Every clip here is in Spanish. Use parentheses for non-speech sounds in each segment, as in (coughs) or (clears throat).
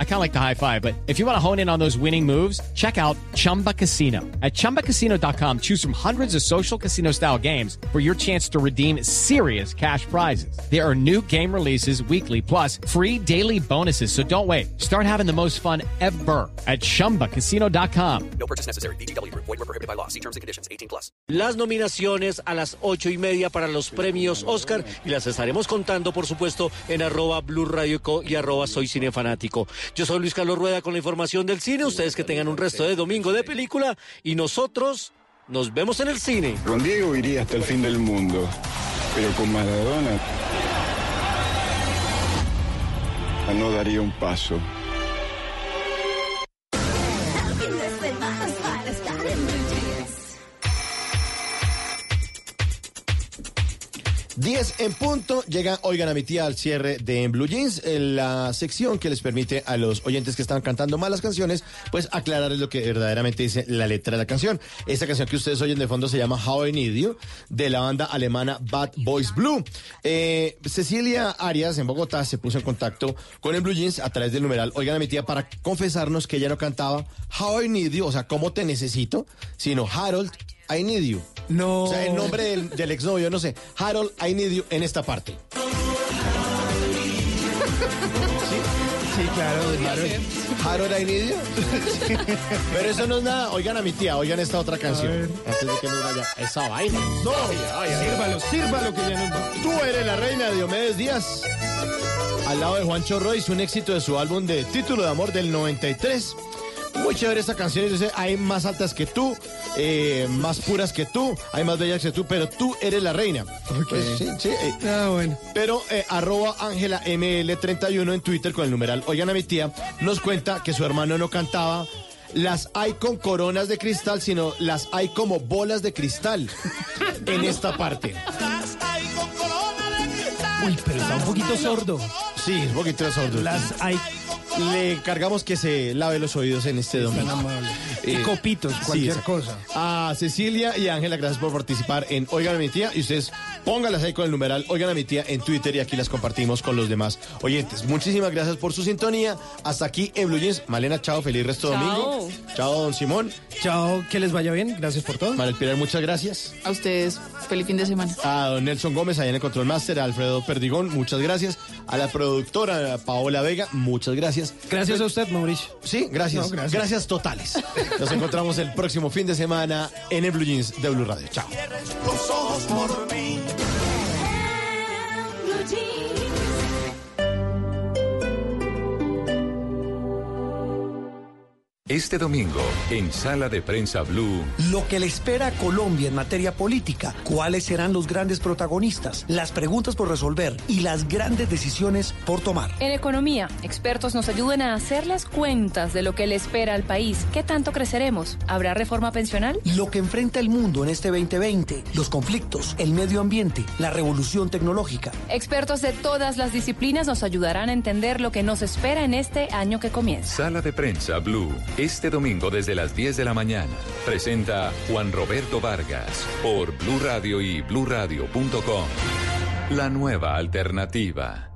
I kind of like the high five, but if you want to hone in on those winning moves, check out Chumba Casino. At chumbacasino.com, choose from hundreds of social casino style games for your chance to redeem serious cash prizes. There are new game releases weekly, plus free daily bonuses. So don't wait. Start having the most fun ever at chumbacasino.com. No purchase necessary. BGW. Void were prohibited by law. See terms and conditions. 18 plus. Las nominaciones a las ocho y media para los premios Oscar y las estaremos contando, por supuesto, en arroba Blue Radio Co y arroba Soy Cine Fanático. Yo soy Luis Carlos Rueda con la información del cine. Ustedes que tengan un resto de domingo de película y nosotros nos vemos en el cine. Con Diego iría hasta el fin del mundo, pero con Maradona no daría un paso. Diez en punto, llegan, oigan a mi tía al cierre de En Blue Jeans, en la sección que les permite a los oyentes que están cantando malas canciones, pues aclararles lo que verdaderamente dice la letra de la canción. Esta canción que ustedes oyen de fondo se llama How I Need You, de la banda alemana Bad Boys Blue. Eh, Cecilia Arias en Bogotá se puso en contacto con En Blue Jeans a través del numeral Oigan a mi tía para confesarnos que ella no cantaba How I Need You, o sea, cómo te necesito, sino Harold I Need You. No. O sea, el nombre del, del exnovio, no sé. Harold, I need you en esta parte. Sí, claro, claro. Harold, I need you. Pero eso no es nada. Oigan a mi tía, oigan esta otra canción. Antes de que nos vaya. Esa vaina. No. Sírvalo, sírvalo que ya va. Tú eres la reina de Diomedes Díaz. Al lado de Juancho Royce, un éxito de su álbum de título de amor del 93. Muy chévere esta canción. Dice, hay más altas que tú, eh, más puras que tú, hay más bellas que tú, pero tú eres la reina. Pues, sí, sí, eh, Ah, bueno. Pero eh, arroba Ángela ML31 en Twitter con el numeral Oigan a mi tía nos cuenta que su hermano no cantaba. Las hay con coronas de cristal, sino las hay como bolas de cristal (laughs) en esta parte. Uy, pero está un poquito sordo. Sí, un poquito de sordo. Las hay Le encargamos que se lave los oídos en este domingo. amables. Y Eh, copitos, cualquier cosa. A Cecilia y Ángela, gracias por participar en Oigan a mi tía. Y ustedes pónganlas ahí con el numeral Oigan a mi tía en Twitter y aquí las compartimos con los demás oyentes. Muchísimas gracias por su sintonía. Hasta aquí en Blue Jeans. Malena, chao, feliz resto de domingo. Chao, don Simón. Chao, que les vaya bien. Gracias por todo. Manuel Pilar, muchas gracias. A ustedes, feliz fin de semana. A don Nelson Gómez, allá en el Control Master, a Alfredo Perdigón, muchas gracias. A la productora Paola Vega, muchas gracias. Gracias a usted, Mauricio. Sí, gracias. No, gracias. gracias. totales. Nos encontramos el próximo fin de semana en el Blue Jeans de Blue Radio. Chao. Este domingo, en Sala de Prensa Blue, Lo que le espera a Colombia en materia política, cuáles serán los grandes protagonistas, las preguntas por resolver y las grandes decisiones por tomar. En economía, expertos nos ayudan a hacer las cuentas de lo que le espera al país. ¿Qué tanto creceremos? ¿Habrá reforma pensional? Lo que enfrenta el mundo en este 2020, los conflictos, el medio ambiente, la revolución tecnológica. Expertos de todas las disciplinas nos ayudarán a entender lo que nos espera en este año que comienza. Sala de Prensa Blue, este domingo desde las 10 de la mañana. Presenta Juan Roberto Vargas por Blue Radio y bluradio.com. La nueva alternativa.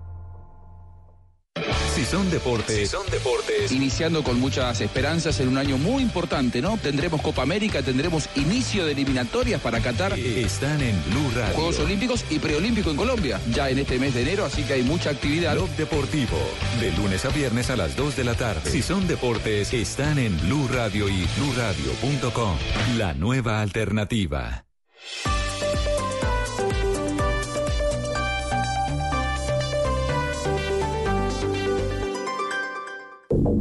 Si son deportes, son deportes. Iniciando con muchas esperanzas en un año muy importante, ¿no? Tendremos Copa América, tendremos inicio de eliminatorias para Qatar, Están en Blue Radio. Juegos Olímpicos y Preolímpico en Colombia, ya en este mes de enero, así que hay mucha actividad. Blog Deportivo, de lunes a viernes a las 2 de la tarde. Si son deportes, están en Blue Radio y bluradio.com. La nueva alternativa.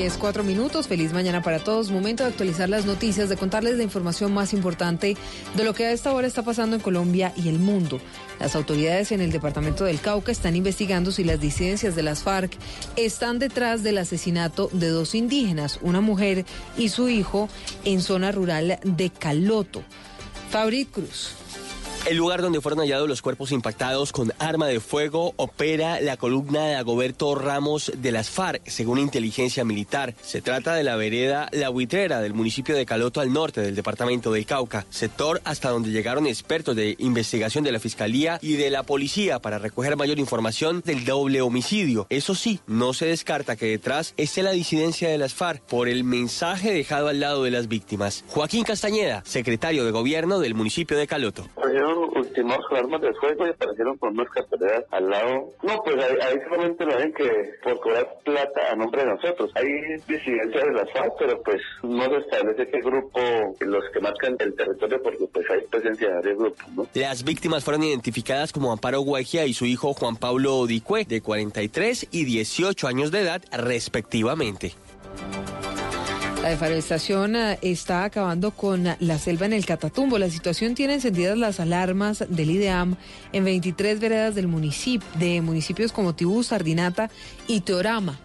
10, 4 minutos. Feliz mañana para todos. Momento de actualizar las noticias, de contarles la información más importante de lo que a esta hora está pasando en Colombia y el mundo. Las autoridades en el departamento del Cauca están investigando si las disidencias de las FARC están detrás del asesinato de dos indígenas, una mujer y su hijo, en zona rural de Caloto. Fabrit Cruz. El lugar donde fueron hallados los cuerpos impactados con arma de fuego opera la columna de Agoberto Ramos de las FARC, según inteligencia militar. Se trata de la vereda La Buitrera del municipio de Caloto al norte del departamento del Cauca, sector hasta donde llegaron expertos de investigación de la Fiscalía y de la policía para recoger mayor información del doble homicidio. Eso sí, no se descarta que detrás esté la disidencia de las FARC por el mensaje dejado al lado de las víctimas. Joaquín Castañeda, secretario de gobierno del municipio de Caloto ultimados con armas de fuego y aparecieron con unas carteleras al lado. No, pues ahí, solamente lo ven que por cobrar plata a nombre de nosotros. Hay disidencia de las FARC, pero pues no se establece qué grupo los que marcan el territorio porque pues hay presencia de grupos, ¿no? Las víctimas fueron identificadas como Amparo Guajia y su hijo Juan Pablo Odicue, de 43 y 18 años de edad, respectivamente. La deforestación eh, está acabando con la selva en el Catatumbo. La situación tiene encendidas las alarmas del IDEAM en 23 veredas del municipio, de municipios como Tibú, Sardinata y Teorama.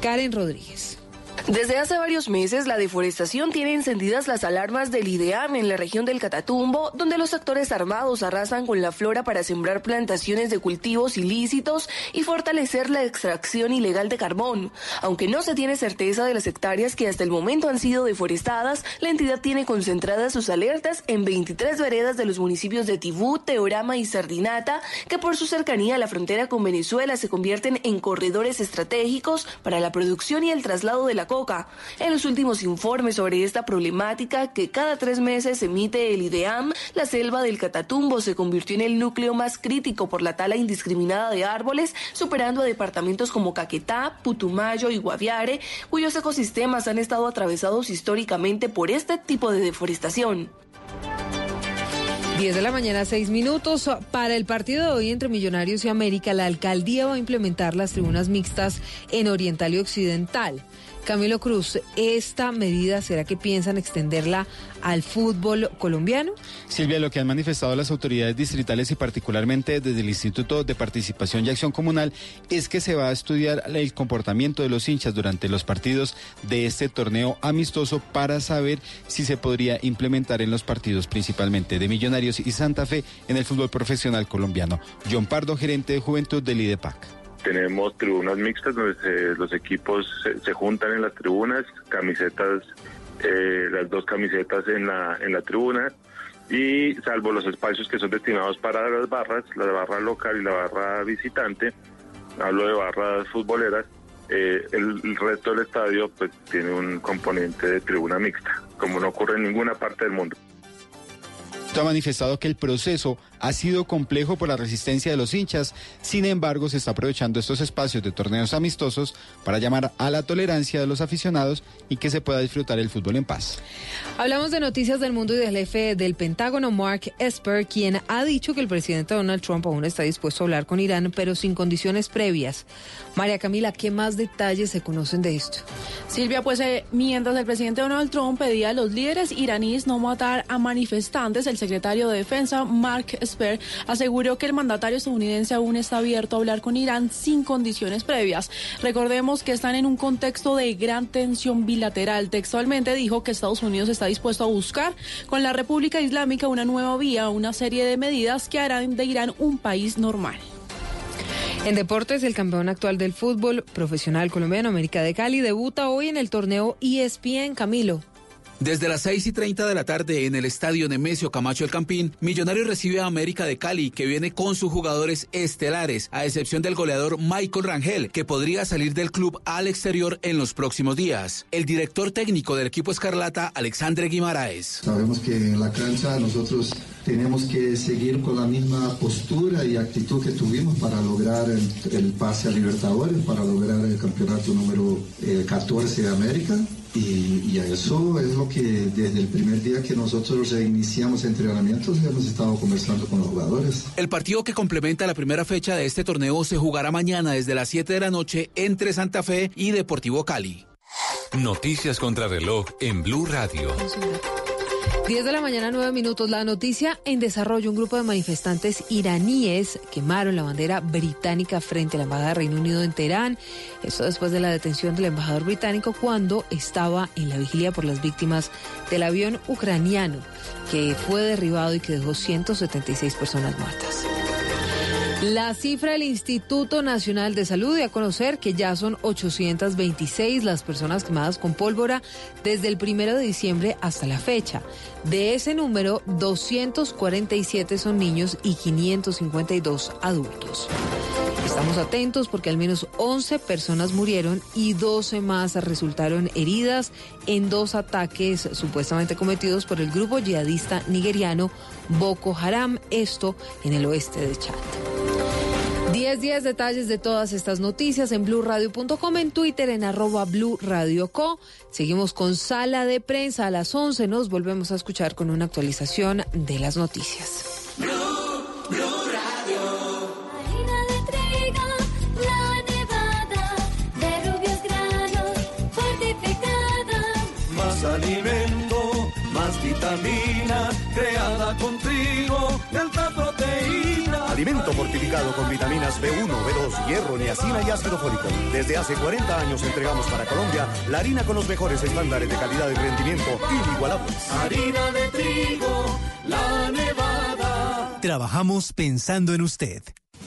Karen Rodríguez. Desde hace varios meses, la deforestación tiene encendidas las alarmas del IDEAM en la región del Catatumbo, donde los actores armados arrasan con la flora para sembrar plantaciones de cultivos ilícitos y fortalecer la extracción ilegal de carbón. Aunque no se tiene certeza de las hectáreas que hasta el momento han sido deforestadas, la entidad tiene concentradas sus alertas en 23 veredas de los municipios de Tibú, Teorama y Sardinata, que por su cercanía a la frontera con Venezuela se convierten en corredores estratégicos para la producción y el traslado de la En los últimos informes sobre esta problemática que cada tres meses emite el IDEAM, la selva del Catatumbo se convirtió en el núcleo más crítico por la tala indiscriminada de árboles, superando a departamentos como Caquetá, Putumayo y Guaviare, cuyos ecosistemas han estado atravesados históricamente por este tipo de deforestación. 10 de la mañana, 6 minutos. Para el partido de hoy entre Millonarios y América, la alcaldía va a implementar las tribunas mixtas en Oriental y Occidental. Camilo Cruz, ¿esta medida será que piensan extenderla al fútbol colombiano? Silvia, lo que han manifestado las autoridades distritales y particularmente desde el Instituto de Participación y Acción Comunal es que se va a estudiar el comportamiento de los hinchas durante los partidos de este torneo amistoso para saber si se podría implementar en los partidos principalmente de Millonarios y Santa Fe en el fútbol profesional colombiano. John Pardo, gerente de juventud del IDEPAC. Tenemos tribunas mixtas donde los equipos se, juntan en las tribunas, camisetas, eh, las dos camisetas en la, en la tribuna y salvo los espacios que son destinados para las barras, la barra local y la barra visitante, hablo de barras futboleras, eh, el, el, resto del estadio pues tiene un componente de tribuna mixta, como no ocurre en ninguna parte del mundo. Ha manifestado que el proceso ha sido complejo por la resistencia de los hinchas, sin embargo se está aprovechando estos espacios de torneos amistosos para llamar a la tolerancia de los aficionados y que se pueda disfrutar el fútbol en paz. Hablamos de noticias del mundo y del jefe del Pentágono, Mark Esper, quien ha dicho que el presidente Donald Trump aún está dispuesto a hablar con Irán, pero sin condiciones previas. María Camila, ¿qué más detalles se conocen de esto? Silvia, pues eh, mientras el presidente Donald Trump pedía a los líderes iraníes no matar a manifestantes, el secretario de Defensa, Mark Esper, aseguró que el mandatario estadounidense aún está abierto a hablar con Irán sin condiciones previas. Recordemos que están en un contexto de gran tensión bilateral. Textualmente dijo que Estados Unidos está dispuesto a buscar con la República Islámica una nueva vía, una serie de medidas que harán de Irán un país normal. En deportes, el campeón actual del fútbol profesional colombiano, América de Cali, debuta hoy en el torneo ESPN Camilo. Desde las 6 y 30 de la tarde en el estadio Nemesio Camacho El Campín, Millonario recibe a América de Cali, que viene con sus jugadores estelares, a excepción del goleador Michael Rangel, que podría salir del club al exterior en los próximos días. El director técnico del equipo Escarlata, Alexandre Guimaraes. Sabemos que en la cancha nosotros tenemos que seguir con la misma postura y actitud que tuvimos para lograr el, pase a Libertadores, para lograr el campeonato número 14 eh, de América. Y, a eso es lo que desde el primer día que nosotros iniciamos entrenamientos hemos estado conversando con los jugadores. El partido que complementa la primera fecha de este torneo se jugará mañana desde las 7 de la noche entre Santa Fe y Deportivo Cali. Noticias contra reloj en Blue Radio. 10 de la mañana, 9 minutos. La noticia en desarrollo. Un grupo de manifestantes iraníes quemaron la bandera británica frente a la Embajada de Reino Unido en Teherán. Esto después de la detención del embajador británico cuando estaba en la vigilia por las víctimas del avión ucraniano que fue derribado y que dejó 176 personas muertas. La cifra del Instituto Nacional de Salud dio a conocer que ya son 826 las personas quemadas con pólvora desde el primero de diciembre hasta la fecha. De ese número, 247 son niños y 552 adultos. Estamos atentos porque al menos 11 personas murieron y 12 más resultaron heridas en dos ataques supuestamente cometidos por el grupo yihadista nigeriano Boko Haram, esto en el oeste de Chad. 10 10 detalles de todas estas noticias en blurradio.com, en Twitter en arroba blurradioco. Seguimos con sala de prensa a las 11. Nos volvemos a escuchar con una actualización de las noticias. Alimento fortificado con vitaminas B1, B2, hierro, niacina y ácido fólico. Desde hace 40 años entregamos para Colombia la harina con los mejores estándares de calidad y rendimiento inigualables. Harina de trigo, la nevada. Trabajamos pensando en usted.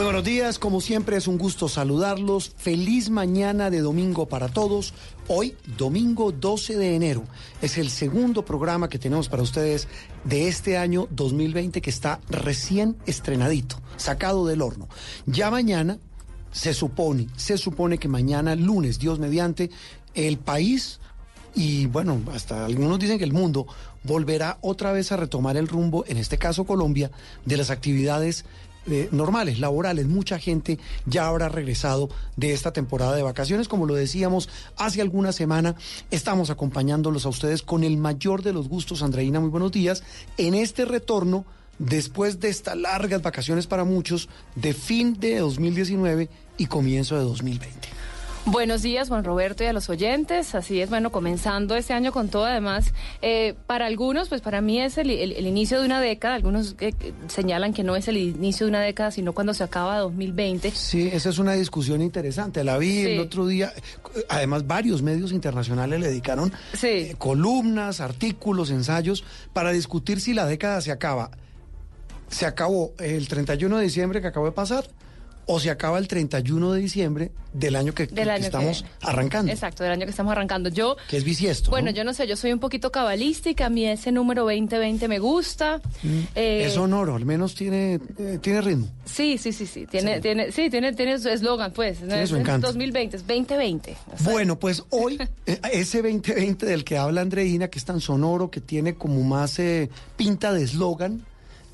Muy buenos días, como siempre es un gusto saludarlos. Feliz mañana de domingo para todos. Hoy, domingo 12 de enero, es el segundo programa que tenemos para ustedes de este año 2020 que está recién estrenadito, sacado del horno. Ya mañana se supone, se supone que mañana, lunes, Dios mediante, el país y bueno, hasta algunos dicen que el mundo volverá otra vez a retomar el rumbo, en este caso Colombia, de las actividades eh, normales, laborales. Mucha gente ya habrá regresado de esta temporada de vacaciones. Como lo decíamos hace alguna semana, estamos acompañándolos a ustedes con el mayor de los gustos. Andreina, muy buenos días. En este retorno, después de estas largas vacaciones para muchos, de fin de 2019 y comienzo de 2020. Buenos días, Juan Roberto, y a los oyentes. Así es, bueno, comenzando este año con todo, además, eh, para algunos, pues para mí es el, el- el inicio de una década. Algunos eh, señalan que no es el inicio de una década, sino cuando se acaba 2020. Sí, esa es una discusión interesante. La vi el otro día. Además, varios medios internacionales le dedicaron eh, columnas, artículos, ensayos para discutir si la década se acaba. ¿Se acabó el 31 de diciembre que acabó de pasar? ¿O se acaba el 31 de diciembre del año que, Del que año estamos que- arrancando? Exacto, del año que estamos arrancando. Yo, Que es bisiesto. bueno, ¿no? yo no sé, yo soy un poquito cabalística, a mí ese número 2020 me gusta. Eh, es sonoro, al menos tiene, eh, tiene ritmo. Sí, sí, sí, sí, tiene, tiene, sí, tiene, tiene su eslogan, pues. no Tiene es, su es encanto. 2020, es 2020. Bueno, pues (laughs) hoy, eh, ese 2020 del que habla Andreina, que es tan sonoro, que tiene como más eh, pinta de eslogan,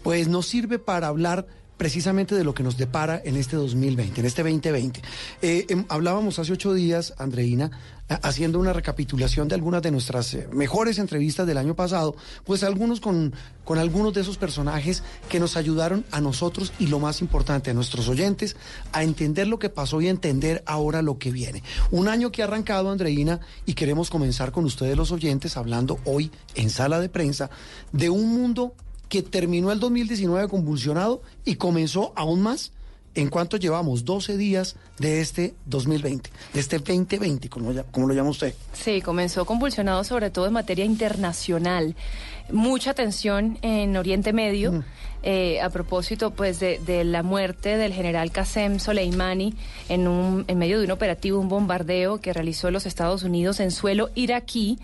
pues nos sirve para hablar precisamente de lo que nos depara en este 2020, en este 2020. Eh, em, hablábamos hace ocho días, Andreina, haciendo una recapitulación de algunas de nuestras eh, mejores entrevistas del año pasado, pues algunos con, con algunos de esos personajes que nos ayudaron a nosotros y lo más importante, a nuestros oyentes, a entender lo que pasó y a entender ahora lo que viene. Un año que ha arrancado, Andreina, y queremos comenzar con ustedes los oyentes, hablando hoy en sala de prensa de un mundo que terminó el 2019 convulsionado y comenzó aún más en cuanto llevamos 12 días de este 2020, de este 2020, como, ya- como lo llama usted. Sí, comenzó convulsionado sobre todo en materia internacional. mucha tensión en Oriente Medio. Eh, a propósito pues de, la muerte del general Qasem Soleimani en, un, en medio de un operativo, un bombardeo que realizó los Estados Unidos en suelo iraquí.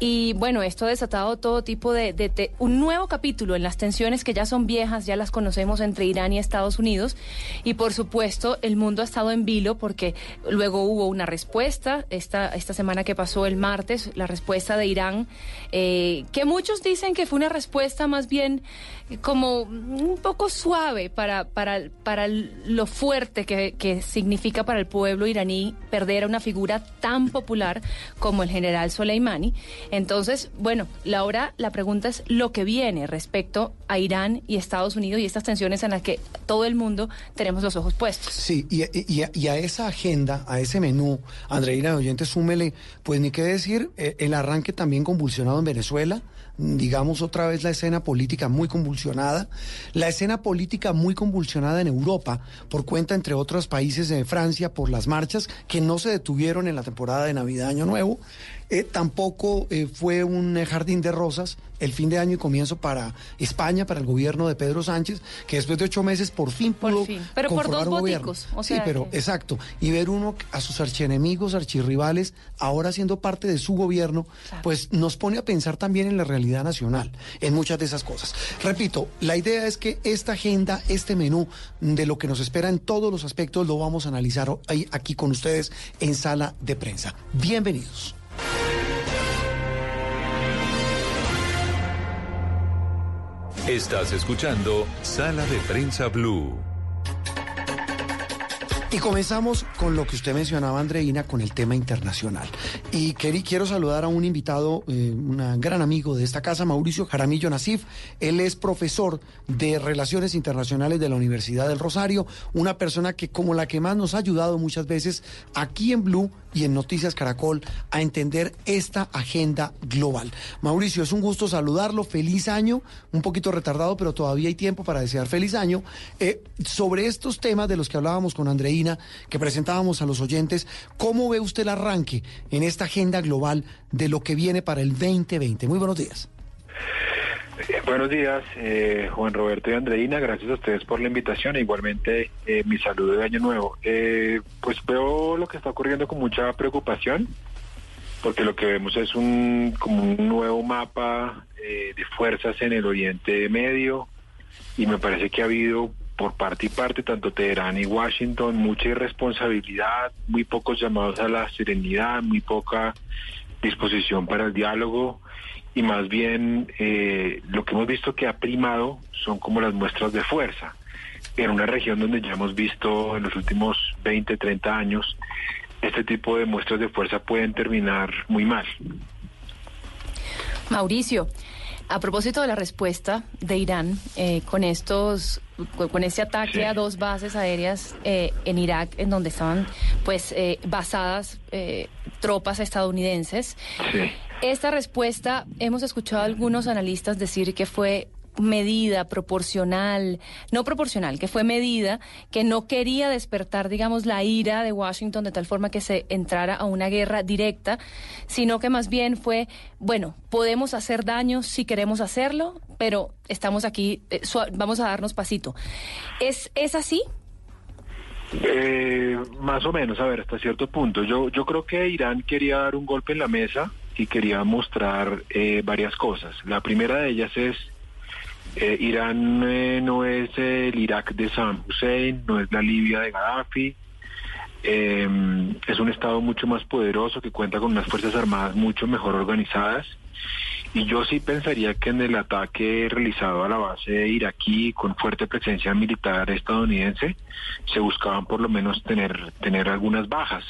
Y bueno, esto ha desatado todo tipo de, un nuevo capítulo en las tensiones que ya son viejas, ya las conocemos entre Irán y Estados Unidos. Y por supuesto, el mundo ha estado en vilo porque luego hubo una respuesta, esta, esta semana que pasó el martes, la respuesta de Irán, eh, que muchos dicen que fue una respuesta más bien como un poco suave para, para, para lo fuerte que, que significa para el pueblo iraní perder a una figura tan popular como el general Soleimani. Entonces, bueno, Laura, la pregunta es lo que viene respecto a Irán y Estados Unidos y estas tensiones en las que todo el mundo tenemos los ojos puestos. Sí, y, y- a, y a esa agenda, a ese menú, Andreina de Oyente, súmele, pues ni qué decir, eh, el arranque también convulsionado en Venezuela, digamos otra vez la escena política muy convulsionada, la escena política muy convulsionada en Europa, por cuenta, entre otros países de Francia, por las marchas que no se detuvieron en la temporada de Navidad Año Nuevo. Eh, tampoco eh, fue un eh, jardín de rosas el fin de año y comienzo para España, para el gobierno de Pedro Sánchez, que después de ocho meses por fin pudo fin. Pero por dos o sí, pero que- exacto. Y ver uno a sus archienemigos, archirrivales, ahora siendo parte de su gobierno, pues nos pone a pensar también en la realidad nacional, en muchas de esas cosas. Repito, la idea es que esta agenda, este menú de lo que nos espera en todos los aspectos, lo vamos a analizar hoy aquí con ustedes en sala de prensa. Bienvenidos. Estás escuchando Sala de Prensa Blue. Y comenzamos con lo que usted mencionaba, Andreina, con el tema internacional. Y quiero saludar a un invitado, eh, un gran amigo de esta casa, Mauricio Jaramillo Nasif. Él es profesor de Relaciones Internacionales de la Universidad del Rosario, una persona que como la que más nos ha ayudado muchas veces aquí en Blue y en Noticias Caracol a entender esta agenda global. Mauricio, es un gusto saludarlo, feliz año, un poquito retardado, pero todavía hay tiempo para desear feliz año. Eh, sobre estos temas de los que hablábamos con Andreina, que presentábamos a los oyentes, ¿cómo ve usted el arranque en esta agenda global de lo que viene para el 2020? Muy buenos días. Eh, buenos días, eh, Juan Roberto y Andreina. Gracias a ustedes por la invitación. e Igualmente, eh, mi saludo de Año Nuevo. Eh, pues veo lo que está ocurriendo con mucha preocupación, porque lo que vemos es un como un nuevo mapa eh, de fuerzas en el Oriente Medio, y me parece que ha habido por parte y parte, tanto Teherán y Washington, mucha irresponsabilidad, muy pocos llamados a la serenidad, muy poca disposición para el diálogo y más bien eh, lo que hemos visto que ha primado son como las muestras de fuerza en una región donde ya hemos visto en los últimos 20, 30 años este tipo de muestras de fuerza pueden terminar muy mal. Mauricio, a propósito de la respuesta de Irán eh, con estos, con, este ataque a dos bases aéreas eh, en Irak, en donde estaban pues eh, basadas eh, tropas estadounidenses. Esta respuesta hemos escuchado a algunos analistas decir que fue medida, proporcional, no proporcional, que fue medida, que no quería despertar, digamos, la ira de Washington de tal forma que se entrara a una guerra directa, sino que más bien fue, bueno, podemos hacer daño si queremos hacerlo, pero estamos aquí, eh, vamos a darnos pasito. ¿Es, es así? Eh, más o menos, a ver, hasta cierto punto. Yo, yo creo que Irán quería dar un golpe en la mesa y quería mostrar eh, varias cosas. La primera de ellas es, eh, Irán eh, no es el Irak de Saddam Hussein, no es la Libia de Gaddafi, eh, es un Estado mucho más poderoso que cuenta con unas Fuerzas Armadas mucho mejor organizadas. Y yo sí pensaría que en el ataque realizado a la base iraquí con fuerte presencia militar estadounidense se buscaban por lo menos tener, tener algunas bajas.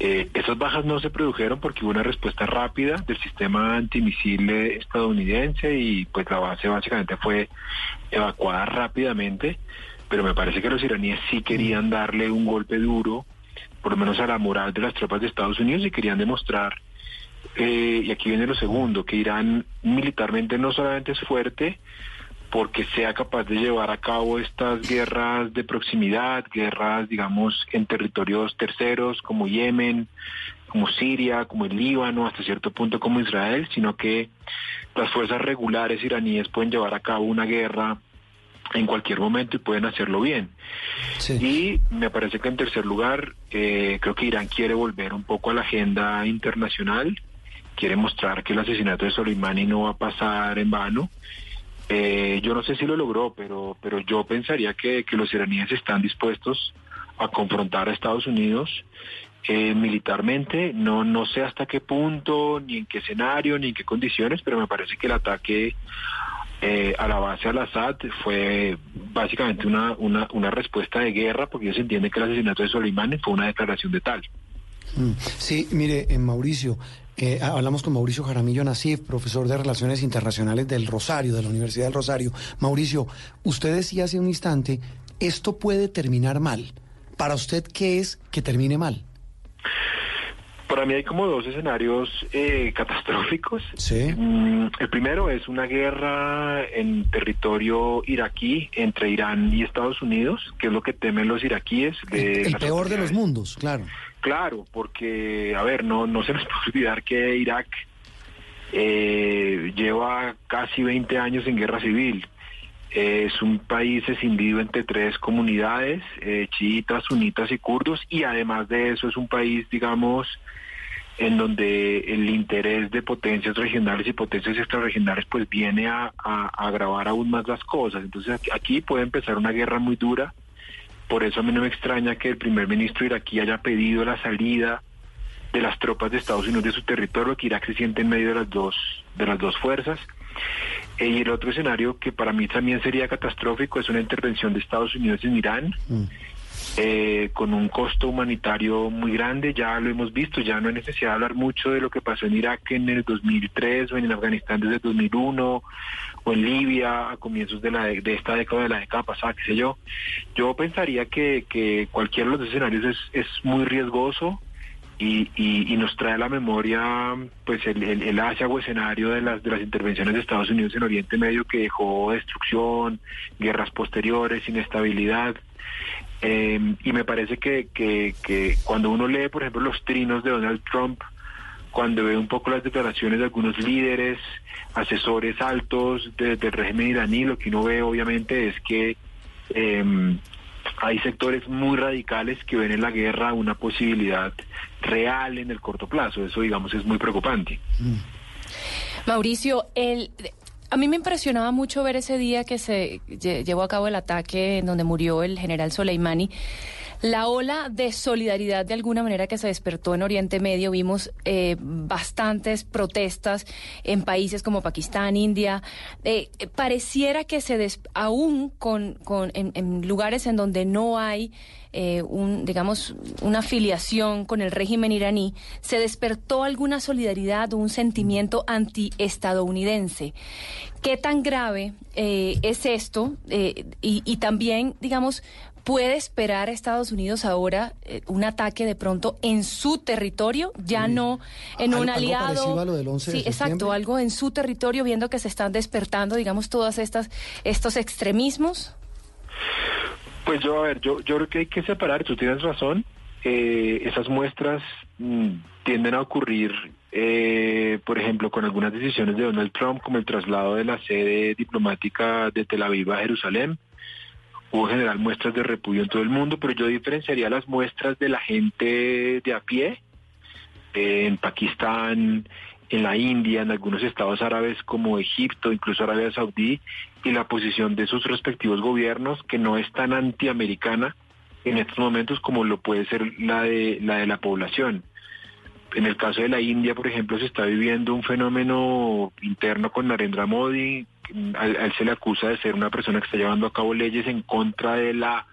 Eh, esas bajas no se produjeron porque hubo una respuesta rápida del sistema antimisil estadounidense y pues la base básicamente fue evacuada rápidamente, pero me parece que los iraníes sí querían darle un golpe duro, por lo menos a la moral de las tropas de Estados Unidos y querían demostrar eh, y aquí viene lo segundo, que Irán militarmente no solamente es fuerte porque sea capaz de llevar a cabo estas guerras de proximidad, guerras, digamos, en territorios terceros como Yemen, como Siria, como el Líbano, hasta cierto punto como Israel, sino que las fuerzas regulares iraníes pueden llevar a cabo una guerra en cualquier momento y pueden hacerlo bien. Y me parece que en tercer lugar, eh, creo que Irán quiere volver un poco a la agenda internacional, quiere mostrar que el asesinato de Soleimani no va a pasar en vano. Eh, yo no sé si lo logró, pero, pero yo pensaría que, que los iraníes están dispuestos a confrontar a Estados Unidos eh, militarmente. No, no sé hasta qué punto, ni en qué escenario, ni en qué condiciones, pero me parece que el ataque eh, a la base al-Assad fue básicamente una, una, respuesta de guerra, porque ellos entienden que el asesinato de Soleimani fue una declaración de tal. Mm. Sí, mire, eh, Mauricio, eh, hablamos con Mauricio Jaramillo Nasif, profesor de Relaciones Internacionales del Rosario, de la Universidad del Rosario. Mauricio, usted decía hace un instante, esto puede terminar mal. Para usted, ¿qué es que termine mal? Para mí hay como dos escenarios eh, catastróficos. Sí. Mm, el primero es una guerra en territorio iraquí entre Irán y Estados Unidos, que es lo que temen los iraquíes. De El las peor de los mundos, claro. Claro, porque, a ver, no, no se (laughs) nos puede olvidar que Irak eh, lleva casi 20 años en guerra civil. Es un país escindido entre tres comunidades, eh, chiitas, sunitas y kurdos, y además de eso es un país, digamos, en donde el interés de potencias regionales y potencias extrarregionales pues viene a, agravar aún más las cosas. Entonces aquí puede empezar una guerra muy dura. Por eso a mí no me extraña que el primer ministro iraquí haya pedido la salida de las tropas de Estados Unidos de su territorio, que Irak se siente en medio de las dos, de las dos fuerzas. Eh, y el otro escenario que para mí también sería catastrófico es una intervención de Estados Unidos en Irán, eh, con un costo humanitario muy grande, ya lo hemos visto, ya no hay necesidad de hablar mucho de lo que pasó en Irak en el 2003 o en Afganistán desde el 2001 en Libia a comienzos de, la, de esta década, de la década pasada, qué sé yo. Yo pensaría que, que cualquiera de los escenarios es, es muy riesgoso y, y, y nos trae a la memoria pues el, el, el Asia o escenario de las de las intervenciones de Estados Unidos en Oriente Medio que dejó destrucción, guerras posteriores, inestabilidad. Eh, y me parece que, que, que cuando uno lee, por ejemplo, los trinos de Donald Trump, cuando ve un poco las declaraciones de algunos líderes, asesores altos de- del régimen iraní, lo que uno ve obviamente es que eh, hay sectores muy radicales que ven en la guerra una posibilidad real en el corto plazo. Eso, digamos, es muy preocupante. Mauricio, el, a mí me impresionaba mucho ver ese día que se lle- llevó a cabo el ataque en donde murió el general Soleimani. La ola de solidaridad de alguna manera que se despertó en Oriente Medio, vimos eh, bastantes protestas en países como Pakistán, India. Eh, pareciera que se des- aún con, con en, en lugares en donde no hay eh, un, digamos, una afiliación con el régimen iraní, se despertó alguna solidaridad o un sentimiento antiestadounidense. ¿Qué tan grave eh, es esto? Y, y también, digamos, ¿puede esperar a Estados Unidos ahora eh, un ataque de pronto en su territorio? Ya no en Al- un aliado. parecido a lo del 11 de sí, exacto, septiembre. algo en su territorio, viendo que se están despertando, digamos, todas estas estos extremismos. Pues yo, a ver, yo, yo creo que hay que separar, tú tienes razón, eh, esas muestras mm, tienden a ocurrir, eh, por ejemplo, con algunas decisiones de Donald Trump, como el traslado de la sede diplomática de Tel Aviv a Jerusalén. Hubo en general muestras de repudio en todo el mundo, pero yo diferenciaría las muestras de la gente de a pie, eh, en Pakistán, en la India, en algunos estados árabes como Egipto, incluso Arabia Saudí, y la posición de sus respectivos gobiernos, que no es tan antiamericana en estos momentos como lo puede ser la de la de la población. En el caso de la India, por ejemplo, se está viviendo un fenómeno interno con Narendra Modi. A, él se le acusa de ser una persona que está llevando a cabo leyes en contra de la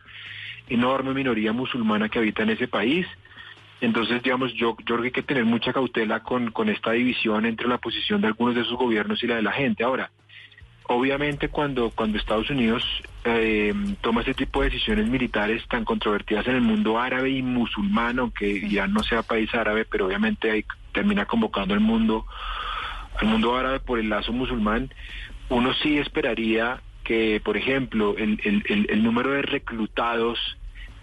enorme minoría musulmana que habita en ese país. Entonces, digamos, yo, yo creo que hay que tener mucha cautela con, con esta división entre la posición de algunos de esos gobiernos y la de la gente. Ahora, obviamente cuando, cuando Estados Unidos eh, toma este tipo de decisiones militares tan controvertidas en el mundo árabe y musulmán, aunque ya no sea país árabe, pero obviamente ahí termina convocando al mundo, al mundo árabe por el lazo musulmán, uno sí esperaría que, por ejemplo, el, el, el, número de reclutados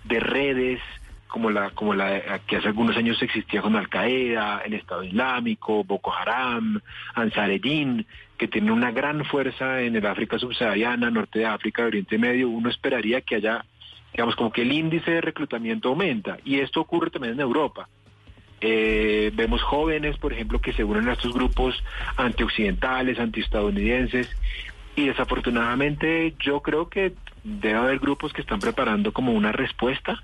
de redes como la, como la que hace algunos años existía con Al Qaeda, el Estado Islámico, Boko Haram, Ansar-Eddin, que tienen una gran fuerza en el África subsahariana, norte de África, Oriente Medio, uno esperaría que haya, digamos, como que el índice de reclutamiento aumenta. Y esto ocurre también en Europa. Eh, vemos jóvenes, por ejemplo, que se unen a estos grupos antioccidentales, antiestadounidenses, y desafortunadamente yo creo que debe haber grupos que están preparando como una respuesta,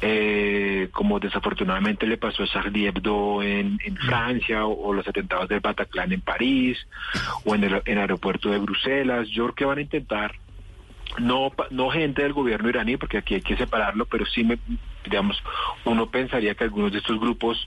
eh, como desafortunadamente le pasó a Charlie Hebdo en, en Francia, o, los atentados del Bataclan en París, o en el, en el aeropuerto de Bruselas. Yo creo que van a intentar no no gente del gobierno iraní porque aquí hay que separarlo pero sí me digamos uno pensaría que algunos de estos grupos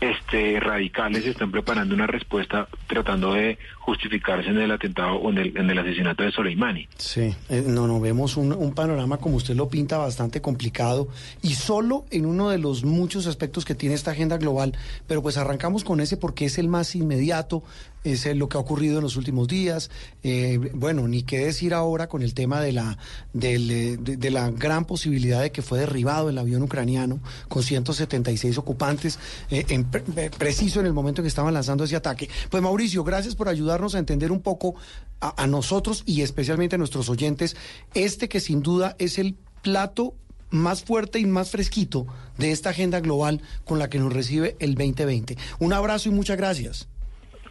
este, radicales están preparando una respuesta tratando de justificarse en el atentado o en el, en el asesinato de Soleimani. Sí, eh, no, no, vemos un, panorama como usted lo pinta bastante complicado y solo en uno de los muchos aspectos que tiene esta agenda global, pero pues arrancamos con ese porque es el más inmediato, es lo que ha ocurrido en los últimos días. Eh, bueno, ni qué decir ahora con el tema de la, de, la gran posibilidad de que fue derribado el avión ucraniano con 176 ocupantes, eh, en, preciso en el momento en que estaban lanzando ese ataque. Pues Mauricio, gracias por a entender un poco a nosotros y especialmente a nuestros oyentes este que sin duda es el plato más fuerte y más fresquito de esta agenda global con la que nos recibe el 2020. Un abrazo y muchas gracias.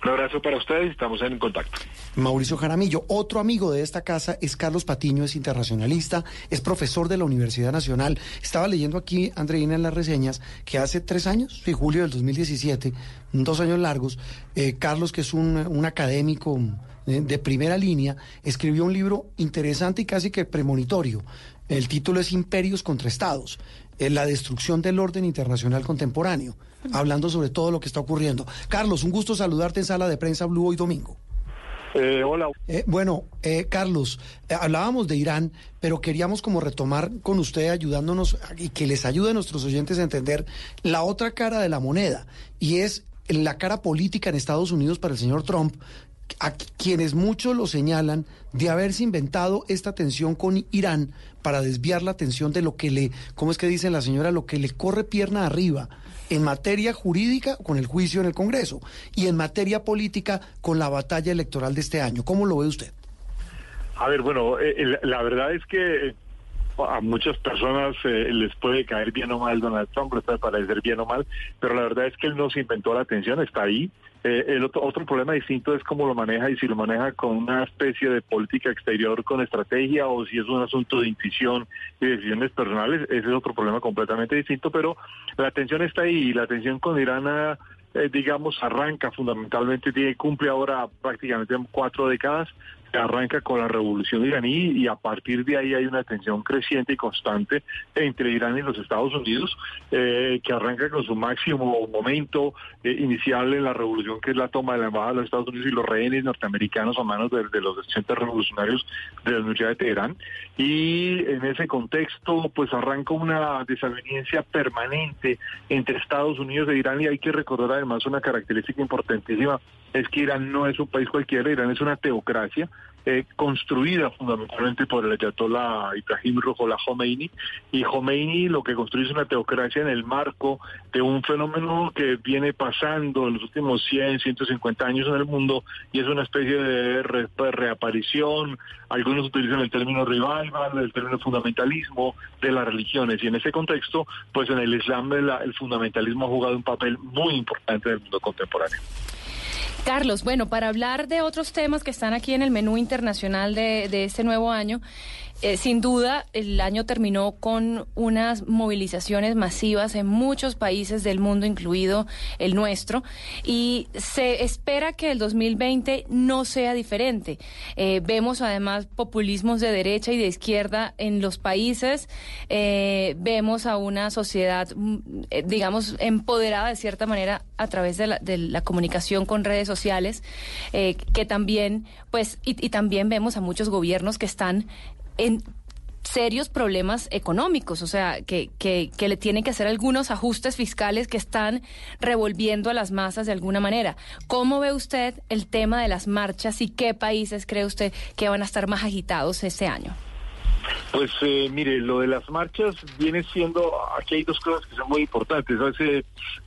Un abrazo para ustedes, estamos en contacto. Mauricio Jaramillo, otro amigo de esta casa es Carlos Patiño, es internacionalista, es profesor de la Universidad Nacional. Estaba leyendo aquí, Andreina, en las reseñas, que hace tres años, en julio del 2017, dos años largos, eh, Carlos, que es un, académico eh, de primera línea, escribió un libro interesante y casi que premonitorio. El título es Imperios contra Estados, en la destrucción del orden internacional contemporáneo hablando sobre todo lo que está ocurriendo. Carlos, un gusto saludarte en Sala de Prensa Blue hoy domingo. Eh, hola. Eh, bueno, eh, Carlos, eh, hablábamos de Irán, pero queríamos como retomar con usted ayudándonos y que les ayude a nuestros oyentes a entender la otra cara de la moneda y es la cara política en Estados Unidos para el señor Trump, a quienes muchos lo señalan de haberse inventado esta tensión con Irán para desviar la atención de lo que le, ¿cómo es que dice la señora? Lo que le corre pierna arriba en materia jurídica con el juicio en el Congreso y en materia política con la batalla electoral de este año. ¿Cómo lo ve usted? A ver, bueno, eh, la verdad es que a muchas personas eh, les puede caer bien o mal Donald Trump, les puede parecer bien o mal, pero la verdad es que él no se inventó la atención, está ahí. Eh, el otro, otro problema distinto es cómo lo maneja y si lo maneja con una especie de política exterior con estrategia o si es un asunto de intuición y decisiones personales, ese es otro problema completamente distinto, pero la atención está ahí y la atención con Irán eh, digamos, arranca fundamentalmente, tiene, cumple ahora prácticamente cuatro décadas arranca con la revolución iraní y a partir de ahí hay una tensión creciente y constante entre Irán y los Estados Unidos, eh, que arranca con su máximo momento eh, inicial en la revolución, que es la toma de la embajada de los Estados Unidos y los rehenes norteamericanos a manos de, los estudiantes revolucionarios de la Universidad de Teherán. Y en ese contexto, pues arranca una desaveniencia permanente entre Estados Unidos e Irán y hay que recordar además una característica importantísima es que Irán no es un país cualquiera, Irán es una teocracia eh, construida fundamentalmente por el ayatollah Ibrahim Ruhollah Khomeini y Khomeini lo que construye es una teocracia en el marco de un fenómeno que viene pasando en los últimos 100, 150 años en el mundo y es una especie de reaparición, algunos utilizan el término revival, el término fundamentalismo de las religiones y en ese contexto pues en el Islam el fundamentalismo ha jugado un papel muy importante en el mundo contemporáneo. Carlos, bueno, para hablar de otros temas que están aquí en el menú internacional de, este nuevo año, eh, sin duda, el año terminó con unas movilizaciones masivas en muchos países del mundo, incluido el nuestro, y se espera que el 2020 no sea diferente. Eh, vemos además populismos de derecha y de izquierda en los países, eh, vemos a una sociedad, mm, digamos, empoderada de cierta manera a través de la, de la comunicación con redes sociales, que también, pues, y, y también vemos a muchos gobiernos que están en serios problemas económicos, o sea, que, que, que, le tienen que hacer algunos ajustes fiscales que están revolviendo a las masas de alguna manera. ¿Cómo ve usted el tema de las marchas y qué países cree usted que van a estar más agitados este año? Pues eh, mire, lo de las marchas viene siendo, aquí hay dos cosas que son muy importantes. Hace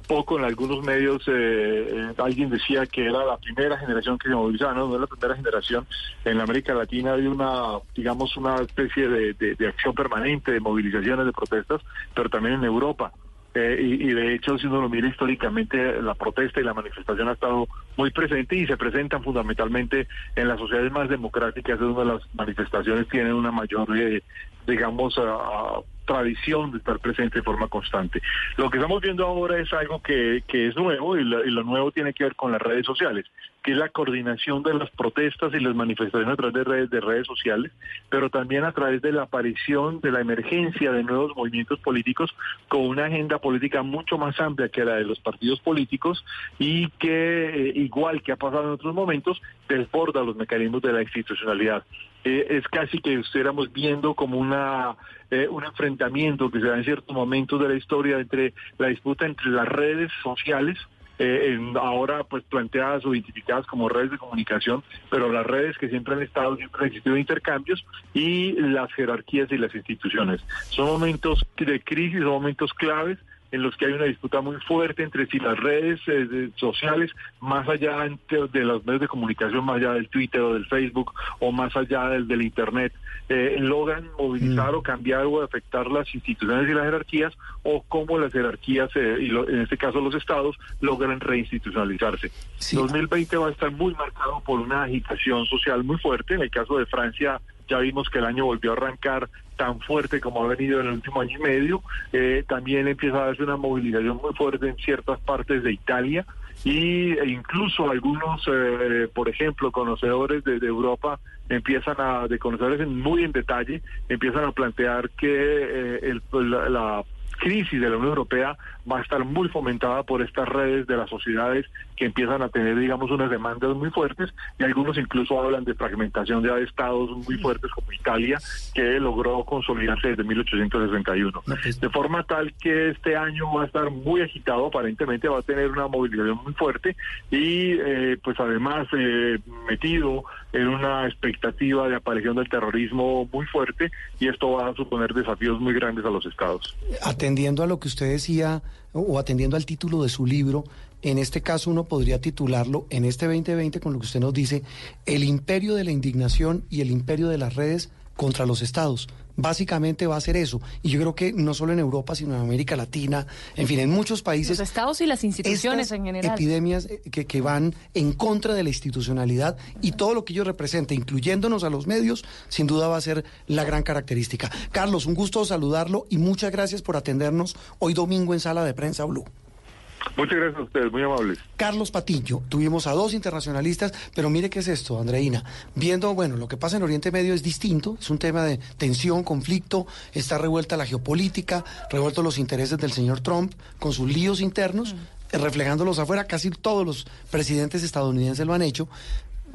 poco en algunos medios eh, eh, alguien decía que era la primera generación que se movilizaba, no, no es la primera generación. En la América Latina hay una, digamos, una especie de, acción permanente, de movilizaciones, de protestas, pero también en Europa. Eh, y, de hecho, si uno lo mira históricamente, la protesta y la manifestación ha estado muy presente y se presentan fundamentalmente en las sociedades más democráticas, es donde las manifestaciones tienen una mayor, eh, digamos, ah, ah, tradición de estar presente de forma constante. Lo que estamos viendo ahora es algo que, que es nuevo y lo, nuevo tiene que ver con las redes sociales, que es la coordinación de las protestas y las manifestaciones a través de redes, de redes sociales, pero también a través de la aparición, de la emergencia de nuevos movimientos políticos con una agenda política mucho más amplia que la de los partidos políticos y que, eh, igual que ha pasado en otros momentos, desborda los mecanismos de la institucionalidad. Eh, es casi que estuviéramos viendo como una eh, un enfrentamiento que se da en ciertos momentos de la historia entre la disputa entre las redes sociales eh, en- ahora pues planteadas o identificadas como redes de comunicación, pero las redes que siempre han estado, siempre han existido intercambios y las jerarquías y las instituciones. Son momentos de crisis, son momentos claves en los que hay una disputa muy fuerte entre si las redes eh, sociales, más allá de los medios de comunicación, más allá del Twitter o del Facebook o más allá del, del Internet, eh, logran movilizar o cambiar o afectar las instituciones y las jerarquías o cómo las jerarquías, eh, y lo- en este caso los estados, logran reinstitucionalizarse. 2020 va a estar muy marcado por una agitación social muy fuerte. En el caso de Francia, ya vimos que el año volvió a arrancar tan fuerte como ha venido en el último año y medio. Eh, también empieza a darse una movilización muy fuerte en ciertas partes de Italia y e incluso algunos, eh, por ejemplo, conocedores de, Europa empiezan a, de conocedores muy en detalle, empiezan a plantear que eh, el- la, la crisis de la Unión Europea va a estar muy fomentada por estas redes de las sociedades que empiezan a tener, digamos, unas demandas muy fuertes y algunos incluso hablan de fragmentación ya de estados muy fuertes como Italia, que logró consolidarse desde 1861. De forma tal que este año va a estar muy agitado, aparentemente va a tener una movilización muy fuerte y eh, pues además eh, metido en una expectativa de aparición del terrorismo muy fuerte y esto va a suponer desafíos muy grandes a los estados. Atendiendo a lo que usted decía o atendiendo al título de su libro, en este caso uno podría titularlo en este 2020 con lo que usted nos dice, El imperio de la indignación y el imperio de las redes contra los estados. Básicamente va a ser eso. Y yo creo que no solo en Europa, sino en América Latina, en fin, en muchos países. Los estados y las instituciones estas en general. Epidemias eh, que, que van en contra de la institucionalidad y todo lo que ello representa, incluyéndonos a los medios, sin duda va a ser la gran característica. Carlos, un gusto saludarlo y muchas gracias por atendernos hoy domingo en Sala de Prensa Blue. Muchas gracias a ustedes, muy amables. Carlos Patiño, tuvimos a dos internacionalistas, pero mire qué es esto, Andreina. Viendo, bueno, lo que pasa en Oriente Medio es distinto, es un tema de tensión, conflicto, está revuelta la geopolítica, revueltos los intereses del señor Trump con sus líos internos, eh, reflejándolos afuera, casi todos los presidentes estadounidenses lo han hecho.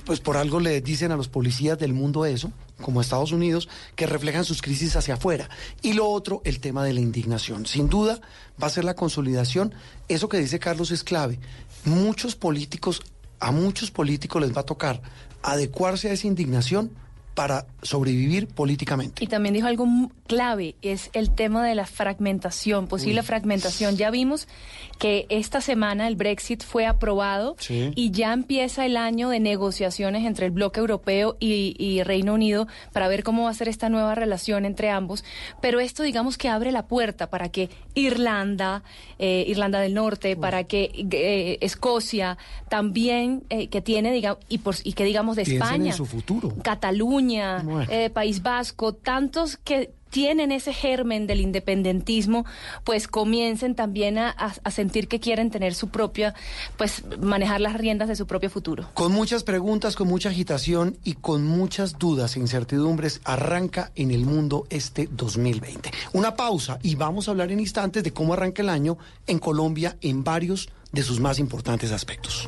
Pues por algo le dicen a los policías del mundo eso, como Estados Unidos, que reflejan sus crisis hacia afuera. Y lo otro, el tema de la indignación. Sin duda, va a ser la consolidación. Eso que dice Carlos es clave. Muchos políticos, a muchos políticos les va a tocar adecuarse a esa indignación para sobrevivir políticamente. Y también dijo algo clave, es el tema de la fragmentación, posible Uy. fragmentación. Ya vimos que esta semana el Brexit fue aprobado Sí. y ya empieza el año de negociaciones entre el bloque europeo y, y Reino Unido para ver cómo va a ser esta nueva relación entre ambos. Pero esto digamos que abre la puerta para que Irlanda, eh, Irlanda del Norte, para que eh, Escocia también, eh, que tiene, digamos, y, por, y que digamos de Piensen España. en su futuro. Cataluña, Bueno. eh, País Vasco, tantos que tienen ese germen del independentismo, pues comiencen también a, a- a sentir que quieren tener su propia, pues manejar las riendas de su propio futuro. Con muchas preguntas, con mucha agitación y con muchas dudas e incertidumbres, arranca en el mundo este 2020. Una pausa y vamos a hablar en instantes de cómo arranca el año en Colombia en varios de sus más importantes aspectos.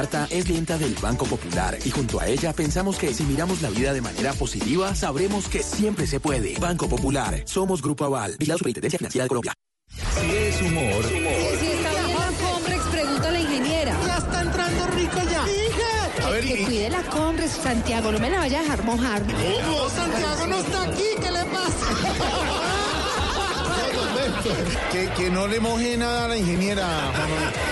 Marta es clienta del Banco Popular y junto a ella pensamos que si miramos la vida de manera positiva, sabremos que siempre se puede. Banco Popular, somos Grupo Aval, y la Superintendencia Financiera de Colombia. Si es humor, Si está bien la Conrex, pregunta a la ingeniera. Ya está entrando rico ya. Hija. A ver, que cuide la Conrex, Santiago, no me la vaya a dejar mojar. ¿Cómo? Santiago no está aquí, ¿qué le pasa? (laughs) Que, que no le moje nada a la ingeniera.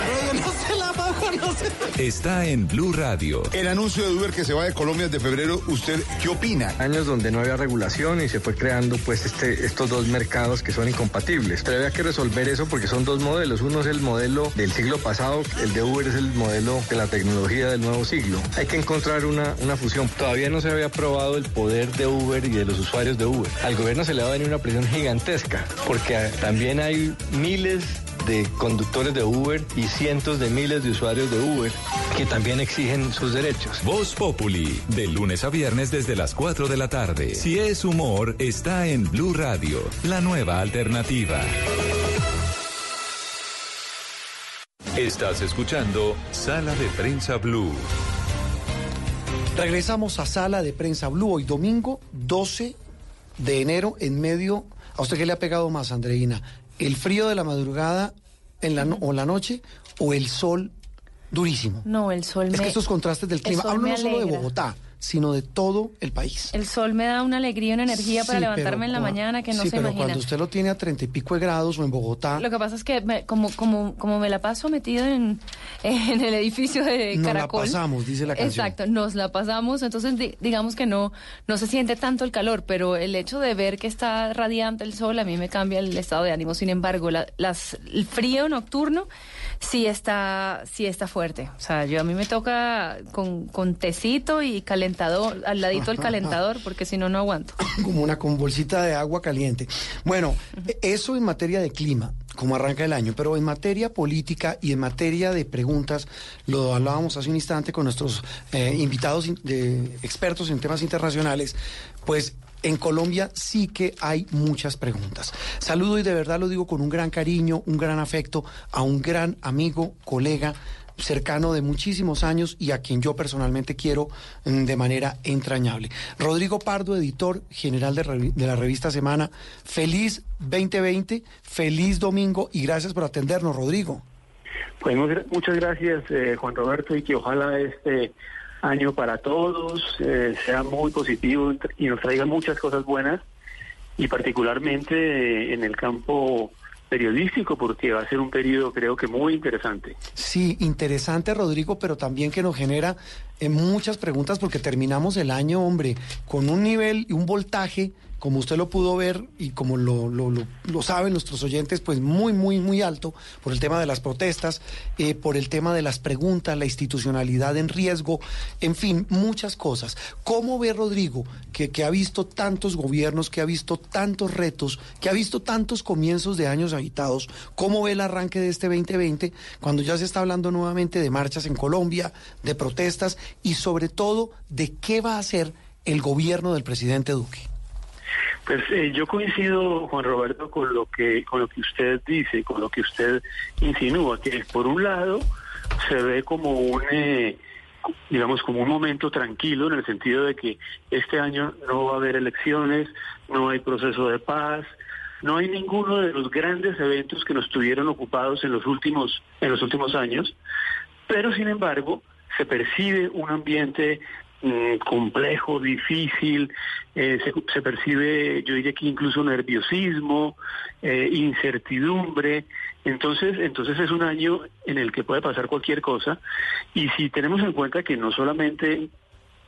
Pero yo no se la bajo, no sé. está en Blue Radio. El anuncio de Uber que se va de Colombia desde febrero, ¿usted qué opina? Años donde no había regulación y se fue creando pues este, estos dos mercados que son incompatibles. Pero había que resolver eso porque son dos modelos. Uno es el modelo del siglo pasado, el de Uber es el modelo de la tecnología del nuevo siglo. Hay que encontrar una, una fusión. Todavía no se había probado el poder de Uber y de los usuarios de Uber. Al gobierno se le va a venir una presión gigantesca porque también hay miles de conductores de Uber y cientos de miles de usuarios de Uber que también exigen sus derechos. Voz Populi, de lunes a viernes desde las 4 de la tarde. Si es humor, está en Blue Radio, la nueva alternativa. Estás escuchando Sala de Prensa Blue. Regresamos a Sala de Prensa Blue hoy domingo 12 de enero en medio... ¿A usted qué le ha pegado más, Andreina? ¿El frío de la madrugada en la no- o la noche o el sol durísimo? No, el sol Es me... que estos contrastes del el clima, hablo no solo de. Bogotá, sino de todo el país. El sol me da una alegría, una energía para Sí, levantarme pero en la mañana que no sí, se pero imagina. cuando usted lo tiene a treinta y pico de grados o en Bogotá, Lo que pasa es que me- como, como, como me la paso metido en, (laughs) en el edificio de Nos la Caracol. pasamos, dice la canción. Exacto, nos la pasamos, entonces di- digamos que no, no se siente tanto el calor, pero el hecho de ver que está radiante el sol a mí me cambia el estado de ánimo. Sin embargo, la- las, el frío nocturno sí está, sí está fuerte. O sea, yo a mí me toca con, con tecito y calentador, al ladito el calentador, porque si no, no aguanto. (coughs) como una con bolsita de agua caliente. Bueno, eso en materia de clima, como arranca el año, pero en materia política y en materia de preguntas, lo hablábamos hace un instante con nuestros eh, invitados in- de expertos en temas internacionales, pues en Colombia sí que hay muchas preguntas. Saludo y de verdad lo digo con un gran cariño, un gran afecto a un gran amigo, colega, cercano de muchísimos años y a quien yo personalmente quiero mm, de manera entrañable. Rodrigo Pardo, editor general de, de la revista Semana, feliz 2020, feliz domingo y gracias por atendernos, Rodrigo. Pues mu- muchas gracias, eh, Juan Roberto, y que ojalá este año para todos eh, sea muy positivo y nos traiga muchas cosas buenas, y particularmente eh, en el campo periodístico, porque va a ser un periodo creo que muy interesante. Sí, interesante, Rodrigo, pero también que nos genera eh, muchas preguntas porque terminamos el año, hombre, con un nivel y un voltaje, como usted lo pudo ver y como lo, saben nuestros oyentes, pues muy, muy, muy alto por el tema de las protestas, eh, por el tema de las preguntas, la institucionalidad en riesgo, en fin, muchas cosas. ¿Cómo ve Rodrigo, que, que ha visto tantos gobiernos, que ha visto tantos retos, que ha visto tantos comienzos de años agitados, cómo ve el arranque de este 2020, cuando ya se está hablando nuevamente de marchas en Colombia, de protestas y sobre todo de qué va a hacer el gobierno del presidente Duque? Pues eh, yo coincido, Juan Roberto, con lo que con lo que usted dice, con lo que usted insinúa, que por un lado se ve como un, eh, digamos, como un momento tranquilo en el sentido de que este año no va a haber elecciones, no hay proceso de paz, no hay ninguno de los grandes eventos que nos tuvieron ocupados en los últimos en los últimos años, pero sin embargo se percibe un ambiente mm, complejo, difícil, eh, se, percibe, yo diría que incluso nerviosismo, eh, incertidumbre. Entonces, entonces es un año en el que puede pasar cualquier cosa. Y si tenemos en cuenta que no solamente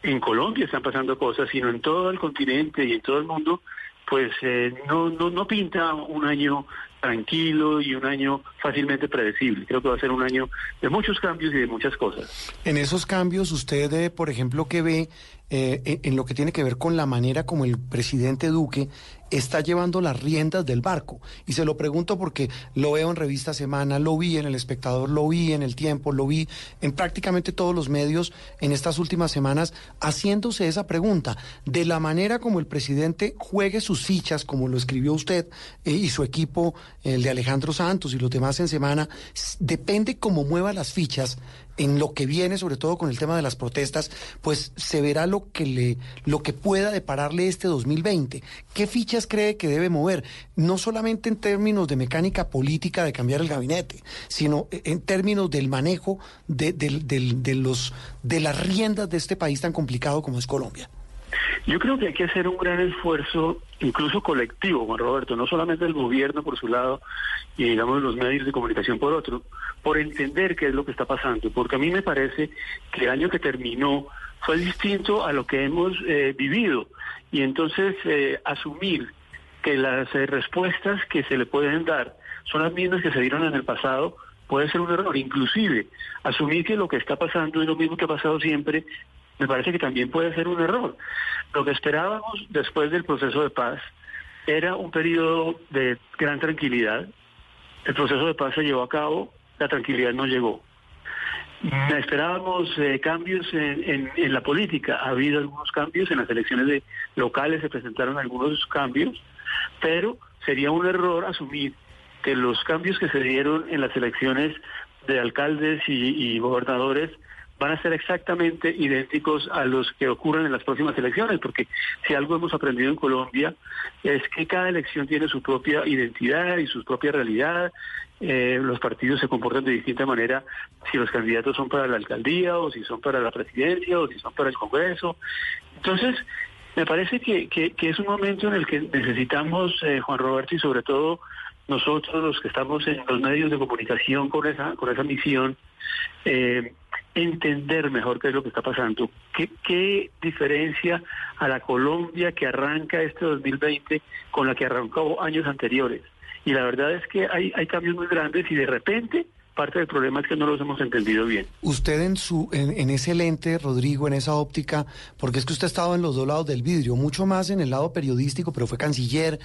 en Colombia están pasando cosas, sino en todo el continente y en todo el mundo, pues eh, no, no, no pinta un año tranquilo y un año fácilmente predecible. Creo que va a ser un año de muchos cambios y de muchas cosas. En esos cambios, usted, eh, por ejemplo, que ve eh, en, en lo que tiene que ver con la manera como el presidente Duque está llevando las riendas del barco. Y se lo pregunto porque lo veo en Revista Semana, lo vi en El Espectador, lo vi en El Tiempo, lo vi en prácticamente todos los medios en estas últimas semanas haciéndose esa pregunta. De la manera como el presidente juegue sus fichas, como lo escribió usted eh, y su equipo, el de Alejandro Santos y los demás en Semana, depende cómo mueva las fichas en lo que viene, sobre todo con el tema de las protestas, pues se verá lo que le, lo que pueda depararle este 2020. ¿Qué fichas cree que debe mover? No solamente en términos de mecánica política de cambiar el gabinete, sino en términos del manejo de, del- del- de los de las riendas de este país tan complicado como es Colombia. Yo creo que hay que hacer un gran esfuerzo, incluso colectivo, Juan Roberto, no solamente el gobierno por su lado y digamos los medios de comunicación por otro, por entender qué es lo que está pasando, porque a mí me parece que el año que terminó fue distinto a lo que hemos eh, vivido. Y entonces eh, asumir que las eh, respuestas que se le pueden dar son las mismas que se dieron en el pasado puede ser un error, inclusive asumir que lo que está pasando es lo mismo que ha pasado siempre me parece que también puede ser un error. Lo que esperábamos después del proceso de paz era un periodo de gran tranquilidad. El proceso de paz se llevó a cabo, la tranquilidad no llegó. Esperábamos eh, cambios en, en- en la política. Ha habido algunos cambios, en las elecciones de locales se presentaron algunos cambios, pero sería un error asumir que los cambios que se dieron en las elecciones de alcaldes y, y gobernadores van a ser exactamente idénticos a los que ocurren en las próximas elecciones, porque si algo hemos aprendido en Colombia es que cada elección tiene su propia identidad y su propia realidad. Eh, los partidos se comportan de distinta manera si los candidatos son para la alcaldía o si son para la presidencia o si son para el Congreso. Entonces, me parece que, que- es un momento en el que necesitamos, eh, Juan Roberto, y sobre todo nosotros los que estamos en los medios de comunicación con esa, con esa misión, eh, entender mejor qué es lo que está pasando. ¿Qué, ¿Qué diferencia a la Colombia que arranca este 2020 con la que arrancó años anteriores? Y la verdad es que hay, hay cambios muy grandes y de repente parte del problema es que no los hemos entendido bien. Usted en su en, en ese lente, Rodrigo, en esa óptica, porque es que usted ha estado en los dos lados del vidrio, mucho más en el lado periodístico, pero fue canciller,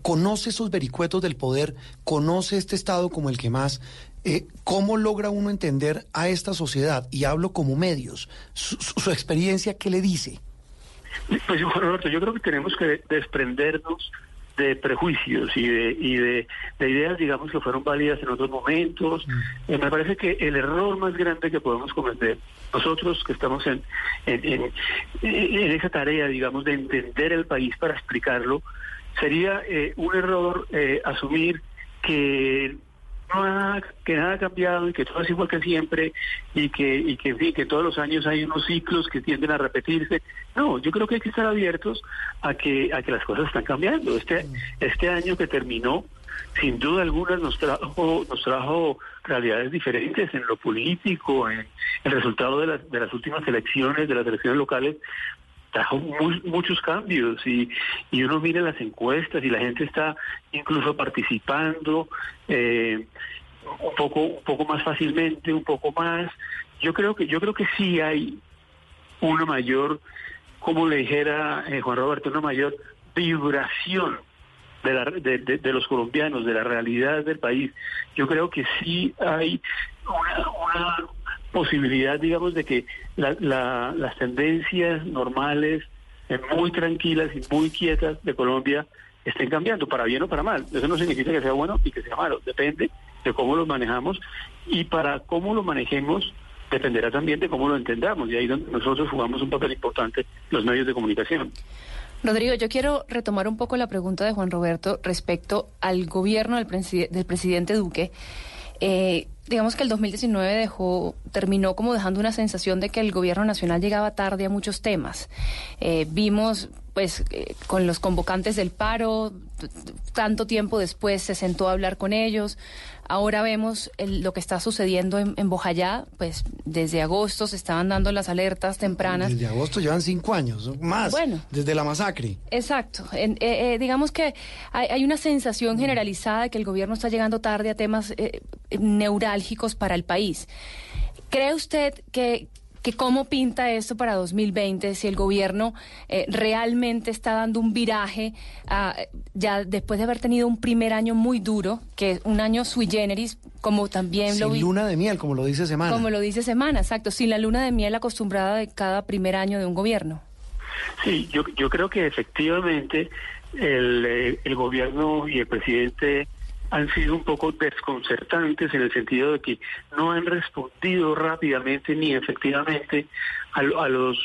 conoce esos vericuetos del poder, conoce este estado como el que más. Eh, ¿Cómo logra uno entender a esta sociedad? Y hablo como medios. Su, su- su experiencia, ¿qué le dice? Pues Juan Roberto, yo creo que tenemos que desprendernos de prejuicios y de, y de, de ideas, digamos, que fueron válidas en otros momentos. Eh, me parece que el error más grande que podemos cometer, nosotros que estamos en, en, en- en esa tarea, digamos, de entender el país para explicarlo, sería eh, un error eh, asumir que no que nada ha cambiado y que todo es igual que siempre y que y que, en que todos los años hay unos ciclos que tienden a repetirse. No, yo creo que hay que estar abiertos a que a que las cosas están cambiando. Este este año que terminó, sin duda alguna nos trajo nos trajo realidades diferentes en lo político, en el resultado de las de las últimas elecciones, de las elecciones locales muchos cambios y, y uno mira las encuestas y la gente está incluso participando eh, un poco un poco más fácilmente un poco más. Yo creo que yo creo que sí hay una mayor como le dijera eh, Juan Roberto una mayor vibración de, la, de, de- los colombianos de la realidad del país. Yo creo que sí hay una posibilidad, digamos, de que la- la- las tendencias normales, eh, muy tranquilas y muy quietas de Colombia estén cambiando, para bien o para mal. Eso no significa que sea bueno y que sea malo, depende de cómo lo manejamos y para cómo lo manejemos dependerá también de cómo lo entendamos y ahí donde nosotros jugamos un papel importante los medios de comunicación. Rodrigo, yo quiero retomar un poco la pregunta de Juan Roberto respecto al gobierno del, preside- del presidente Duque. Eh, digamos que el 2019 dejó, terminó como dejando una sensación de que el gobierno nacional llegaba tarde a muchos temas. Eh, vimos, pues, eh, con los convocantes del paro, tanto tiempo después se sentó a hablar con ellos. Ahora vemos el- lo que está sucediendo en, en Bojayá, pues desde agosto se estaban dando las alertas tempranas. Desde agosto llevan cinco años, más, Bueno. desde la masacre. Exacto. En- eh, eh, digamos que hay, hay una sensación generalizada de que el gobierno está llegando tarde a temas eh, neurálgicos para el país. ¿Cree usted que que cómo pinta esto para 2020, si el gobierno eh, realmente está dando un viraje, ah, ya después de haber tenido un primer año muy duro, que es un año sui generis, como también lo Sin vi. luna de miel, como lo dice Semana. Como lo dice Semana, exacto, sin la luna de miel acostumbrada de cada primer año de un gobierno. Sí, yo, yo creo que efectivamente el, eh, el gobierno y el presidente han sido un poco desconcertantes en el sentido de que no han respondido rápidamente ni efectivamente a, lo- a los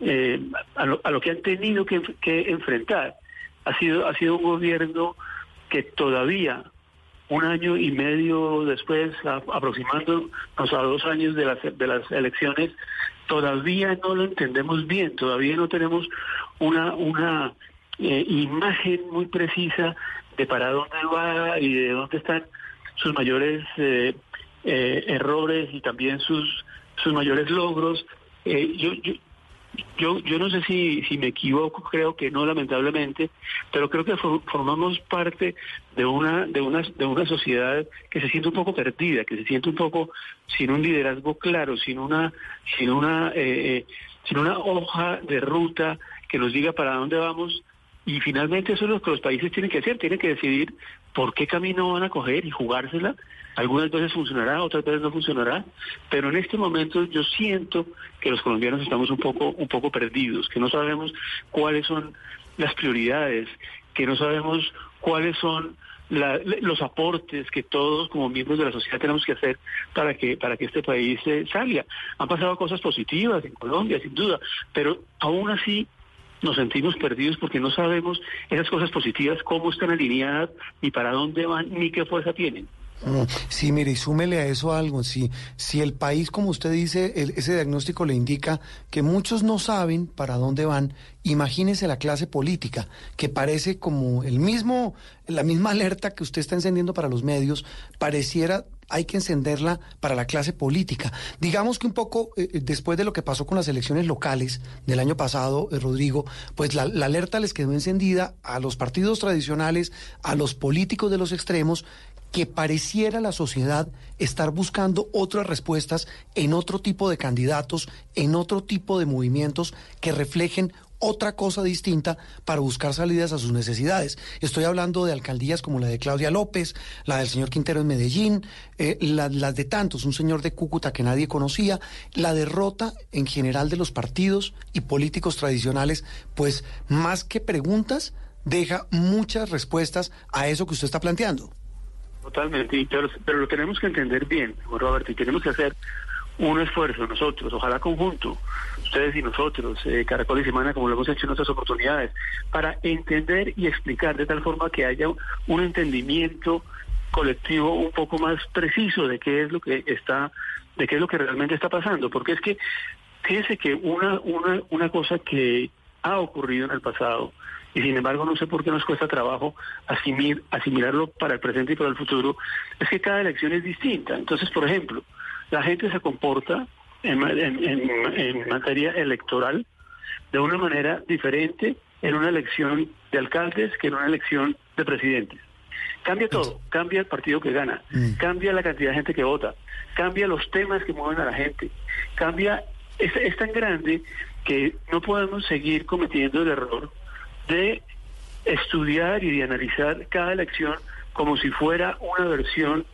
eh, a, lo, a lo que han tenido que, que enfrentar. Ha sido ha sido un gobierno que todavía un año y medio después, a- aproximándonos a dos años de las, de las elecciones, todavía no lo entendemos bien, todavía no tenemos una, una eh, imagen muy precisa de para dónde va y de dónde están sus mayores eh, eh, errores y también sus, sus mayores logros. Eh, yo, yo, yo, yo no sé si, si me equivoco, creo que no, lamentablemente, pero creo que for- formamos parte de una, de, una, de una sociedad que se siente un poco perdida, que se siente un poco sin un liderazgo claro, sin una, sin una, eh, eh, sin una hoja de ruta que nos diga para dónde vamos. Y finalmente eso es lo que los países tienen que hacer, tienen que decidir por qué camino van a coger y jugársela. Algunas veces funcionará, otras veces no funcionará, pero en este momento yo siento que los colombianos estamos un poco, un poco perdidos, que no sabemos cuáles son las prioridades, que no sabemos cuáles son la- los aportes que todos como miembros de la sociedad tenemos que hacer para que para que este país eh, salga. Han pasado cosas positivas en Colombia, sin duda, pero aún así nos sentimos perdidos porque no sabemos esas cosas positivas cómo están alineadas, ni para dónde van, ni qué fuerza tienen. Mm, Sí, mire, y súmele a eso algo. Si, si el país, como usted dice, ese diagnóstico le indica que muchos no saben para dónde van, imagínese la clase política, que parece como el mismo, la misma (laughs) alerta que usted está encendiendo para los medios, pareciera hay que encenderla para la clase política. Digamos que un poco eh, eh, después de lo que pasó con las elecciones locales del año pasado, eh, Rodrigo, pues la, la alerta les quedó encendida a los partidos tradicionales, a los políticos de los extremos, que pareciera la sociedad estar buscando otras respuestas en otro tipo de candidatos, en otro tipo de movimientos que reflejen otra cosa distinta para buscar salidas a sus necesidades. Estoy hablando de alcaldías como la de Claudia López, la del señor Quintero en Medellín, eh, la- las de tantos, un señor de Cúcuta que nadie conocía, la derrota en general de los partidos y políticos tradicionales, pues más que preguntas, deja muchas respuestas a eso que usted está planteando. Totalmente, pero, pero lo tenemos que entender bien, Roberto, y tenemos que hacer un esfuerzo nosotros, ojalá conjunto, ustedes y nosotros, eh, Caracol y Semana, como lo hemos hecho en otras oportunidades, para entender y explicar de tal forma que haya un entendimiento colectivo un poco más preciso de qué es lo que está, de qué es lo que realmente está pasando, porque es que fíjese que una, una, una cosa que ha ocurrido en el pasado y sin embargo no sé por qué nos cuesta trabajo asimil- asimilarlo para el presente y para el futuro, es que cada elección es distinta. Entonces, por ejemplo, la gente se comporta en, ma- en- en- en materia electoral de una manera diferente en una elección de alcaldes que en una elección de presidentes. Cambia todo, cambia el partido que gana, cambia la cantidad de gente que vota, cambia los temas que mueven a la gente, cambia, es, es tan grande que no podemos seguir cometiendo el error de estudiar y de analizar cada elección como si fuera una versión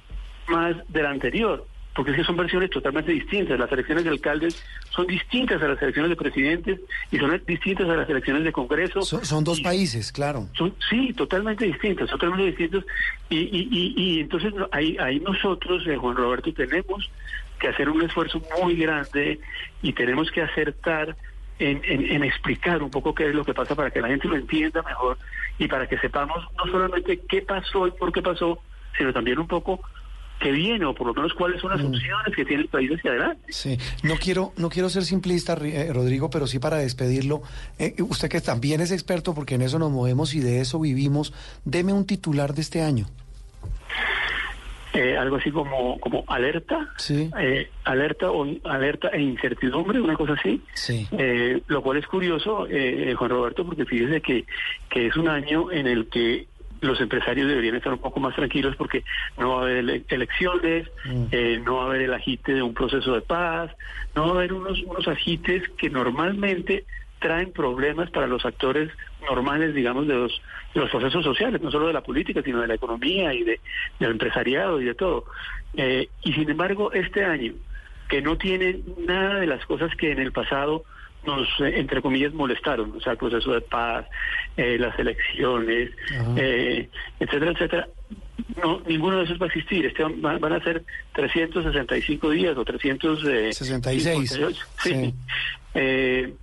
más de la anterior, porque es que son versiones totalmente distintas. Las elecciones de alcaldes son distintas a las elecciones de presidentes y son distintas a las elecciones de Congreso. Son, son dos países, claro. Son, sí, totalmente distintos, totalmente distintos. Y, y, y, y entonces ahí, ahí nosotros, eh, Juan Roberto, tenemos que hacer un esfuerzo muy grande y tenemos que acertar en, en, en explicar un poco qué es lo que pasa para que la gente lo entienda mejor y para que sepamos no solamente qué pasó y por qué pasó, sino también un poco qué viene o por lo menos cuáles son las opciones que tiene el país hacia adelante. Sí, no quiero, no quiero ser simplista, eh, Rodrigo, pero sí para despedirlo. eh, usted que también es experto, porque en eso nos movemos y de eso vivimos, deme un titular de este año. Eh, algo así como como alerta, Sí. eh, alerta o alerta e incertidumbre, una cosa así. Sí. Eh, lo cual es curioso, eh, Juan Roberto, porque fíjese que, que es un año en el que los empresarios deberían estar un poco más tranquilos porque no va a haber ele- elecciones, eh, no va a haber el agite de un proceso de paz, no va a haber unos, unos agites que normalmente traen problemas para los actores normales, digamos, de los, de los procesos sociales, no solo de la política, sino de la economía y de, del empresariado y de todo. Eh, y sin embargo, este año, que no tiene nada de las cosas que en el pasado nos, eh, entre comillas, molestaron, o sea, el proceso de paz, eh, las elecciones, eh, etcétera, etcétera. No, ninguno de esos va a existir. Este van, van a ser 365 días o 366. 66. Sí. Sí.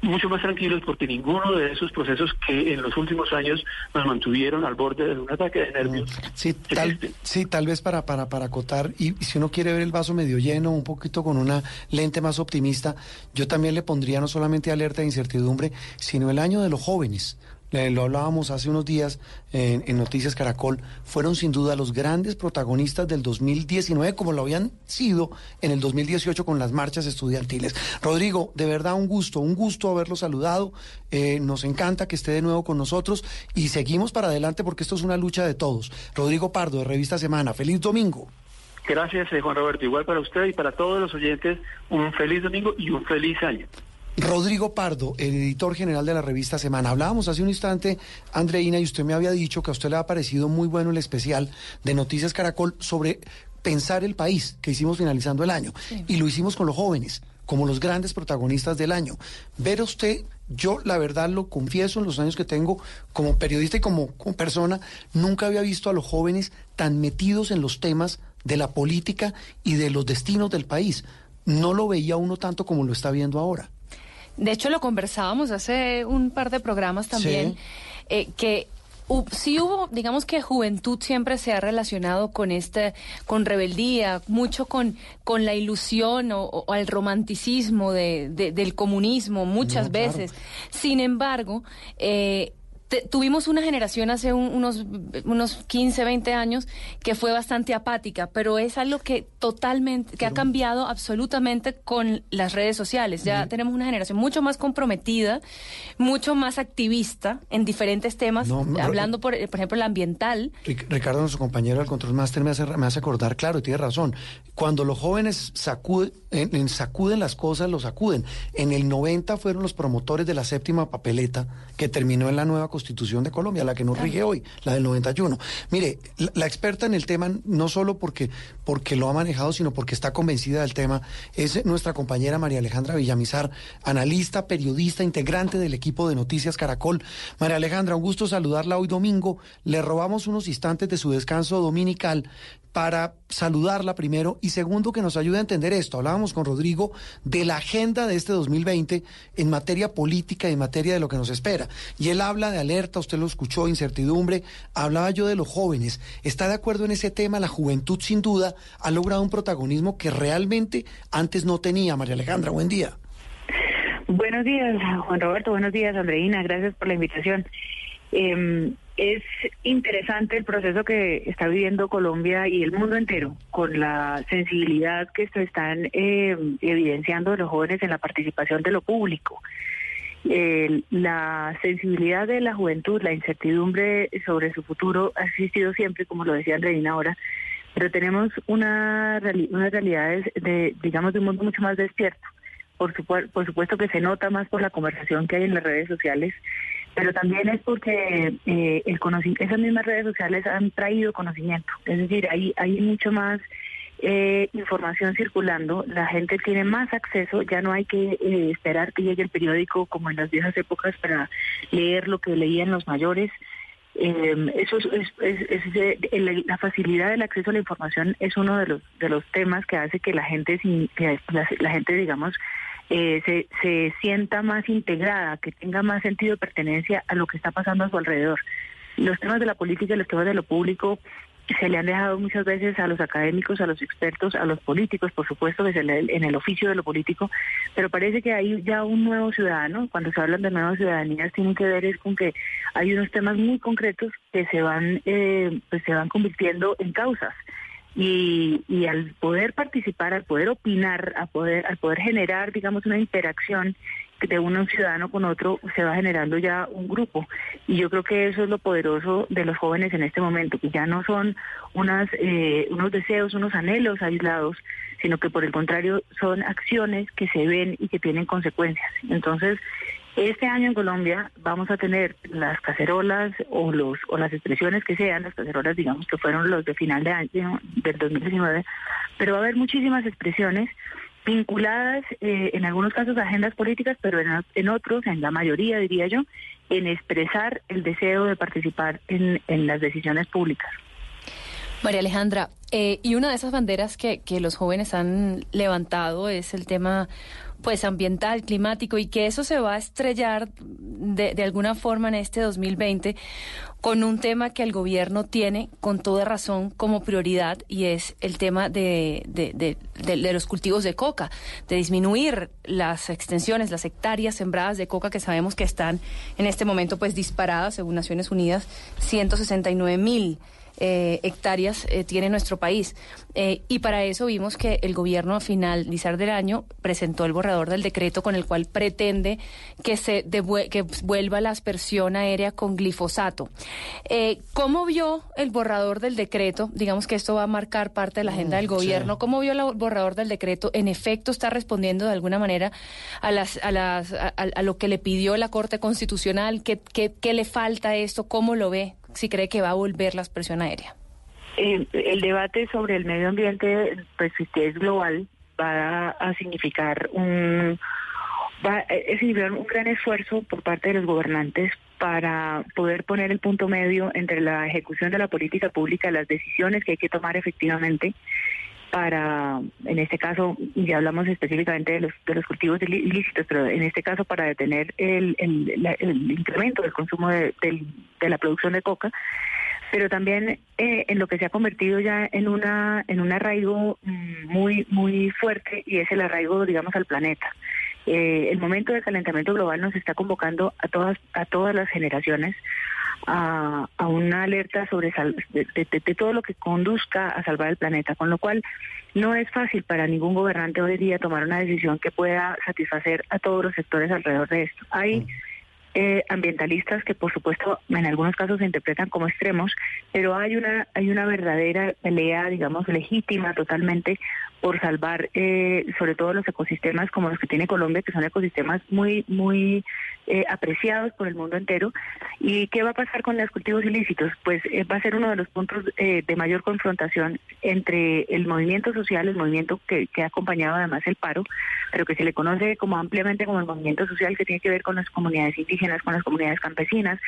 Mucho más tranquilos porque ninguno de esos procesos que en los últimos años nos mantuvieron al borde de un ataque de nervios. Sí, tal, sí, tal vez para, para, para acotar, y, y si uno quiere ver el vaso medio lleno, un poquito con una lente más optimista, yo también le pondría no solamente alerta de incertidumbre, sino el año de los jóvenes. Le- Lo hablábamos hace unos días en, en Noticias Caracol, fueron sin duda los grandes protagonistas del 2019, como lo habían sido en el 2018 con las marchas estudiantiles. Rodrigo, de verdad un gusto, un gusto haberlo saludado. Eh, nos encanta que esté de nuevo con nosotros y seguimos para adelante porque esto es una lucha de todos. Rodrigo Pardo, de Revista Semana. Feliz domingo. Gracias, eh, Juan Roberto. Igual para usted y para todos los oyentes, un feliz domingo y un feliz año. Rodrigo Pardo, el editor general de la revista Semana. Hablábamos hace un instante, Andreina, y usted me había dicho que a usted le ha parecido muy bueno el especial de Noticias Caracol sobre pensar el país que hicimos finalizando el año. Y lo hicimos con los jóvenes, como los grandes protagonistas del año. Ver a usted, yo la verdad lo confieso en los años que tengo como periodista y como, como persona, nunca había visto a los jóvenes tan metidos en los temas de la política y de los destinos del país. No lo veía uno tanto como lo está viendo ahora. De hecho, lo conversábamos hace un par de programas también, eh, que hu- sí hubo, digamos que juventud siempre se ha relacionado con este, con rebeldía, mucho con, con la ilusión o, o al romanticismo de, de- del comunismo, muchas No, claro. veces. Sin embargo, eh, te- tuvimos una generación hace un- unos, unos 15, 20 años que fue bastante apática, pero es algo que totalmente, que ha cambiado absolutamente con las redes sociales. Ya tenemos una generación mucho más comprometida, mucho más activista en diferentes temas, No, hablando, por, por ejemplo, el ambiental. Ric- Ricardo, nuestro compañero del Control Master, me hace, me hace acordar, claro, tiene razón. Cuando los jóvenes sacuden, en- en sacuden las cosas, los sacuden. En el 90 fueron los promotores de la séptima papeleta que terminó en la nueva Constitución de Colombia, la que nos rige hoy, la del 91. Mire, la, la experta en el tema, no solo porque, porque lo ha manejado, sino porque está convencida del tema, es nuestra compañera María Alejandra Villamizar, analista, periodista, integrante del equipo de Noticias Caracol. María Alejandra, un gusto saludarla hoy domingo. Le robamos unos instantes de su descanso dominical para saludarla primero y segundo que nos ayude a entender esto. Hablábamos con Rodrigo de la agenda de este 2020 en materia política y en materia de lo que nos espera. Y él habla de alerta, usted lo escuchó, incertidumbre, hablaba yo de los jóvenes. ¿Está de acuerdo en ese tema? La juventud sin duda ha logrado un protagonismo que realmente antes no tenía. María Alejandra, buen día. Buenos días, Juan Roberto. Buenos días, Andreina. Gracias por la invitación. Eh, es interesante el proceso que está viviendo Colombia y el mundo entero con la sensibilidad que se están eh, evidenciando de los jóvenes en la participación de lo público. Eh, la sensibilidad de la juventud, la incertidumbre sobre su futuro ha existido siempre, como lo decía Andreina ahora, pero tenemos una, reali- unas realidades de, digamos, de un mundo mucho más despierto. Por, supu- por supuesto que se nota más por la conversación que hay en las redes sociales, pero también es porque eh, el esas mismas redes sociales han traído conocimiento. Es decir, hay, hay mucho más eh, información circulando, la gente tiene más acceso, ya no hay que eh, esperar que llegue el periódico como en las viejas épocas para leer lo que leían los mayores. Eh, eso es, es- es- es, eh, la facilidad del acceso a la información es uno de los de los temas que hace que la gente que la, la gente digamos eh, se, se sienta más integrada, que tenga más sentido de pertenencia a lo que está pasando a su alrededor. Los temas de la política y los temas de lo público se le han dejado muchas veces a los académicos, a los expertos, a los políticos, por supuesto que se le, en el oficio de lo político, pero parece que hay ya un nuevo ciudadano, cuando se hablan de nuevas ciudadanías tienen que ver es con que hay unos temas muy concretos que se van eh, pues se van convirtiendo en causas. Y, y al poder participar, al poder opinar, a poder, al poder generar, digamos, una interacción de un ciudadano con otro se va generando ya un grupo. Y yo creo que eso es lo poderoso de los jóvenes en este momento, que ya no son unas, eh, unos deseos, unos anhelos aislados, sino que por el contrario son acciones que se ven y que tienen consecuencias. Entonces, este año en Colombia vamos a tener las cacerolas o los o las expresiones que sean, las cacerolas digamos que fueron los de final de año del 2019, pero va a haber muchísimas expresiones vinculadas eh, en algunos casos a agendas políticas, pero en, otros, en la mayoría diría yo, en expresar el deseo de participar en, en las decisiones públicas. María Alejandra, eh, y una de esas banderas que, que los jóvenes han levantado es el tema pues ambiental, climático y que eso se va a estrellar de, de, alguna forma en este 2020 con un tema que el gobierno tiene con toda razón como prioridad y es el tema de, de, de los cultivos de coca, de disminuir las extensiones, las hectáreas sembradas de coca que sabemos que están en este momento pues disparadas según Naciones Unidas, 169 mil eh, hectáreas eh, tiene nuestro país. Eh, y para eso vimos que el gobierno a finalizar del año presentó el borrador del decreto con el cual pretende que se que vuelva la aspersión aérea con glifosato. ¿Cómo vio el borrador del decreto? Digamos que esto va a marcar parte de la agenda del mm, gobierno. ¿Cómo vio el borrador del decreto? ¿En efecto está respondiendo de alguna manera a, las, a, las, a, lo que le pidió la Corte Constitucional? ¿Qué, qué, qué le falta a esto? ¿Cómo lo ve? Si cree que va a volver la expresión aérea. Eh, el debate sobre el medio ambiente, pues si es global, va a significar un va a significar un gran esfuerzo por parte de los gobernantes para poder poner el punto medio entre la ejecución de la política pública, las decisiones que hay que tomar efectivamente para, en este caso, ya hablamos específicamente de los, de los cultivos ilícitos, pero en este caso para detener el, el, incremento del consumo de, de, la producción de coca, pero también eh, en lo que se ha convertido ya en una en un arraigo mm, muy muy fuerte y es el arraigo, digamos, al planeta. Eh, el momento del calentamiento global nos está convocando a todas a todas las generaciones a, una alerta sobre de, todo lo que conduzca a salvar el planeta, con lo cual no es fácil para ningún gobernante hoy día tomar una decisión que pueda satisfacer a todos los sectores alrededor de esto. Hay eh, ambientalistas que por supuesto en algunos casos se interpretan como extremos, pero hay una hay una verdadera pelea, digamos, legítima totalmente por salvar eh, sobre todo los ecosistemas como los que tiene Colombia, que son ecosistemas muy muy eh, apreciados por el mundo entero. ¿Y qué va a pasar con los cultivos ilícitos? Pues eh, va a ser uno de los puntos eh, de mayor confrontación entre el movimiento social, el movimiento que, que, ha acompañado además el paro, pero que se le conoce como ampliamente como el movimiento social que tiene que ver con las comunidades indígenas, con las comunidades campesinas,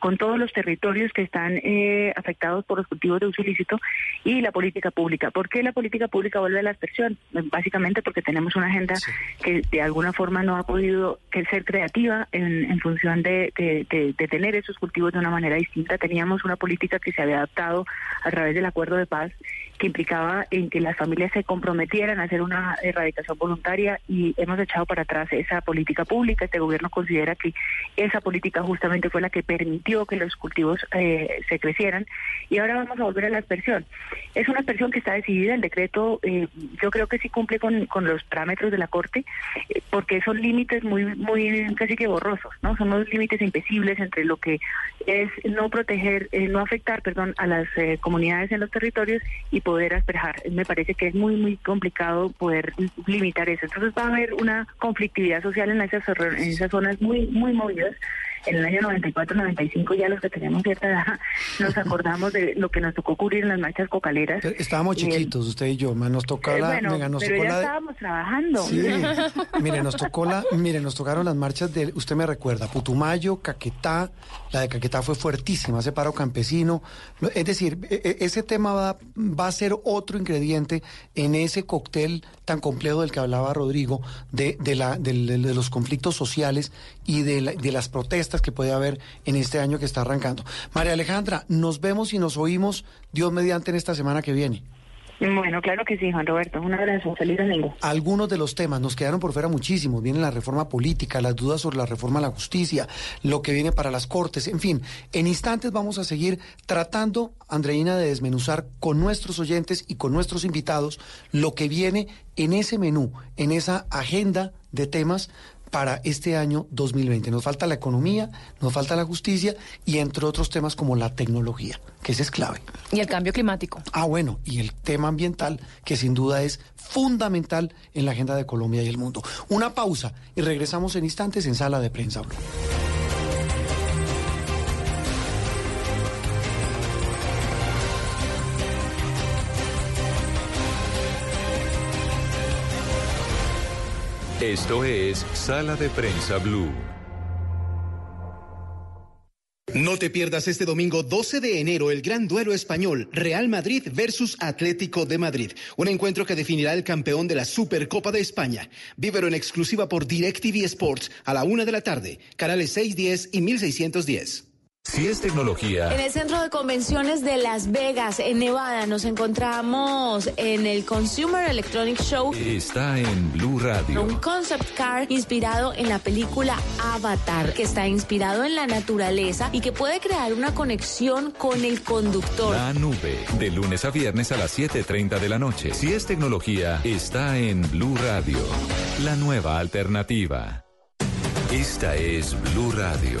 con todos los territorios que están afectados por los cultivos de uso ilícito y la política pública. ¿Por qué la política pública vuelve a la Básicamente porque tenemos una agenda que de alguna forma no ha podido ser creativa en en, función de, de, tener esos cultivos de una manera distinta. Teníamos una política que se había adaptado a través del acuerdo de paz que implicaba en que las familias se comprometieran a hacer una erradicación voluntaria y hemos echado para atrás esa política pública. Este gobierno considera que esa política justamente fue la que permitió que los cultivos eh, se crecieran y ahora vamos a volver a la aspersión. Es una aspersión que está decidida, el decreto eh, yo creo que sí cumple con, con los parámetros de la Corte eh, porque son límites muy, muy casi que borrosos, ¿no? Son los límites impesibles entre lo que es no proteger, no afectar, perdón, a las comunidades en los territorios y poder asperjar. Me parece que es muy, muy complicado poder limitar eso. Entonces va a haber una conflictividad social en esas, en esas zonas muy, muy movidas en el año 94-95 ya los que teníamos cierta edad nos acordamos de lo que nos tocó cubrir en las marchas cocaleras. Estábamos chiquitos, usted y yo, nos tocó eh, la... Bueno, nos pero ya estábamos trabajando. Sí, mire, nos tocó la, mire, nos tocaron las marchas de, usted me recuerda, Putumayo, Caquetá, la de Caquetá fue fuertísima, ese paro campesino. Es decir, e, e, ese tema va, va a ser otro ingrediente en ese cóctel tan complejo del que hablaba Rodrigo, de, de, la, de, de los conflictos sociales y de, de las protestas que puede haber en este año que está arrancando. María Alejandra, nos vemos y nos oímos, Dios mediante, en esta semana que viene. Bueno, claro que sí, Juan Roberto. Un abrazo. Feliz domingo. Algunos de los temas nos quedaron por fuera muchísimos. Viene la reforma política, las dudas sobre la reforma a la justicia, lo que viene para las cortes. En fin, en instantes vamos a seguir tratando, Andreina, de desmenuzar con nuestros oyentes y con nuestros invitados lo que viene en ese menú, en esa agenda de temas para este año 2020. Nos falta la economía, nos falta la justicia y entre otros temas como la tecnología, que ese es clave. Y el cambio climático. Ah, bueno, y el tema ambiental, que sin duda es fundamental en la agenda de Colombia y el mundo. Una pausa y regresamos en instantes en Sala de Prensa Esto es Sala de Prensa Blue. No te pierdas este domingo 12 de enero el gran duelo español Real Madrid versus Atlético de Madrid, un encuentro que definirá el campeón de la Supercopa de España. Vívelo en exclusiva por DirecTV Sports a la una de la tarde, canales 610 y 1610. Si es tecnología, En el centro de convenciones de Las Vegas, en Nevada, nos encontramos en el Consumer Electronic Show, está en Blue Radio. un concept car inspirado en la película Avatar, que está inspirado en la naturaleza y que puede crear una conexión con el conductor. La nube, de lunes a viernes a las 7.30 de la noche. Si es tecnología, está en Blue Radio. La nueva alternativa. Esta es Blue Radio.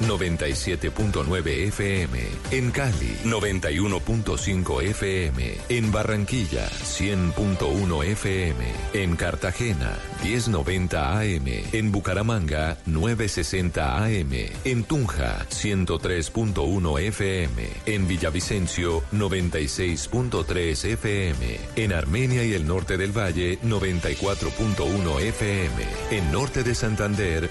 97.9 FM. En Cali, 91.5 FM. En Barranquilla, 100.1 FM. En Cartagena, 1090 AM. En Bucaramanga, 960 AM. En Tunja, 103.1 FM. En Villavicencio, 96.3 FM. En Armenia y el norte del Valle, 94.1 FM. En norte de Santander,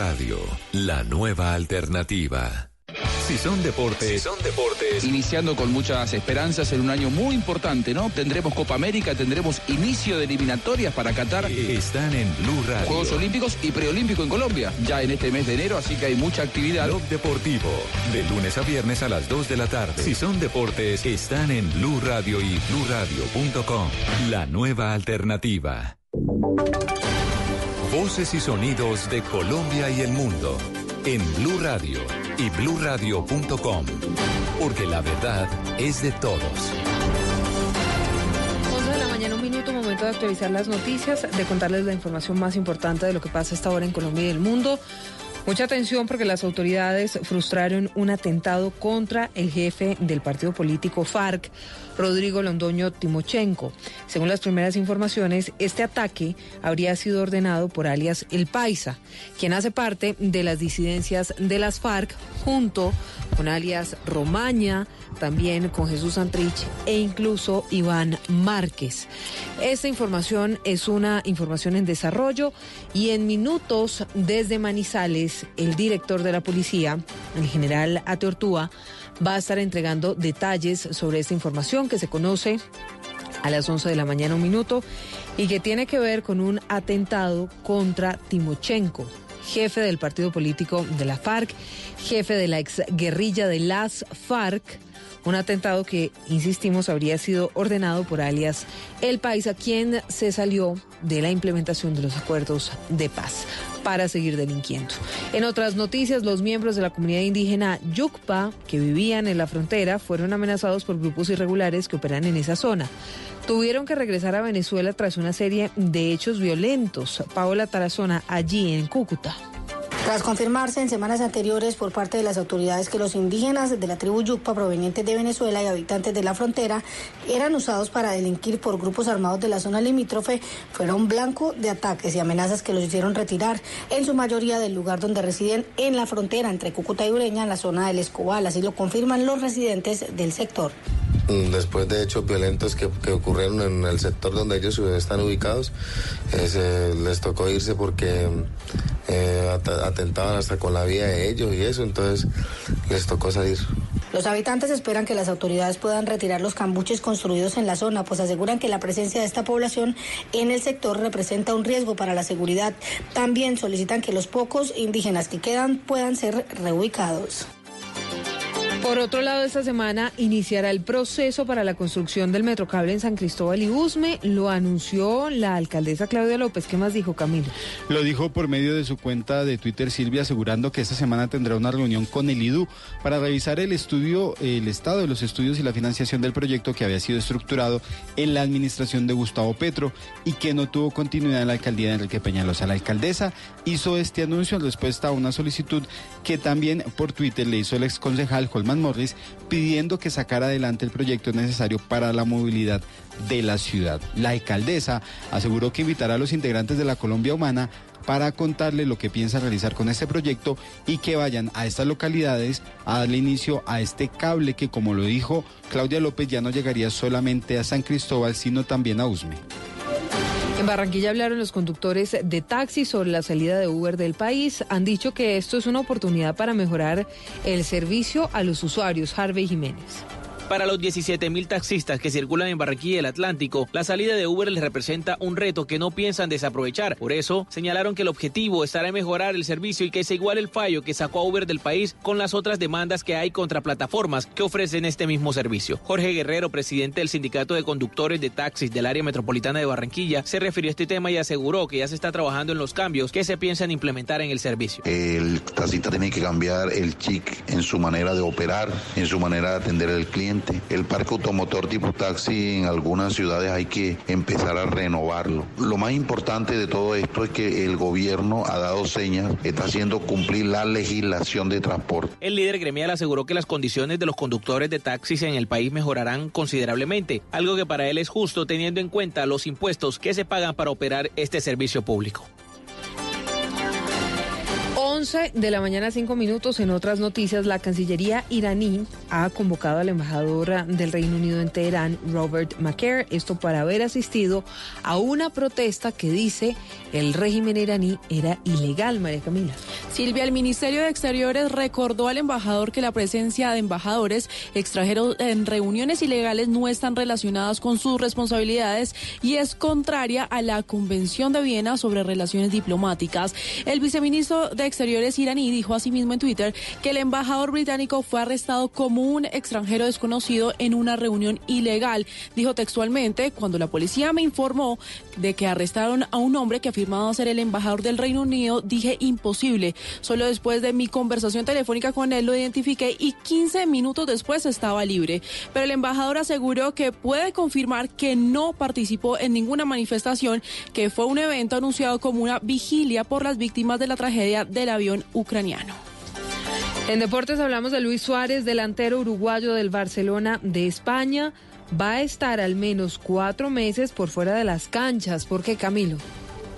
Radio, la nueva alternativa. Si son deportes, son deportes. Iniciando con muchas esperanzas en un año muy importante, ¿no? Tendremos Copa América, tendremos inicio de eliminatorias para Qatar. Están en Blue Radio. Juegos Olímpicos y Preolímpico en Colombia, ya en este mes de enero, así que hay mucha actividad. Blog Deportivo, de lunes a viernes a las 2 de la tarde. Si son deportes, están en Blue Radio y bluradio.com. La nueva alternativa. Voces y sonidos de Colombia y el mundo en Blue Radio y bluradio.com, porque la verdad es de todos. 11 de la mañana, un minuto, momento de actualizar las noticias, de contarles la información más importante de lo que pasa esta hora en Colombia y el mundo. Mucha atención porque las autoridades frustraron un atentado contra el jefe del partido político FARC, Rodrigo Londoño Timochenko. Según las primeras informaciones, este ataque habría sido ordenado por alias El Paisa, quien hace parte de las disidencias de las FARC junto con alias Romaña, también con Jesús Santrich e incluso Iván Márquez. Esta información es una información en desarrollo y en minutos desde Manizales, el director de la policía, el general Ateortúa, va a estar entregando detalles sobre esta información que se conoce a las 11 de la mañana un minuto y que tiene que ver con un atentado contra Timochenko, jefe del partido político de la FARC, jefe de la exguerrilla de las FARC, un atentado que, insistimos, habría sido ordenado por alias El País, a quien se salió de la implementación de los acuerdos de paz para seguir delinquiendo. En otras noticias, los miembros de la comunidad indígena Yucpa, que vivían en la frontera, fueron amenazados por grupos irregulares que operan en esa zona. Tuvieron que regresar a Venezuela tras una serie de hechos violentos. Paola Tarazona, allí en Cúcuta. Tras confirmarse en semanas anteriores por parte de las autoridades que los indígenas de la tribu Yucpa provenientes de Venezuela y habitantes de la frontera eran usados para delinquir por grupos armados de la zona limítrofe, fueron blanco de ataques y amenazas que los hicieron retirar en su mayoría del lugar donde residen en la frontera entre Cúcuta y Ureña, en la zona del Escobal. Así lo confirman los residentes del sector. Después de hechos violentos que, que ocurrieron en el sector donde ellos están ubicados, eh, les tocó irse porque eh, atentaban hasta con la vida de ellos y eso, entonces les tocó salir. Los habitantes esperan que las autoridades puedan retirar los cambuches construidos en la zona, pues aseguran que la presencia de esta población en el sector representa un riesgo para la seguridad. También solicitan que los pocos indígenas que quedan puedan ser reubicados. Por otro lado, esta semana iniciará el proceso para la construcción del metrocable en San Cristóbal y Usme. Lo anunció la alcaldesa Claudia López. ¿Qué más dijo Camilo? Lo dijo por medio de su cuenta de Twitter Silvia, asegurando que esta semana tendrá una reunión con el IDU para revisar el estudio, el estado de los estudios y la financiación del proyecto que había sido estructurado en la administración de Gustavo Petro y que no tuvo continuidad en la alcaldía de Enrique Peñalosa. La alcaldesa hizo este anuncio en respuesta a una solicitud que también por Twitter le hizo el ex concejal Morris pidiendo que sacara adelante el proyecto necesario para la movilidad de la ciudad. La alcaldesa aseguró que invitará a los integrantes de la Colombia Humana para contarle lo que piensa realizar con este proyecto y que vayan a estas localidades a darle inicio a este cable que, como lo dijo Claudia López, ya no llegaría solamente a San Cristóbal, sino también a Usme. En Barranquilla hablaron los conductores de taxi sobre la salida de Uber del país. Han dicho que esto es una oportunidad para mejorar el servicio a los usuarios. Harvey Jiménez. Para los 17 mil taxistas que circulan en Barranquilla y el Atlántico, la salida de Uber les representa un reto que no piensan desaprovechar. Por eso, señalaron que el objetivo estará en mejorar el servicio y que se iguale el fallo que sacó a Uber del país con las otras demandas que hay contra plataformas que ofrecen este mismo servicio. Jorge Guerrero, presidente del Sindicato de Conductores de Taxis del área metropolitana de Barranquilla, se refirió a este tema y aseguró que ya se está trabajando en los cambios que se piensan implementar en el servicio. El taxista tiene que cambiar el chic en su manera de operar, en su manera de atender al cliente. El parque automotor tipo taxi en algunas ciudades hay que empezar a renovarlo. Lo más importante de todo esto es que el gobierno ha dado señas, está haciendo cumplir la legislación de transporte. El líder gremial aseguró que las condiciones de los conductores de taxis en el país mejorarán considerablemente, algo que para él es justo teniendo en cuenta los impuestos que se pagan para operar este servicio público. 11 de la mañana, 5 minutos. En otras noticias, la Cancillería iraní ha convocado al embajador del Reino Unido en Teherán, Robert Macaire, esto para haber asistido a una protesta que dice el régimen iraní era ilegal, María Camila. Silvia, el Ministerio de Exteriores recordó al embajador que la presencia de embajadores extranjeros en reuniones ilegales no están relacionadas con sus responsabilidades y es contraria a la Convención de Viena sobre Relaciones Diplomáticas. El viceministro de Exteriores iraní dijo asimismo en Twitter que el embajador británico fue arrestado como un extranjero desconocido en una reunión ilegal. Dijo textualmente, cuando la policía me informó de que arrestaron a un hombre que afirmaba ser el embajador del Reino Unido, dije imposible. Solo después de mi conversación telefónica con él lo identifiqué y 15 minutos después estaba libre. Pero el embajador aseguró que puede confirmar que no participó en ninguna manifestación, que fue un evento anunciado como una vigilia por las víctimas de la tragedia del ucraniano. En deportes hablamos de Luis Suárez, delantero uruguayo del Barcelona de España. Va a estar al menos cuatro meses por fuera de las canchas. ¿Por qué, Camilo?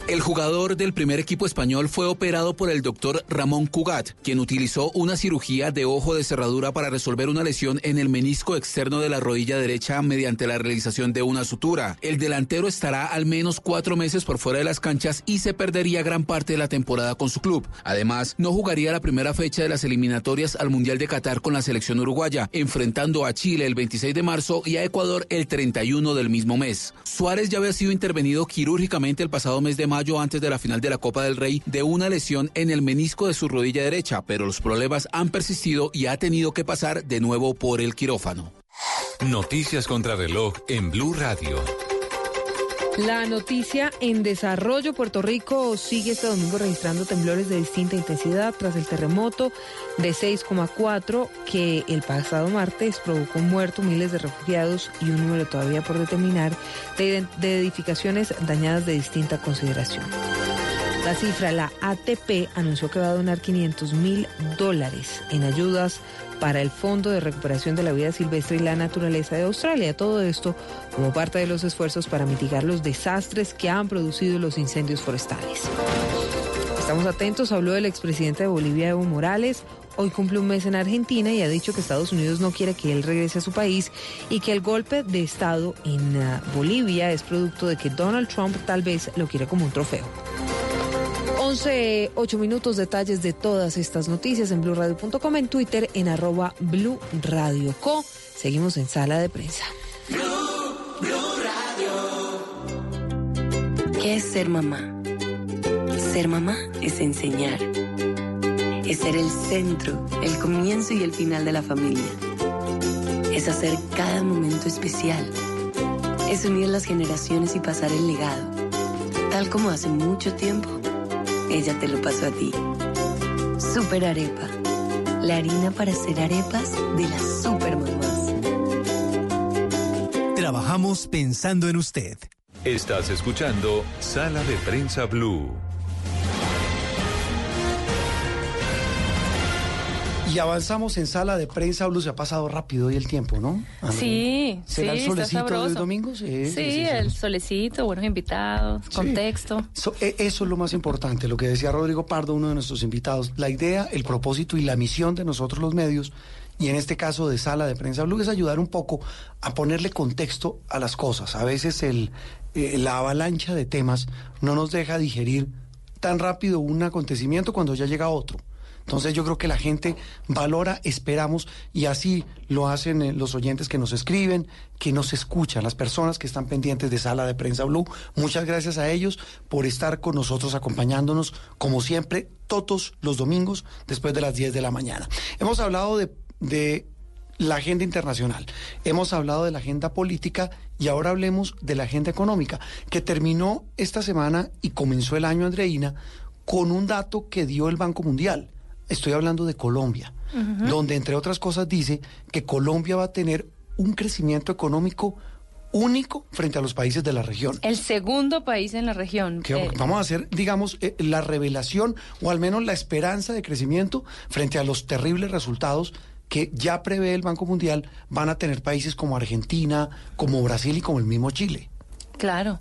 El jugador del primer equipo español fue operado por el doctor Ramón Cugat, quien utilizó una cirugía de ojo de cerradura para resolver una lesión en el menisco externo de la rodilla derecha mediante la realización de una sutura. El delantero estará al menos cuatro meses por fuera de las canchas y se perdería gran parte de la temporada con su club. Además, no jugaría la primera fecha de las eliminatorias al Mundial de Qatar con la selección uruguaya, enfrentando a Chile el 26 de marzo y a Ecuador el 31 del mismo mes. Suárez ya había sido intervenido quirúrgicamente el pasado mes de mayo antes de la final de la Copa del Rey de una lesión en el menisco de su rodilla derecha, pero los problemas han persistido y ha tenido que pasar de nuevo por el quirófano. Noticias contra reloj en Blue Radio. La noticia en desarrollo, Puerto Rico sigue este domingo registrando temblores de distinta intensidad tras el terremoto de 6,4 que el pasado martes provocó un muerto, miles de refugiados y un número todavía por determinar de, de edificaciones dañadas de distinta consideración. La cifra, la ATP, anunció que va a donar 500 mil dólares en ayudas para el Fondo de Recuperación de la Vida Silvestre y la Naturaleza de Australia. Todo esto como parte de los esfuerzos para mitigar los desastres que han producido los incendios forestales. Estamos atentos, habló el expresidente de Bolivia, Evo Morales. Hoy cumple un mes en Argentina y ha dicho que Estados Unidos no quiere que él regrese a su país y que el golpe de Estado en uh, Bolivia es producto de que Donald Trump tal vez lo quiere como un trofeo. 11, 8 minutos, detalles de todas estas noticias en blurradio.com, en Twitter, en arroba Blue Radio Co. Seguimos en sala de prensa. ¿Qué es ser mamá? Ser mamá es enseñar. Es ser el centro, el comienzo y el final de la familia. Es hacer cada momento especial. Es unir las generaciones y pasar el legado. Tal como hace mucho tiempo, ella te lo pasó a ti. Super Arepa. La harina para hacer arepas de las super mamás. Trabajamos pensando en usted. Estás escuchando Sala de Prensa Blue. Y avanzamos en sala de prensa, Blue, se ha pasado rápido hoy el tiempo, ¿no? Andrea? Sí, ¿Será sí, el solecito del domingo? Sí, Sí, el solecito, buenos invitados, contexto. So- e- eso es lo más importante, lo que decía Rodrigo Pardo, uno de nuestros invitados. La idea, el propósito y la misión de nosotros los medios, y en este caso de Sala de Prensa Blue, es ayudar un poco a ponerle contexto a las cosas. A veces el, eh, la avalancha de temas no nos deja digerir tan rápido un acontecimiento cuando ya llega otro. Entonces yo creo que la gente valora, esperamos, y así lo hacen eh, los oyentes que nos escriben, que nos escuchan, las personas que están pendientes de Sala de Prensa Blue. Muchas gracias a ellos por estar con nosotros, acompañándonos, como siempre, todos los domingos después de las 10 de la mañana. Hemos hablado de, de la agenda internacional, hemos hablado de la agenda política y ahora hablemos de la agenda económica, que terminó esta semana y comenzó el año, Andreina, con un dato que dio el Banco Mundial. Estoy hablando de Colombia, donde entre otras cosas dice que Colombia va a tener un crecimiento económico único frente a los países de la región. El segundo país en la región. Que eh, vamos a hacer, digamos, eh, la revelación o al menos la esperanza de crecimiento frente a los terribles resultados que ya prevé el Banco Mundial van a tener países como Argentina, como Brasil y como el mismo Chile. Claro.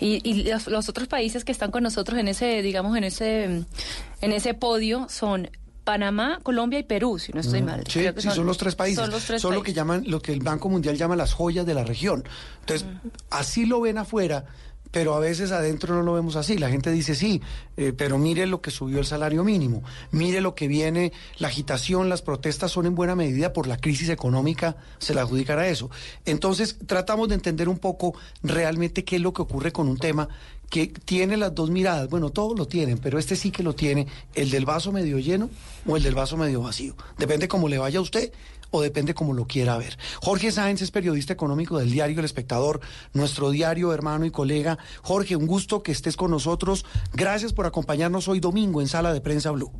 Y, y los, los otros países que están con nosotros en ese, digamos, en ese, en ese podio son Panamá, Colombia y Perú, si no estoy mal. Sí, Creo que sí, son, los tres países. Son los tres Son lo que llaman, lo que el Banco Mundial llama las joyas de la región. Entonces, así lo ven afuera, pero a veces adentro no lo vemos así. La gente dice, sí, eh, pero mire lo que subió el salario mínimo, mire lo que viene, la agitación, las protestas son en buena medida por la crisis económica, se la adjudicará eso. Entonces, tratamos de entender un poco realmente qué es lo que ocurre con un tema que tiene las dos miradas. Bueno, todos lo tienen, pero este sí que lo tiene, el del vaso medio lleno o el del vaso medio vacío. Depende cómo le vaya a usted o depende cómo lo quiera ver. Jorge Sáenz es periodista económico del diario El Espectador, nuestro diario hermano y colega. Jorge, un gusto que estés con nosotros. Gracias por acompañarnos hoy domingo en Sala de Prensa Blue.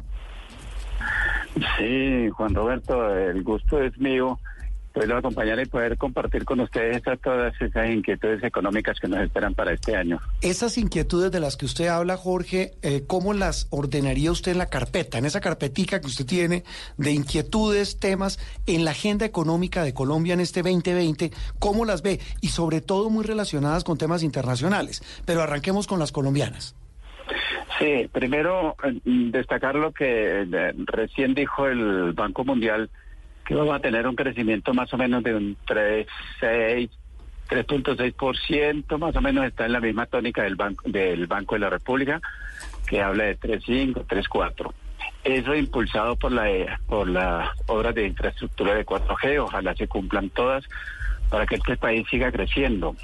Sí, Juan Roberto, el gusto es mío poderlo acompañar y poder compartir con ustedes todas esas inquietudes económicas que nos esperan para este año. Esas inquietudes de las que usted habla, Jorge, eh, ¿cómo las ordenaría usted en la carpeta, en esa carpetica que usted tiene de inquietudes, temas en la agenda económica de Colombia en este 2020? ¿Cómo las ve? Y sobre todo muy relacionadas con temas internacionales. Pero arranquemos con las colombianas. Sí, primero eh, destacar lo que eh, recién dijo el Banco Mundial, que vamos a tener un crecimiento más o menos de un 3,6, 3.6%, más o menos está en la misma tónica del Banco, del Banco de la República, que habla de 3,5, 3,4. Eso impulsado por la por las obras de infraestructura de 4G, ojalá se cumplan todas para que este país siga creciendo.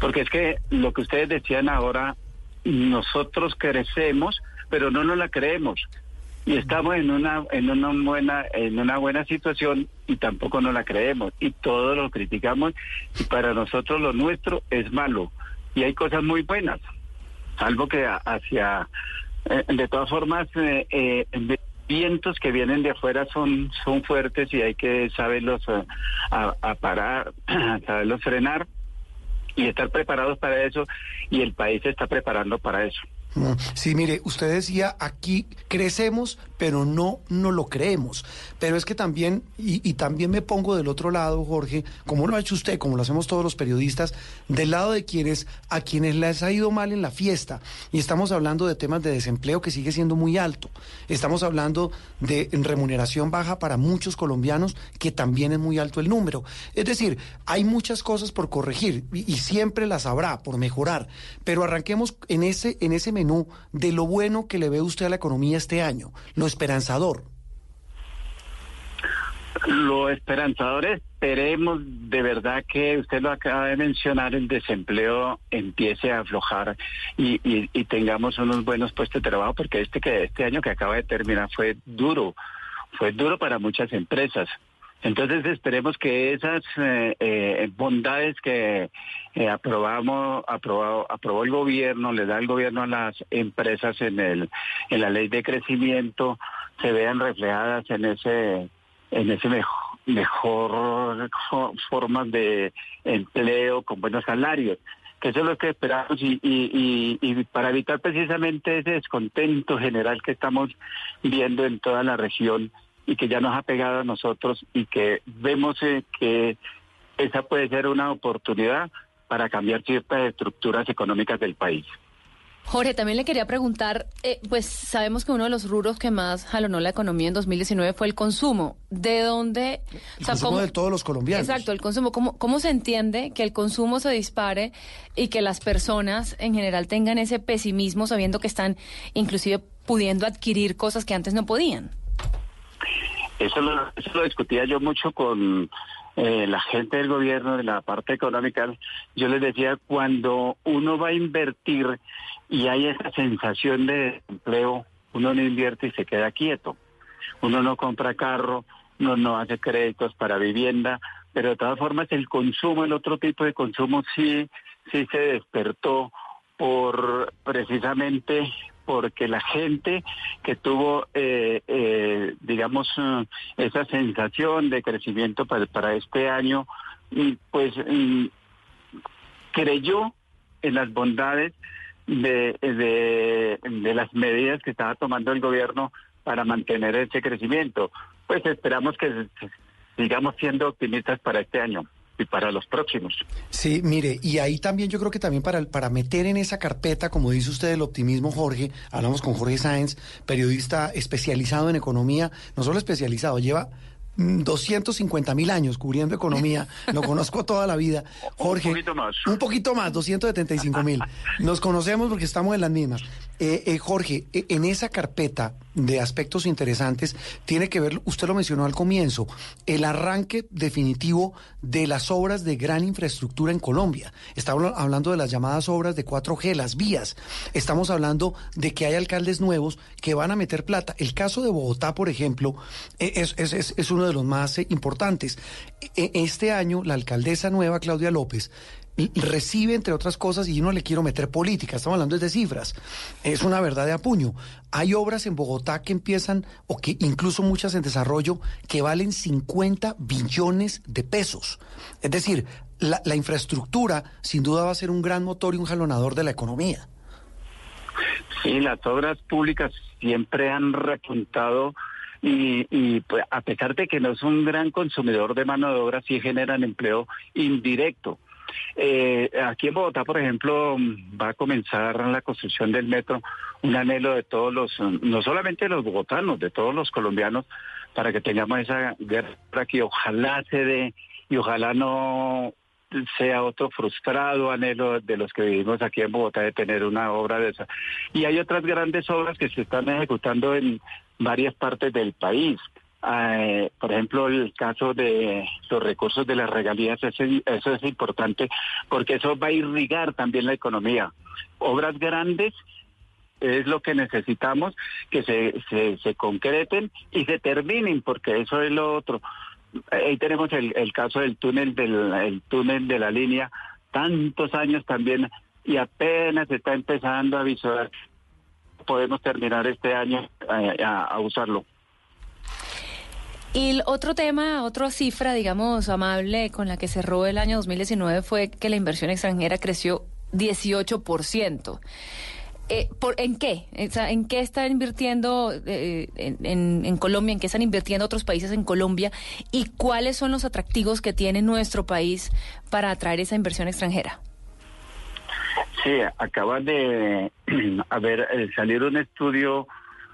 Porque es que lo que ustedes decían ahora, nosotros crecemos, pero no nos la creemos. Y estamos en una en una buena en una buena situación y tampoco nos la creemos y todo lo criticamos y para nosotros lo nuestro es malo y hay cosas muy buenas, salvo que hacia eh, de todas formas eh, eh, vientos que vienen de afuera son son fuertes y hay que saberlos eh, a parar, (clears throat) saberlos frenar y estar preparados para eso y el país se está preparando para eso. Sí, mire, usted decía aquí crecemos, pero no no lo creemos. Pero es que también, y, y también me pongo del otro lado, Jorge, como lo ha hecho usted, como lo hacemos todos los periodistas, del lado de quienes, a quienes les ha ido mal en la fiesta. Y estamos hablando de temas de desempleo que sigue siendo muy alto. Estamos hablando de remuneración baja para muchos colombianos, que también es muy alto el número. Es decir, hay muchas cosas por corregir y, y siempre las habrá por mejorar. Pero arranquemos en ese, en ese menú de lo bueno que le ve usted a la economía este año, lo esperanzador. Lo esperanzador esperemos de verdad que usted lo acaba de mencionar, el desempleo empiece a aflojar y, y, tengamos unos buenos puestos de trabajo, porque este que este año que acaba de terminar fue duro, fue duro para muchas empresas. Entonces esperemos que esas eh, eh, bondades que eh, aprobamos, aprobado, aprobó el gobierno, le da el gobierno a las empresas en el, en la ley de crecimiento, se vean reflejadas en ese, en ese mejor formas de empleo con buenos salarios que eso es lo que esperamos y, y, y, para evitar precisamente ese descontento general que estamos viendo en toda la región y que ya nos ha pegado a nosotros y que vemos eh, que esa puede ser una oportunidad para cambiar ciertas estructuras económicas del país. Jorge, también le quería preguntar, eh, pues sabemos que uno de los rubros que más jalonó la economía en 2019 fue el consumo. ¿De dónde? El consumo de todos los colombianos. Exacto, el consumo. ¿Cómo, ¿Cómo se entiende que el consumo se dispare y que las personas en general tengan ese pesimismo sabiendo que están inclusive pudiendo adquirir cosas que antes no podían? Eso lo, discutía yo mucho con eh, la gente del gobierno, de la parte económica. Yo les decía, cuando uno va a invertir y hay esa sensación de empleo, uno no invierte y se queda quieto. Uno no compra carro, uno no hace créditos para vivienda, pero de todas formas el consumo, el otro tipo de consumo sí, sí se despertó por precisamente porque la gente que tuvo, eh, eh, digamos, eh, esa sensación de crecimiento para, este año, pues creyó en las bondades de, de, las medidas que estaba tomando el gobierno para mantener ese crecimiento. Pues esperamos que sigamos siendo optimistas para este año y para los próximos. Sí, mire, y ahí también yo creo que también para, para meter en esa carpeta, como dice usted, el optimismo, Jorge, hablamos con Jorge Sáenz, periodista especializado en economía, no solo especializado, lleva 250 mil años cubriendo economía, (laughs) lo conozco toda la vida. Jorge, un poquito más. Un poquito más, 275 mil. Nos conocemos porque estamos en las mismas. Eh, eh, Jorge, eh, en esa carpeta de aspectos interesantes tiene que ver, usted lo mencionó al comienzo, el arranque definitivo de las obras de gran infraestructura en Colombia. Estamos hablando de las llamadas obras de 4G, las vías. Estamos hablando de que hay alcaldes nuevos que van a meter plata. El caso de Bogotá, por ejemplo, es, es, es, uno de los más importantes. E, este año, la alcaldesa nueva, Claudia López, recibe, entre otras cosas, y yo no le quiero meter política, estamos hablando de cifras, es una verdad de apuño. Hay obras en Bogotá que empiezan, o que incluso muchas en desarrollo, que valen 50 billones de pesos. Es decir, la, infraestructura sin duda va a ser un gran motor y un jalonador de la economía. Sí, las obras públicas siempre han repuntado y, y pues, a pesar de que no es un gran consumidor de mano de obra, sí generan empleo indirecto. Eh, aquí en Bogotá, por ejemplo, va a comenzar la construcción del metro, un anhelo de todos los, no solamente de los bogotanos, de todos los colombianos, para que tengamos esa guerra que ojalá se dé y ojalá no sea otro frustrado anhelo de los que vivimos aquí en Bogotá de tener una obra de esa. Y hay otras grandes obras que se están ejecutando en varias partes del país. Eh, por ejemplo, el caso de los recursos de las regalías, eso es importante porque eso va a irrigar también la economía. Obras grandes es lo que necesitamos que se, se, concreten y se terminen, porque eso es lo otro. Ahí tenemos el, el caso del túnel del el túnel de la línea, tantos años también y apenas está empezando a visualizar. Podemos terminar este año eh, a usarlo. Y el otro tema, otra cifra, digamos, amable con la que cerró el año 2019 fue que la inversión extranjera creció 18%. Eh, ¿por, ¿En qué? ¿En qué están invirtiendo eh, en, Colombia? ¿En qué están invirtiendo otros países en Colombia? ¿Y cuáles son los atractivos que tiene nuestro país para atraer esa inversión extranjera? Sí, acaba de (clears throat) haber eh, salir un estudio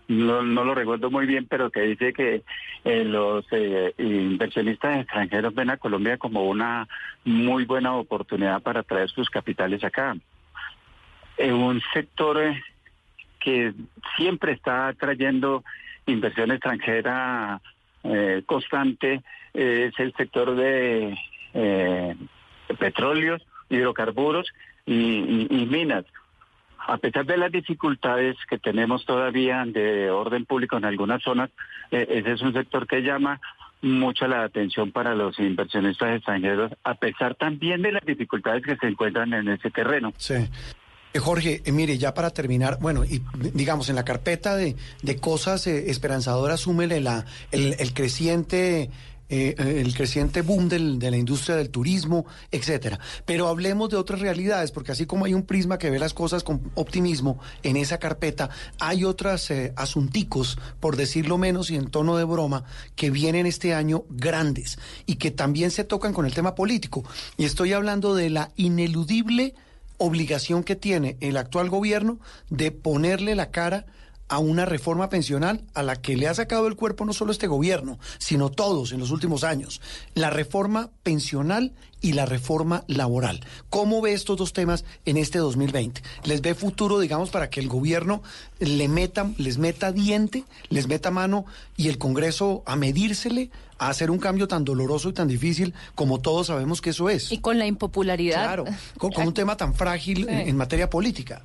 no, no lo recuerdo muy bien, pero que dice que eh, los eh, inversionistas extranjeros ven a Colombia como una muy buena oportunidad para traer sus capitales acá. En un sector que siempre está trayendo inversión extranjera eh, constante es el sector de eh, petróleos, hidrocarburos y, minas. A pesar de las dificultades que tenemos todavía de orden público en algunas zonas, eh, ese es un sector que llama mucho la atención para los inversionistas extranjeros, a pesar también de las dificultades que se encuentran en ese terreno. Sí. Eh, Jorge, eh, mire, ya para terminar, bueno, y digamos, en la carpeta de, cosas esperanzadoras, súmele la, el, el creciente eh, el creciente boom de la industria del turismo, etcétera. Pero hablemos de otras realidades, porque así como hay un prisma que ve las cosas con optimismo en esa carpeta, hay otras eh, asunticos, por decirlo menos y en tono de broma, que vienen este año grandes y que también se tocan con el tema político. Y estoy hablando de la ineludible obligación que tiene el actual gobierno de ponerle la cara a una reforma pensional a la que le ha sacado el cuerpo no solo este gobierno, sino todos en los últimos años. La reforma pensional y la reforma laboral. ¿Cómo ve estos dos temas en este 2020? ¿Les ve futuro, digamos, para que el gobierno le meta, les meta diente, les meta mano y el Congreso a medírsele a hacer un cambio tan doloroso y tan difícil como todos sabemos que eso es? Y con la impopularidad. Claro, con, un (laughs) tema tan frágil en materia política.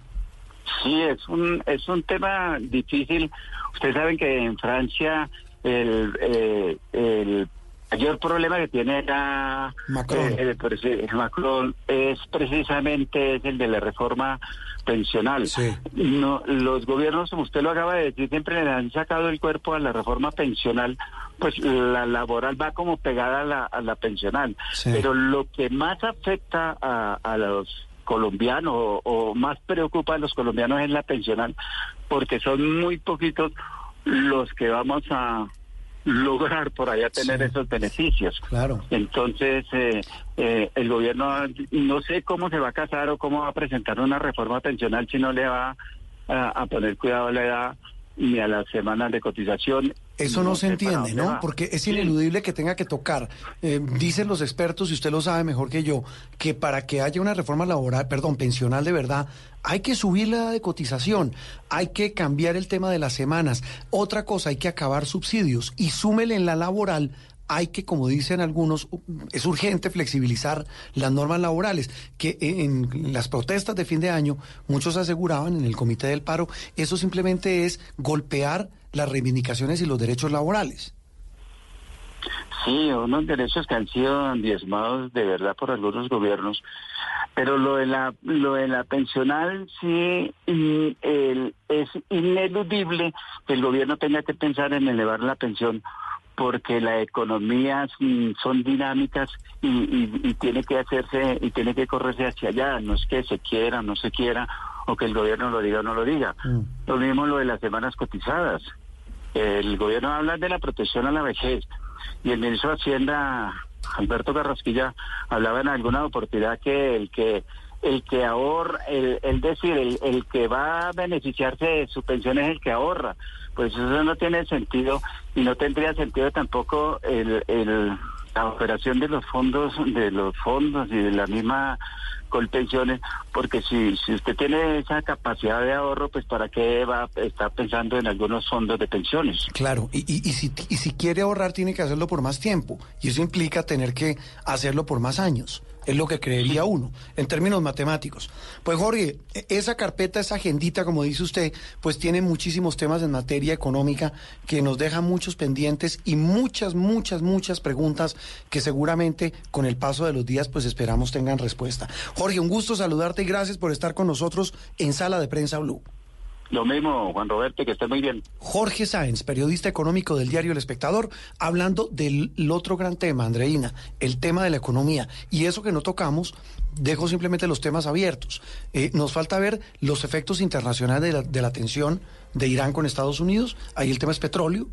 Sí, es un, es un tema difícil. Ustedes saben que en Francia el, eh, el mayor problema que tiene la, Macron. Eh, Macron es precisamente es el de la reforma pensional. No, los gobiernos, como usted lo acaba de decir, siempre le han sacado el cuerpo a la reforma pensional, pues la laboral va como pegada a la, a la pensional. Pero lo que más afecta a, a los colombiano o, más preocupa a los colombianos es la pensional, porque son muy poquitos los que vamos a lograr por allá tener esos beneficios. Claro. Entonces, eh, eh, el gobierno no sé cómo se va a casar o cómo va a presentar una reforma pensional si no le va a, a poner cuidado a la edad ni a las semanas de cotización eso no, se entiende, ¿no? Porque es ineludible que tenga que tocar. Eh, dicen los expertos, y usted lo sabe mejor que yo, que para que haya una reforma laboral, perdón, pensional de verdad, hay que subir la edad de cotización, hay que cambiar el tema de las semanas. Otra cosa, hay que acabar subsidios y súmele en la laboral hay que, como dicen algunos, es urgente flexibilizar las normas laborales, que en las protestas de fin de año muchos aseguraban en el Comité del Paro, eso simplemente es golpear las reivindicaciones y los derechos laborales. Sí, unos derechos que han sido diezmados de verdad por algunos gobiernos, pero lo de la lo de la pensional sí mm, es ineludible que el gobierno tenga que pensar en elevar la pensión porque las economías son dinámicas y, tiene que hacerse y tiene que correrse hacia allá, no es que se quiera, no se quiera, o que el gobierno lo diga o no lo diga. Mm. Lo mismo lo de las semanas cotizadas. El gobierno habla de la protección a la vejez y el ministro de Hacienda, Alberto Carrasquilla, hablaba en alguna oportunidad que el que el que ahorra, el, decir, el, el, que va a beneficiarse de su pensión es el que ahorra. Pues eso no tiene sentido y no tendría sentido tampoco el, la operación de los fondos, de los fondos y de la misma pensiones, porque si, si usted tiene esa capacidad de ahorro, pues para qué va a estar pensando en algunos fondos de pensiones. Claro, y, y, y, si, y si quiere ahorrar tiene que hacerlo por más tiempo, y eso implica tener que hacerlo por más años. Es lo que creería uno, en términos matemáticos. Pues Jorge, e-, esa carpeta, esa agendita, como dice usted, pues tiene muchísimos temas en materia económica que nos dejan muchos pendientes y muchas, muchas, muchas preguntas que seguramente con el paso de los días pues esperamos tengan respuesta. Jorge, un gusto saludarte y gracias por estar con nosotros en Sala de Prensa Blue. Lo mismo, Juan Roberto, que esté muy bien. Jorge Sáenz, periodista económico del diario El Espectador, hablando del otro gran tema, Andreina, el tema de la economía. Y eso que no tocamos, dejo simplemente los temas abiertos. Eh, nos falta ver los efectos internacionales de la, de la tensión de Irán con Estados Unidos, ahí el tema es petróleo,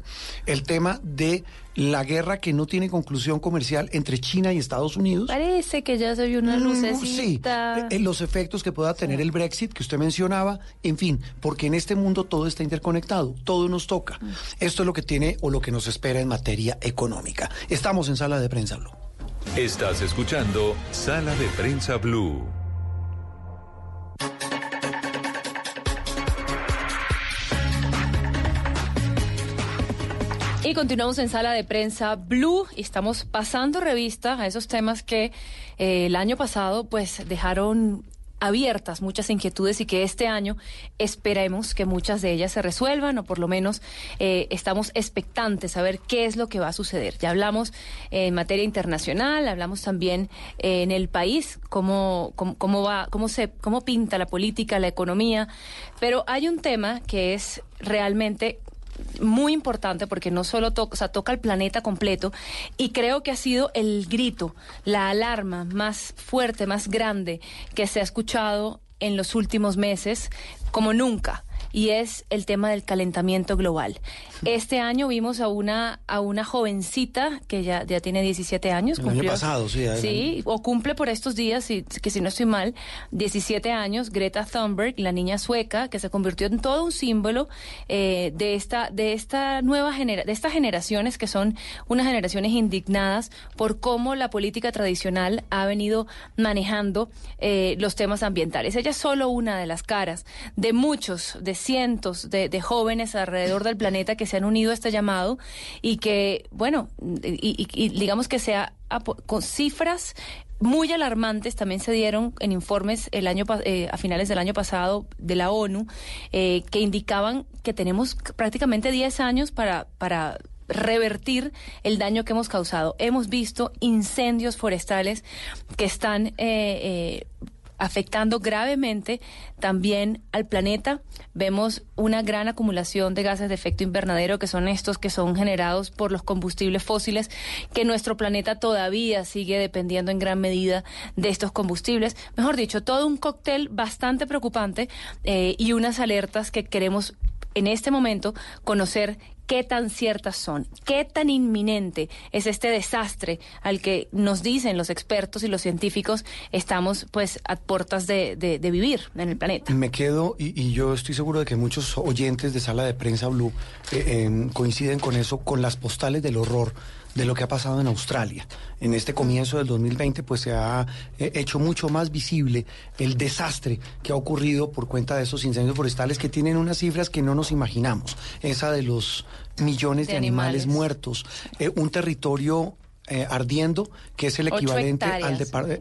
el tema de la guerra que no tiene conclusión comercial entre China y Estados Unidos. Parece que ya se vio una mm, lucecita. Sí, eh, los efectos que pueda tener el Brexit que usted mencionaba, en fin, porque en este mundo todo está interconectado, todo nos toca. Mm. Esto es lo que tiene o lo que nos espera en materia económica. Estamos en Sala de Prensa Blue. Estás escuchando Sala de Prensa Blue. Y continuamos en sala de prensa Blue y estamos pasando revista a esos temas que eh, el año pasado pues dejaron abiertas muchas inquietudes y que este año esperemos que muchas de ellas se resuelvan o por lo menos eh, estamos expectantes a ver qué es lo que va a suceder. Ya hablamos en materia internacional, hablamos también eh, en el país cómo, cómo, cómo va, cómo se, cómo pinta la política, la economía, pero hay un tema que es realmente muy importante porque no solo toca, o sea, toca el planeta completo y creo que ha sido el grito, la alarma más fuerte, más grande que se ha escuchado en los últimos meses como nunca y es el tema del calentamiento global. Este año vimos a una a una jovencita que ya, ya tiene 17 años. El año pasado, sí. Sí, o cumple por estos días, que si no estoy mal, 17 años, Greta Thunberg, la niña sueca, que se convirtió en todo un símbolo eh, de esta de esta nueva genera de estas generaciones que son unas generaciones indignadas por cómo la política tradicional ha venido manejando eh, los temas ambientales. Ella es solo una de las caras de muchos, de cientos de, jóvenes alrededor del planeta que se han unido a este llamado y que, bueno, y, digamos que sea con cifras muy alarmantes también se dieron en informes el año eh, a finales del año pasado de la ONU eh, que indicaban que tenemos prácticamente 10 años para para revertir el daño que hemos causado. Hemos visto incendios forestales que están eh, afectando gravemente también al planeta. Vemos una gran acumulación de gases de efecto invernadero, que son estos que son generados por los combustibles fósiles, que nuestro planeta todavía sigue dependiendo en gran medida de estos combustibles. Mejor dicho, todo un cóctel bastante preocupante eh, y unas alertas que queremos en este momento conocer qué tan ciertas son, qué tan inminente es este desastre al que nos dicen los expertos y los científicos estamos pues a puertas de, vivir en el planeta. Me quedo, y, yo estoy seguro de que muchos oyentes de Sala de Prensa Blue eh, coinciden con eso, con las postales del horror de lo que ha pasado en Australia. En este comienzo del 2020 pues se ha eh, hecho mucho más visible el desastre que ha ocurrido por cuenta de esos incendios forestales que tienen unas cifras que no nos imaginamos. Esa de los millones de, animales. muertos, eh, un territorio eh, ardiendo, que es el equivalente al,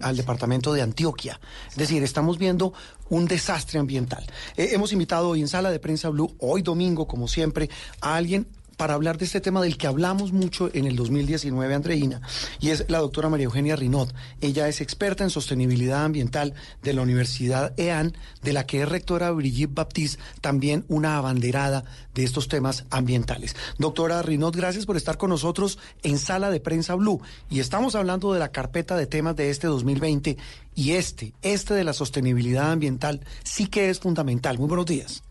al, departamento de Antioquia. Es decir, estamos viendo un desastre ambiental. hemos invitado hoy en Sala de Prensa Blue, hoy domingo, como siempre, a alguien para hablar de este tema del que hablamos mucho en el 2019, Andreina, y es la doctora María Eugenia Rinot. Ella es experta en sostenibilidad ambiental de la Universidad EAN, de la que es rectora Brigitte Baptiste, también una abanderada de estos temas ambientales. Doctora Rinot, gracias por estar con nosotros en Sala de Prensa Blue. Y estamos hablando de la carpeta de temas de este 2020 y este, este de la sostenibilidad ambiental, sí que es fundamental. Muy buenos días.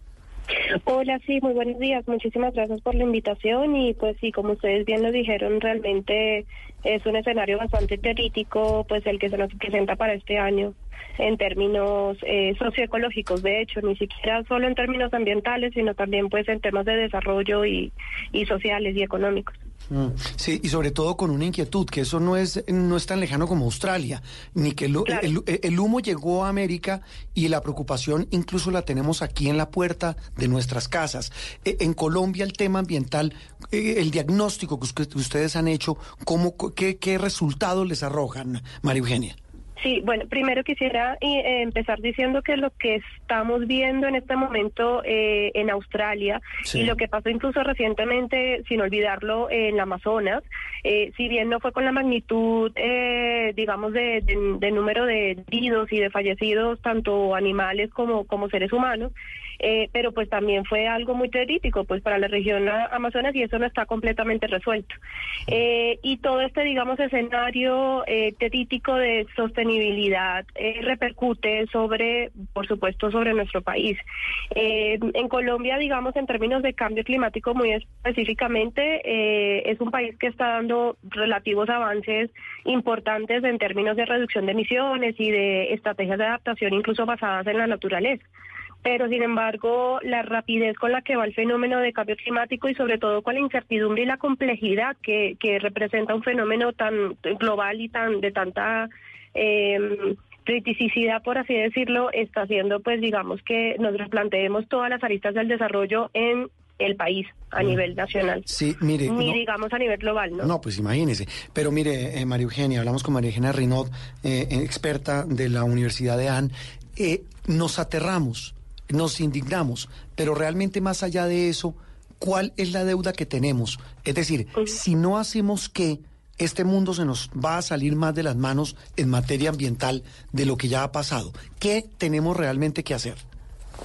Hola, sí, muy buenos días. Muchísimas gracias por la invitación y pues sí, como ustedes bien lo dijeron, realmente es un escenario bastante crítico, pues el que se nos presenta para este año en términos eh, socioecológicos, de hecho, ni siquiera solo en términos ambientales, sino también pues en temas de desarrollo y, y sociales y económicos. Mm, sí, y sobre todo con una inquietud, que eso no es, no es tan lejano como Australia, ni que el, humo llegó a América y la preocupación incluso la tenemos aquí en la puerta de nuestras casas. E, en Colombia el tema ambiental, e, el diagnóstico que, ustedes han hecho, ¿cómo, qué, ¿qué resultados les arrojan, María Eugenia? Sí, bueno, primero quisiera eh, empezar diciendo que lo que estamos viendo en este momento eh, en Australia y lo que pasó incluso recientemente, sin olvidarlo, en la Amazonas, eh, si bien no fue con la magnitud, digamos, de, número de heridos y de fallecidos, tanto animales como, como seres humanos, eh, pero pues también fue algo muy crítico pues para la región Amazonas y eso no está completamente resuelto. Eh, y todo este, digamos, escenario eh, de sostenibilidad eh, repercute sobre, por supuesto, sobre nuestro país. en Colombia, digamos, en términos de cambio climático muy específicamente, es un país que está dando relativos avances importantes en términos de reducción de emisiones y de estrategias de adaptación incluso basadas en la naturaleza pero sin embargo la rapidez con la que va el fenómeno de cambio climático y sobre todo con la incertidumbre y la complejidad que, que representa un fenómeno tan global y tan de tanta eh, criticidad, por así decirlo, está haciendo pues digamos que nos replanteemos todas las aristas del desarrollo en el país a Mm. nivel nacional. Sí, mire. Ni no- digamos a nivel global, ¿no? No, pues imagínese. Pero mire, eh, María Eugenia, hablamos con María Eugenia Rinot, eh, experta de la Universidad de AN. Eh, nos aterramos, nos indignamos, pero realmente más allá de eso, ¿cuál es la deuda que tenemos? Es decir, si no hacemos qué, este mundo se nos va a salir más de las manos en materia ambiental de lo que ya ha pasado. ¿Qué tenemos realmente que hacer?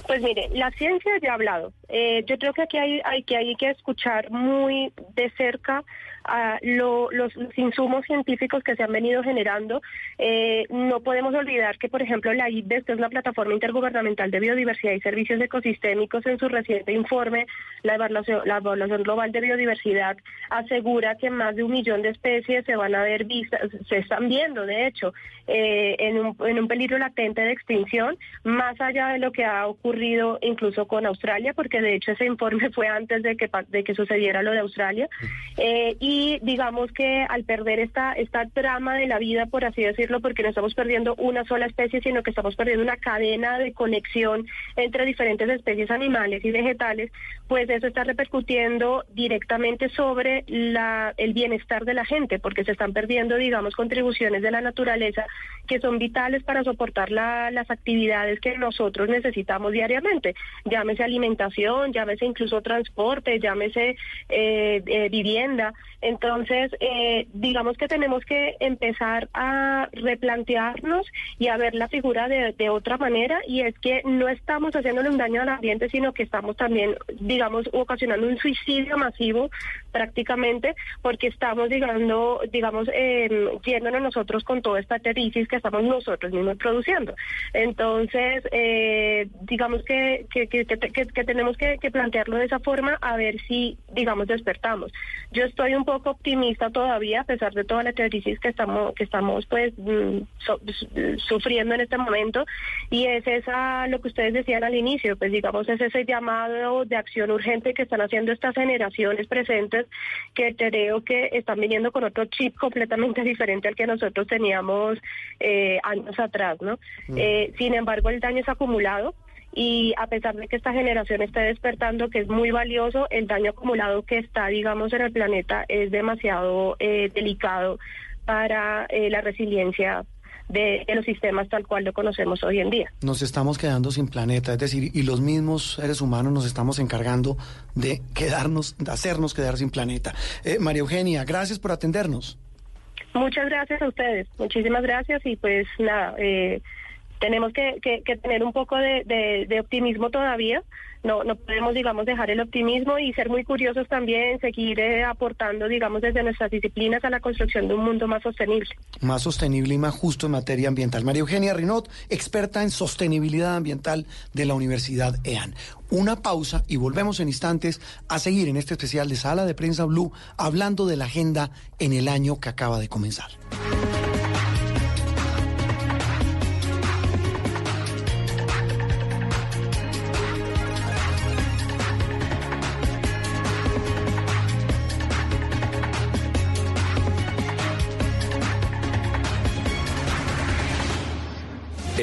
Pues mire, la ciencia ya ha hablado. Eh, yo creo que aquí hay, hay que hay que escuchar muy de cerca a lo- los, los insumos científicos que se han venido generando. Eh, no podemos olvidar que, por ejemplo, la IDES, que es la Plataforma Intergubernamental de Biodiversidad y Servicios Ecosistémicos, en su reciente informe, la evaluación, la evaluación global de biodiversidad, asegura que más de un millón de especies se van a ver vistas, se están viendo, de hecho, eh, en, un, en un peligro latente de extinción, más allá de lo que ha ocurrido incluso con Australia, porque de hecho ese informe (laughs) fue antes de que, de que sucediera lo de Australia. Eh, y digamos que al perder esta, esta trama de la vida, por así decirlo, porque no estamos perdiendo una sola especie, sino que estamos perdiendo una cadena de conexión entre diferentes especies animales y vegetales, pues eso está repercutiendo directamente sobre el bienestar de la gente, porque se están perdiendo, digamos, contribuciones de la naturaleza que son vitales para soportar la- las actividades que nosotros necesitamos diariamente, llámese alimentación, llámese incluso transporte, llámese eh, eh, vivienda. Entonces, eh, digamos que tenemos que empezar a replantearnos y a ver la figura de, de otra manera y es que no estamos haciéndole un daño al ambiente, sino que estamos también, digamos, ocasionando un suicidio masivo prácticamente porque estamos, digamos, digamos eh, yéndonos nosotros con toda esta crisis que estamos nosotros mismos produciendo. Entonces, eh, digamos que, que, tenemos que, plantearlo de esa forma a ver si, digamos, despertamos. Yo estoy un poco optimista todavía, a pesar de toda la crisis que estamos, que estamos pues mm, sufriendo en este momento, y es esa, lo que ustedes decían al inicio, pues digamos, es ese llamado de acción urgente que están haciendo estas generaciones presentes, que creo que están viniendo con otro chip completamente (laughs) diferente al que nosotros teníamos eh, años atrás, ¿no? Mm. Eh, sin embargo, el daño es acumulado y a pesar de que esta generación esté despertando, que es muy valioso, el daño acumulado que está, digamos, en el planeta es demasiado eh, delicado para la resiliencia de, de los sistemas tal cual lo conocemos hoy en día. Nos estamos quedando sin planeta, es decir, y los mismos seres humanos nos estamos encargando de quedarnos, de hacernos quedar sin planeta. Eh, María Eugenia, gracias por atendernos. Muchas gracias a ustedes, muchísimas gracias y pues nada, eh, tenemos que, que- que tener un poco de, de- de optimismo todavía. No, no podemos, digamos, dejar el optimismo y ser muy curiosos también, seguir eh, aportando, digamos, desde nuestras disciplinas a la construcción de un mundo más sostenible. Más sostenible y más justo en materia ambiental. María Eugenia Rinot, experta en sostenibilidad ambiental de la Universidad EAN. Una pausa y volvemos en instantes a seguir en este especial de Sala de Prensa Blue hablando de la agenda en el año que acaba de comenzar.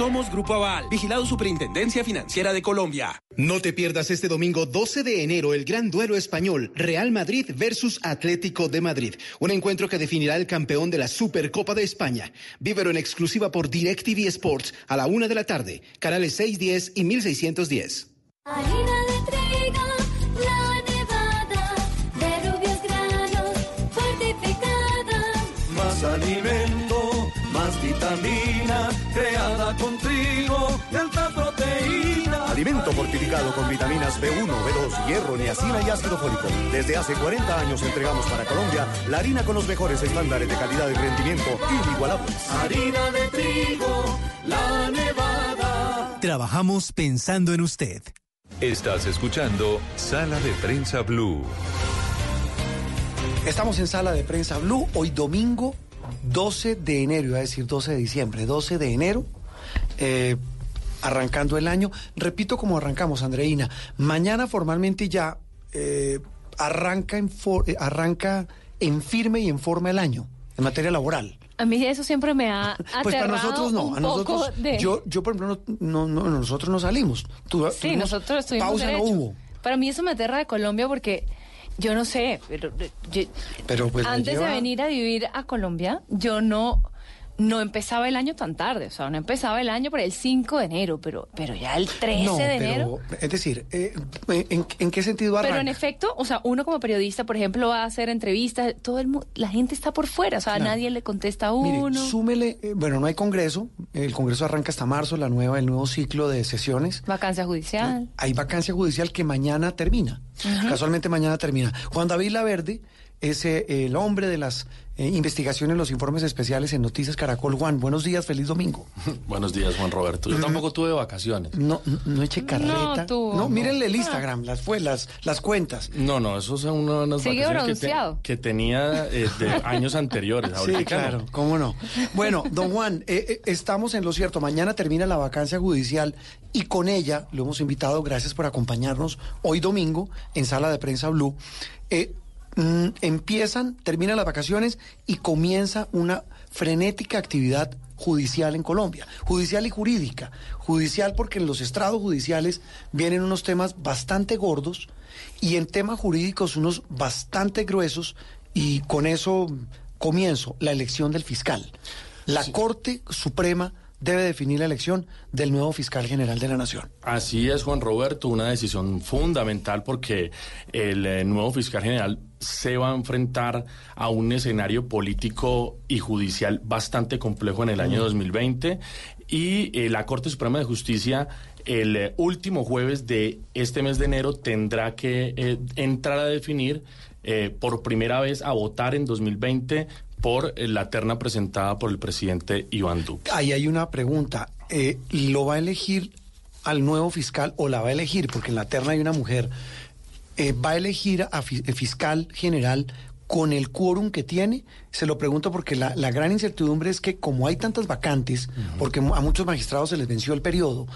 Somos Grupo Aval, vigilado Superintendencia Financiera de Colombia. No te pierdas este domingo 12 de enero el gran duelo español Real Madrid versus Atlético de Madrid, un encuentro que definirá el campeón de la Supercopa de España. Vívelo en exclusiva por DirecTV Sports a la una de la tarde, canales 610 y 1610. Harina de trigo, fortificado con vitaminas B1, B2, hierro, niacina y ácido fólico. Desde hace 40 años entregamos para Colombia la harina con los mejores estándares de calidad y rendimiento inigualables. Harina de trigo, La Nevada. Trabajamos pensando en usted. Estás escuchando Sala de Prensa Blue. Estamos en sala de prensa Blue, hoy domingo 12 de enero, iba a decir 12 de diciembre, 12 de enero, eh, arrancando el año. Repito como arrancamos, Andreina. Mañana formalmente ya eh, arranca, en for- eh, arranca en firme y en forma el año, en materia laboral. A mí eso siempre me ha aterrado (laughs) Pues para nosotros no, a nosotros, de... yo, yo por ejemplo, no, no, no, nosotros no salimos. Tú- Sí, tuvimos- nosotros estuvimos Pausa no derecho. hubo. Para mí eso me aterra de Colombia porque yo no sé, pero yo- Pero pues antes lleva- de venir a vivir a Colombia, yo no no empezaba el año tan tarde, o sea, no empezaba el año por el 5 de enero, pero pero ya el 13 No, de pero, enero. Es decir, eh, ¿en, en qué sentido arranca? Pero en efecto, o sea, uno como periodista, por ejemplo, va a hacer entrevistas, todo el la gente está por fuera, o sea, nadie le contesta a Mire, uno. súmele, eh, bueno, no hay congreso, el congreso arranca hasta marzo, la nueva, el nuevo ciclo de sesiones. Vacancia judicial. Hay vacancia judicial que mañana termina. Casualmente mañana termina. Juan David Laverde es eh, el hombre de las eh, investigaciones, los informes especiales en Noticias Caracol. Juan, buenos días, feliz domingo. (laughs) Buenos días, Juan Roberto. Yo tampoco tuve vacaciones. No, no, no eche carreta. No, mírenle el Ah. Instagram, las fue, las, las cuentas. No, no, eso son una- unas Sigue vacaciones que, te- bronceado. que tenía eh, de (laughs) años anteriores. Sí, ahorita claro, no. cómo no. Bueno, don Juan, eh, eh, estamos en lo cierto. Mañana termina la vacancia judicial y con ella lo hemos invitado, gracias por acompañarnos hoy domingo en Sala de Prensa Blue. Eh, mm, empiezan, terminan las vacaciones y comienza una frenética actividad judicial en Colombia, judicial y jurídica. Judicial porque en los estrados judiciales vienen unos temas bastante gordos y en temas jurídicos unos bastante gruesos y con eso comienzo la elección del fiscal. La Corte Suprema debe definir la elección del nuevo fiscal general de la Nación. Así es, Juan Roberto, una decisión fundamental porque el eh, nuevo fiscal general se va a enfrentar a un escenario político y judicial bastante complejo en el año Mm. 2020 y eh, la Corte Suprema de Justicia el eh, último jueves de este mes de enero tendrá que eh, entrar a definir eh, por primera vez a votar en 2020 por la terna presentada por el presidente Iván Duque. Ahí hay una pregunta. ¿Lo va a elegir al nuevo fiscal o la va a elegir? Porque en la terna hay una mujer. Eh, ¿Va a elegir a fi- fiscal general con el quórum que tiene? Se lo pregunto porque la, la gran incertidumbre es que como hay tantas vacantes, porque a muchos magistrados se les venció el periodo,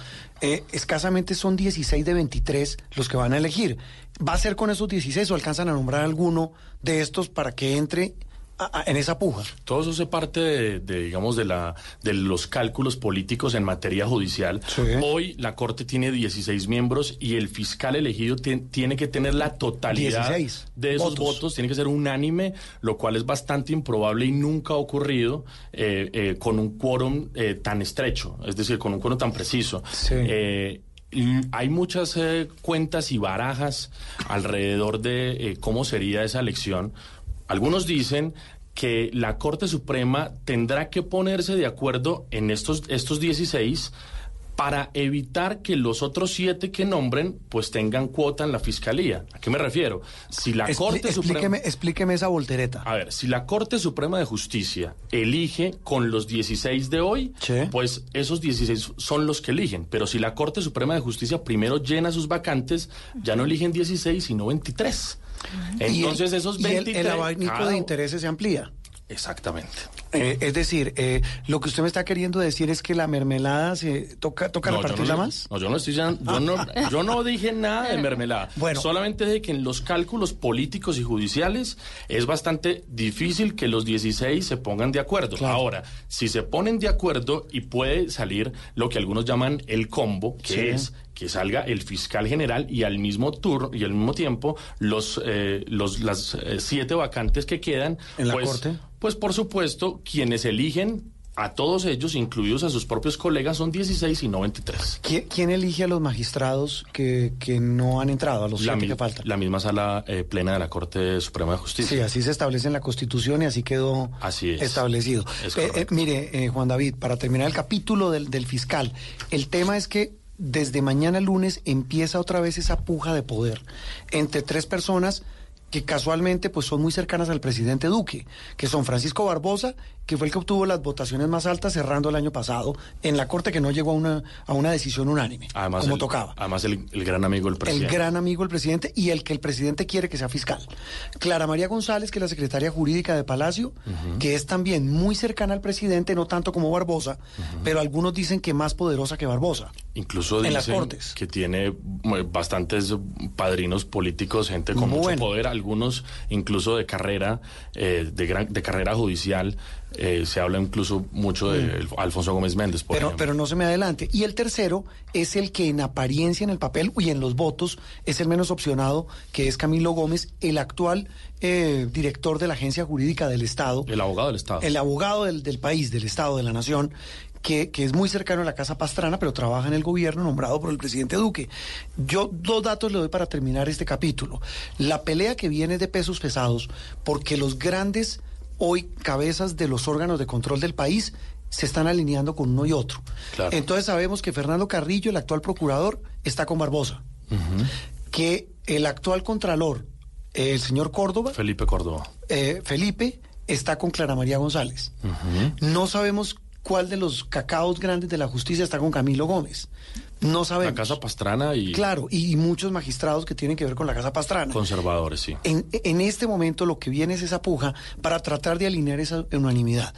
eh, escasamente son 16 de 23 los que van a elegir. ¿Va a ser con esos 16 o alcanzan a nombrar alguno de estos para que entre en esa puja? Todo eso hace parte de, de, digamos, de, la, de los cálculos políticos en materia judicial. Hoy la Corte tiene 16 miembros y el fiscal elegido tien- tiene que tener la totalidad 16 de esos votos. votos. tiene que ser unánime, lo cual es bastante improbable y nunca ha ocurrido eh, eh, con un quórum eh, tan estrecho, es decir, con un quórum tan preciso. Eh, hay muchas eh, cuentas y barajas alrededor de eh, cómo sería esa elección. Algunos dicen que la Corte Suprema tendrá que ponerse de acuerdo en estos, estos 16 para evitar que los otros siete que nombren pues tengan cuota en la fiscalía. ¿A qué me refiero? Si la Corte Suprema... explíqueme, explíqueme esa voltereta. A ver, si la Corte Suprema de Justicia elige con los 16 de hoy, pues esos 16 son los que eligen. Pero si la Corte Suprema de Justicia primero llena sus vacantes, ya no eligen 16, sino 23. Entonces el- esos y el- 23... el, abanico cada- de intereses se amplía. Exactamente. Eh, es decir, eh, lo que usted me está queriendo decir es que la mermelada se toca, toca No, repartirla no- más. No, yo no estoy yo no, (laughs) yo no dije nada de mermelada. Bueno. Solamente de que en los cálculos políticos y judiciales es bastante difícil que los 16 se pongan de acuerdo. Ahora, si se ponen de acuerdo y puede salir lo que algunos llaman el combo, que Sí. es que salga el fiscal general y al mismo turno y al mismo tiempo los, eh, los las eh, siete vacantes que quedan ¿En la pues, Corte? pues por supuesto quienes eligen a todos ellos, incluidos a sus propios colegas, son 16 y no 23. ¿Quién, quién elige a los magistrados que, que no han entrado, a los La, siete mi- que faltan? la misma sala eh, plena de la Corte Suprema de Justicia. Sí, así se establece en la Constitución y así quedó Así es. establecido. Es Eh, eh, mire, eh, Juan David, para terminar el capítulo del, del fiscal, el tema es que desde mañana lunes empieza otra vez esa puja de poder entre tres personas que casualmente pues son muy cercanas al presidente Duque, que son Francisco Barbosa, que fue el que obtuvo las votaciones más altas cerrando el año pasado en la Corte que no llegó a una, a una decisión unánime, Además, como el, tocaba. Además, el, el gran amigo del El presidente. gran amigo del presidente y el que el presidente quiere que sea fiscal. Clara María González, que es la secretaria jurídica de Palacio, que es también muy cercana al presidente, no tanto como Barbosa, pero algunos dicen que más poderosa que Barbosa. Incluso En las dicen Cortes. que tiene eh, bastantes padrinos políticos, gente con mucho Bueno. poder, algunos incluso de carrera, eh, de, gran, de carrera judicial. eh, se habla incluso mucho de el- Alfonso Gómez Méndez, por Mm. Pero, ejemplo. pero no se me adelante. Y el tercero es el que en apariencia en el papel y en los votos es el menos opcionado, que es Camilo Gómez, el actual eh, director de la Agencia Jurídica del Estado. El abogado del Estado. El abogado del, del país, del Estado, de la Nación, que, que es muy cercano a la Casa Pastrana, pero trabaja en el gobierno nombrado por el presidente Duque. Yo dos datos le doy para terminar este capítulo. La pelea que viene de pesos pesados, porque los grandes hoy cabezas de los órganos de control del país se están alineando con uno y otro. Claro. Entonces sabemos que Fernando Carrillo, el actual procurador, está con Barbosa. Que el actual contralor, el señor Córdoba, Felipe Córdoba. eh, Felipe, está con Clara María González. No sabemos cuál de los cacaos grandes de la justicia está con Camilo Gómez. No sabemos. La Casa Pastrana y Claro, y muchos magistrados que tienen que ver con la Casa Pastrana. conservadores, sí. En, en este momento lo que viene es esa puja para tratar de alinear esa unanimidad.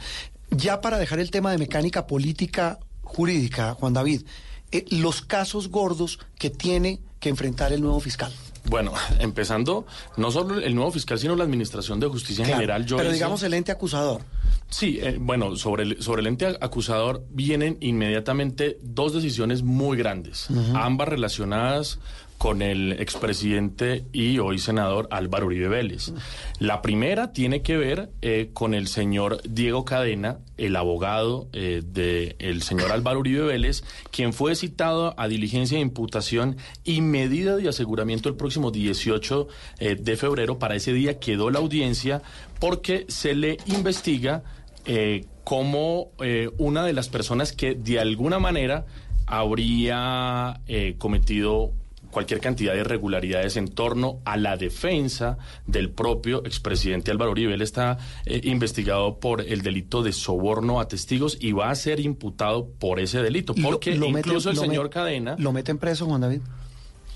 Ya para dejar el tema de mecánica política jurídica, Juan David, eh, los casos gordos que tiene que enfrentar el nuevo fiscal. Bueno, (laughs) empezando, no solo el nuevo fiscal, sino la Administración de Justicia en Claro, general. Yo pero hice- digamos el ente acusador. Sí, eh, bueno, sobre el, sobre el ente acusador vienen inmediatamente dos decisiones muy grandes, ambas relacionadas con el expresidente y hoy senador Álvaro Uribe Vélez. La primera tiene que ver eh, con el señor Diego Cadena, el abogado eh, del señor Álvaro Uribe Vélez, quien fue citado a diligencia de imputación y medida de aseguramiento el próximo 18 eh, de febrero. Para ese día quedó la audiencia porque se le investiga eh, como eh, una de las personas que de alguna manera habría cometido cualquier cantidad de irregularidades en torno a la defensa del propio expresidente Álvaro Uribe. Él está eh, investigado por el delito de soborno a testigos y va a ser imputado por ese delito, porque lo incluso el lo señor met- Cadena, ¿Lo meten preso, Juan David?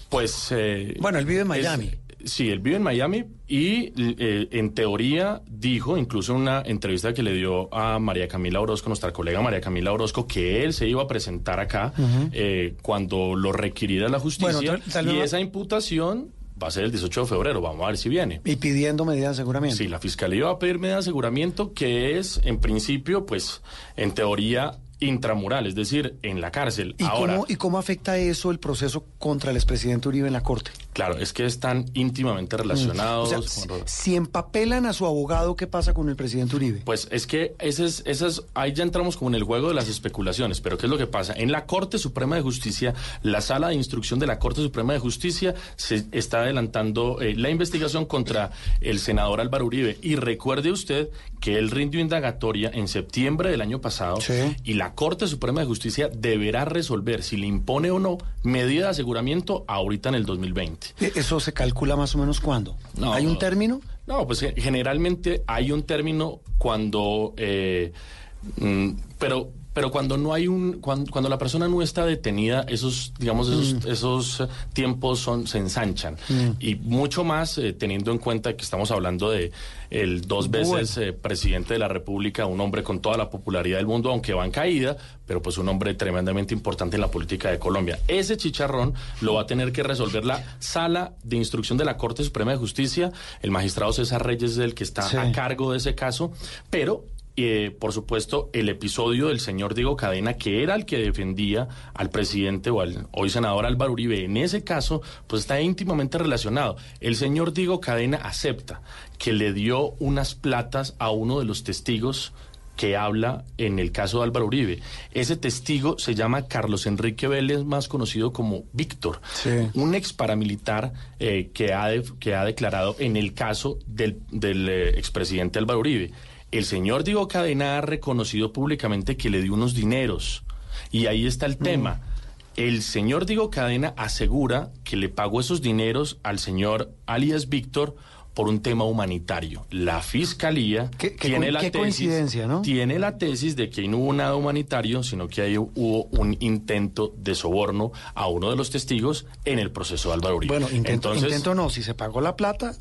pues... eh, Bueno, él vive en es- Miami. Sí, él vive en Miami y eh, en teoría dijo, incluso en una entrevista que le dio a María Camila Orozco, nuestra colega María Camila Orozco, que él se iba a presentar acá eh, cuando lo requiriera la justicia Bueno, tal- tal y esa imputación va a ser el 18 de febrero, vamos a ver si viene. Y pidiendo medidas de aseguramiento. Sí, la fiscalía va a pedir medida de aseguramiento que es, en principio, pues, en teoría intramural, es decir, en la cárcel. ¿Y, Ahora, cómo, ¿Y cómo afecta eso el proceso contra el expresidente Uribe en la Corte? claro, es que están íntimamente relacionados. Mm. O sea, si, empapelan a su abogado, ¿qué pasa con el presidente Uribe? Pues es que ese es, ese es- ahí ya entramos como en el juego de las especulaciones, pero ¿qué es lo que pasa? En la Corte Suprema de Justicia, la sala de instrucción de la Corte Suprema de Justicia se está adelantando eh, la investigación contra el senador Álvaro Uribe. Y recuerde usted que él rindió indagatoria en septiembre del año pasado y la Corte Suprema de Justicia deberá resolver si le impone o no medida de aseguramiento ahorita en el 2020. E- ¿Eso se calcula más o menos cuándo? No. ¿Hay un término? No, pues eh, generalmente hay un término cuando, eh, mm, pero, pero cuando no hay un, cuando, cuando la persona no está detenida, esos, digamos, esos, esos eh, tiempos son, se ensanchan Mm. y mucho más eh, teniendo en cuenta que estamos hablando de el dos veces eh, presidente de la República, un hombre con toda la popularidad del mundo, aunque va en caída, pero pues un hombre tremendamente importante en la política de Colombia. Ese chicharrón lo va a tener que resolver la sala de instrucción de la Corte Suprema de Justicia. El magistrado César Reyes es el que está Sí. a cargo de ese caso, pero eh, por supuesto, el episodio del señor Diego Cadena, que era el que defendía al presidente o al hoy senador Álvaro Uribe, en ese caso, pues está íntimamente relacionado. El señor Diego Cadena acepta que le dio unas platas a uno de los testigos que habla en el caso de Álvaro Uribe. Ese testigo se llama Carlos Enrique Vélez, más conocido como Víctor, un ex paramilitar eh, que, ha de- que ha declarado en el caso del, del eh, expresidente Álvaro Uribe. El señor Diego Cadena ha reconocido públicamente que le dio unos dineros. Y ahí está el tema. El señor Diego Cadena asegura que le pagó esos dineros al señor alias Víctor por un tema humanitario. La fiscalía qué tiene la qué tesis, coincidencia, ¿no? tiene la tesis de que no hubo nada humanitario, sino que ahí hubo un intento de soborno a uno de los testigos en el proceso de Álvaro Uribe. Bueno, intento, Entonces, intento no, si se pagó la plata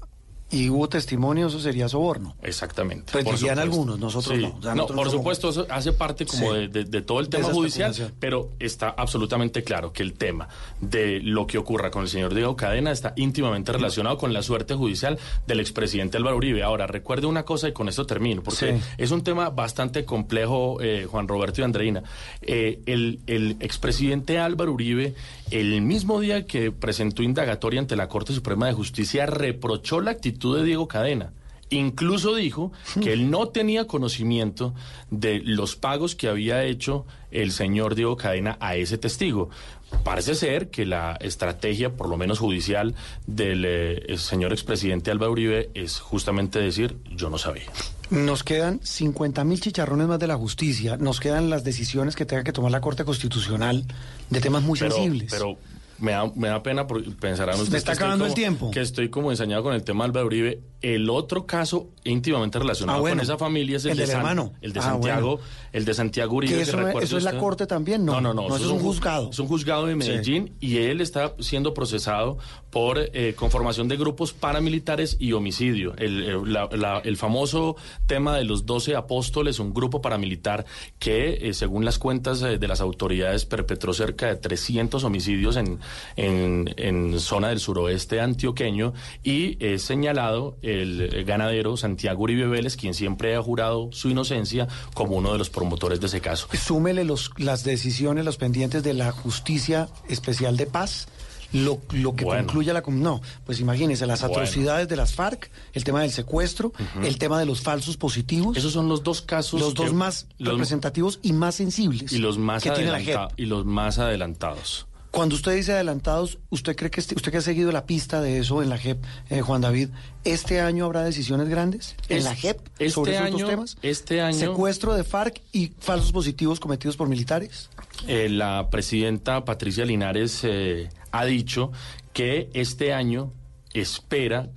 y hubo testimonio, eso sería soborno. Exactamente. Pues algunos, nosotros Sí. no. O sea, no, nosotros por supuesto, eso hace parte como Sí. de, de- de todo el tema judicial, pero está absolutamente claro que el tema de lo que ocurra con el señor Diego Cadena está íntimamente relacionado con la suerte judicial del expresidente Álvaro Uribe. Ahora, recuerde una cosa y con esto termino, porque es un tema bastante complejo, eh, Juan Roberto y Andreina. Eh, el, el expresidente Álvaro Uribe, el mismo día que presentó indagatoria ante la Corte Suprema de Justicia, reprochó la actitud de Diego Cadena. Incluso dijo que él no tenía conocimiento de los pagos que había hecho el señor Diego Cadena a ese testigo. Parece ser que la estrategia, por lo menos judicial, del eh, señor expresidente Álvaro Uribe es justamente decir, yo no sabía. Nos quedan 50 mil chicharrones más de la justicia, nos quedan las decisiones que tenga que tomar la Corte Constitucional de temas muy pero, sensibles. Pero me da, me da pena porque pensarán ustedes Me está acabando el tiempo. Que estoy como ensañado con el tema de Álvaro Uribe. El otro caso íntimamente relacionado Ah, bueno. con esa familia es el, El de del San- hermano. el de Ah, Santiago, bueno. el de Santiago Uribe. ¿Que eso, no- es la. Corte también? No, no, no, eso, es un juzgado. Es un juzgado de Medellín y él está siendo procesado por eh, conformación de grupos paramilitares y homicidio. El, eh, la- la- el famoso tema de los 12 apóstoles, un grupo paramilitar que, eh, según las cuentas eh, de las autoridades, perpetró cerca de 300 homicidios en, en, en zona del suroeste antioqueño y es señalado el, ganadero Santiago Uribe Vélez, quien siempre ha jurado su inocencia como uno de los promotores de ese caso. Súmele los, las decisiones, los pendientes de la Justicia Especial de Paz, lo, lo que Bueno. concluya la... No, pues imagínense, las Bueno. atrocidades de las FARC, el tema del secuestro, el tema de los falsos positivos. Esos son los dos casos Los dos más los- representativos y más sensibles y los más que tiene la JEP. y los más adelantados. Cuando usted dice adelantados, ¿usted cree que este- usted que ha seguido la pista de eso en la JEP, eh, Juan David, este año habrá decisiones grandes en Es- la JEP este sobre esos dos año- temas? este año- Secuestro de FARC y falsos positivos cometidos por militares. Eh, la presidenta Patricia Linares eh, ha dicho que este año espera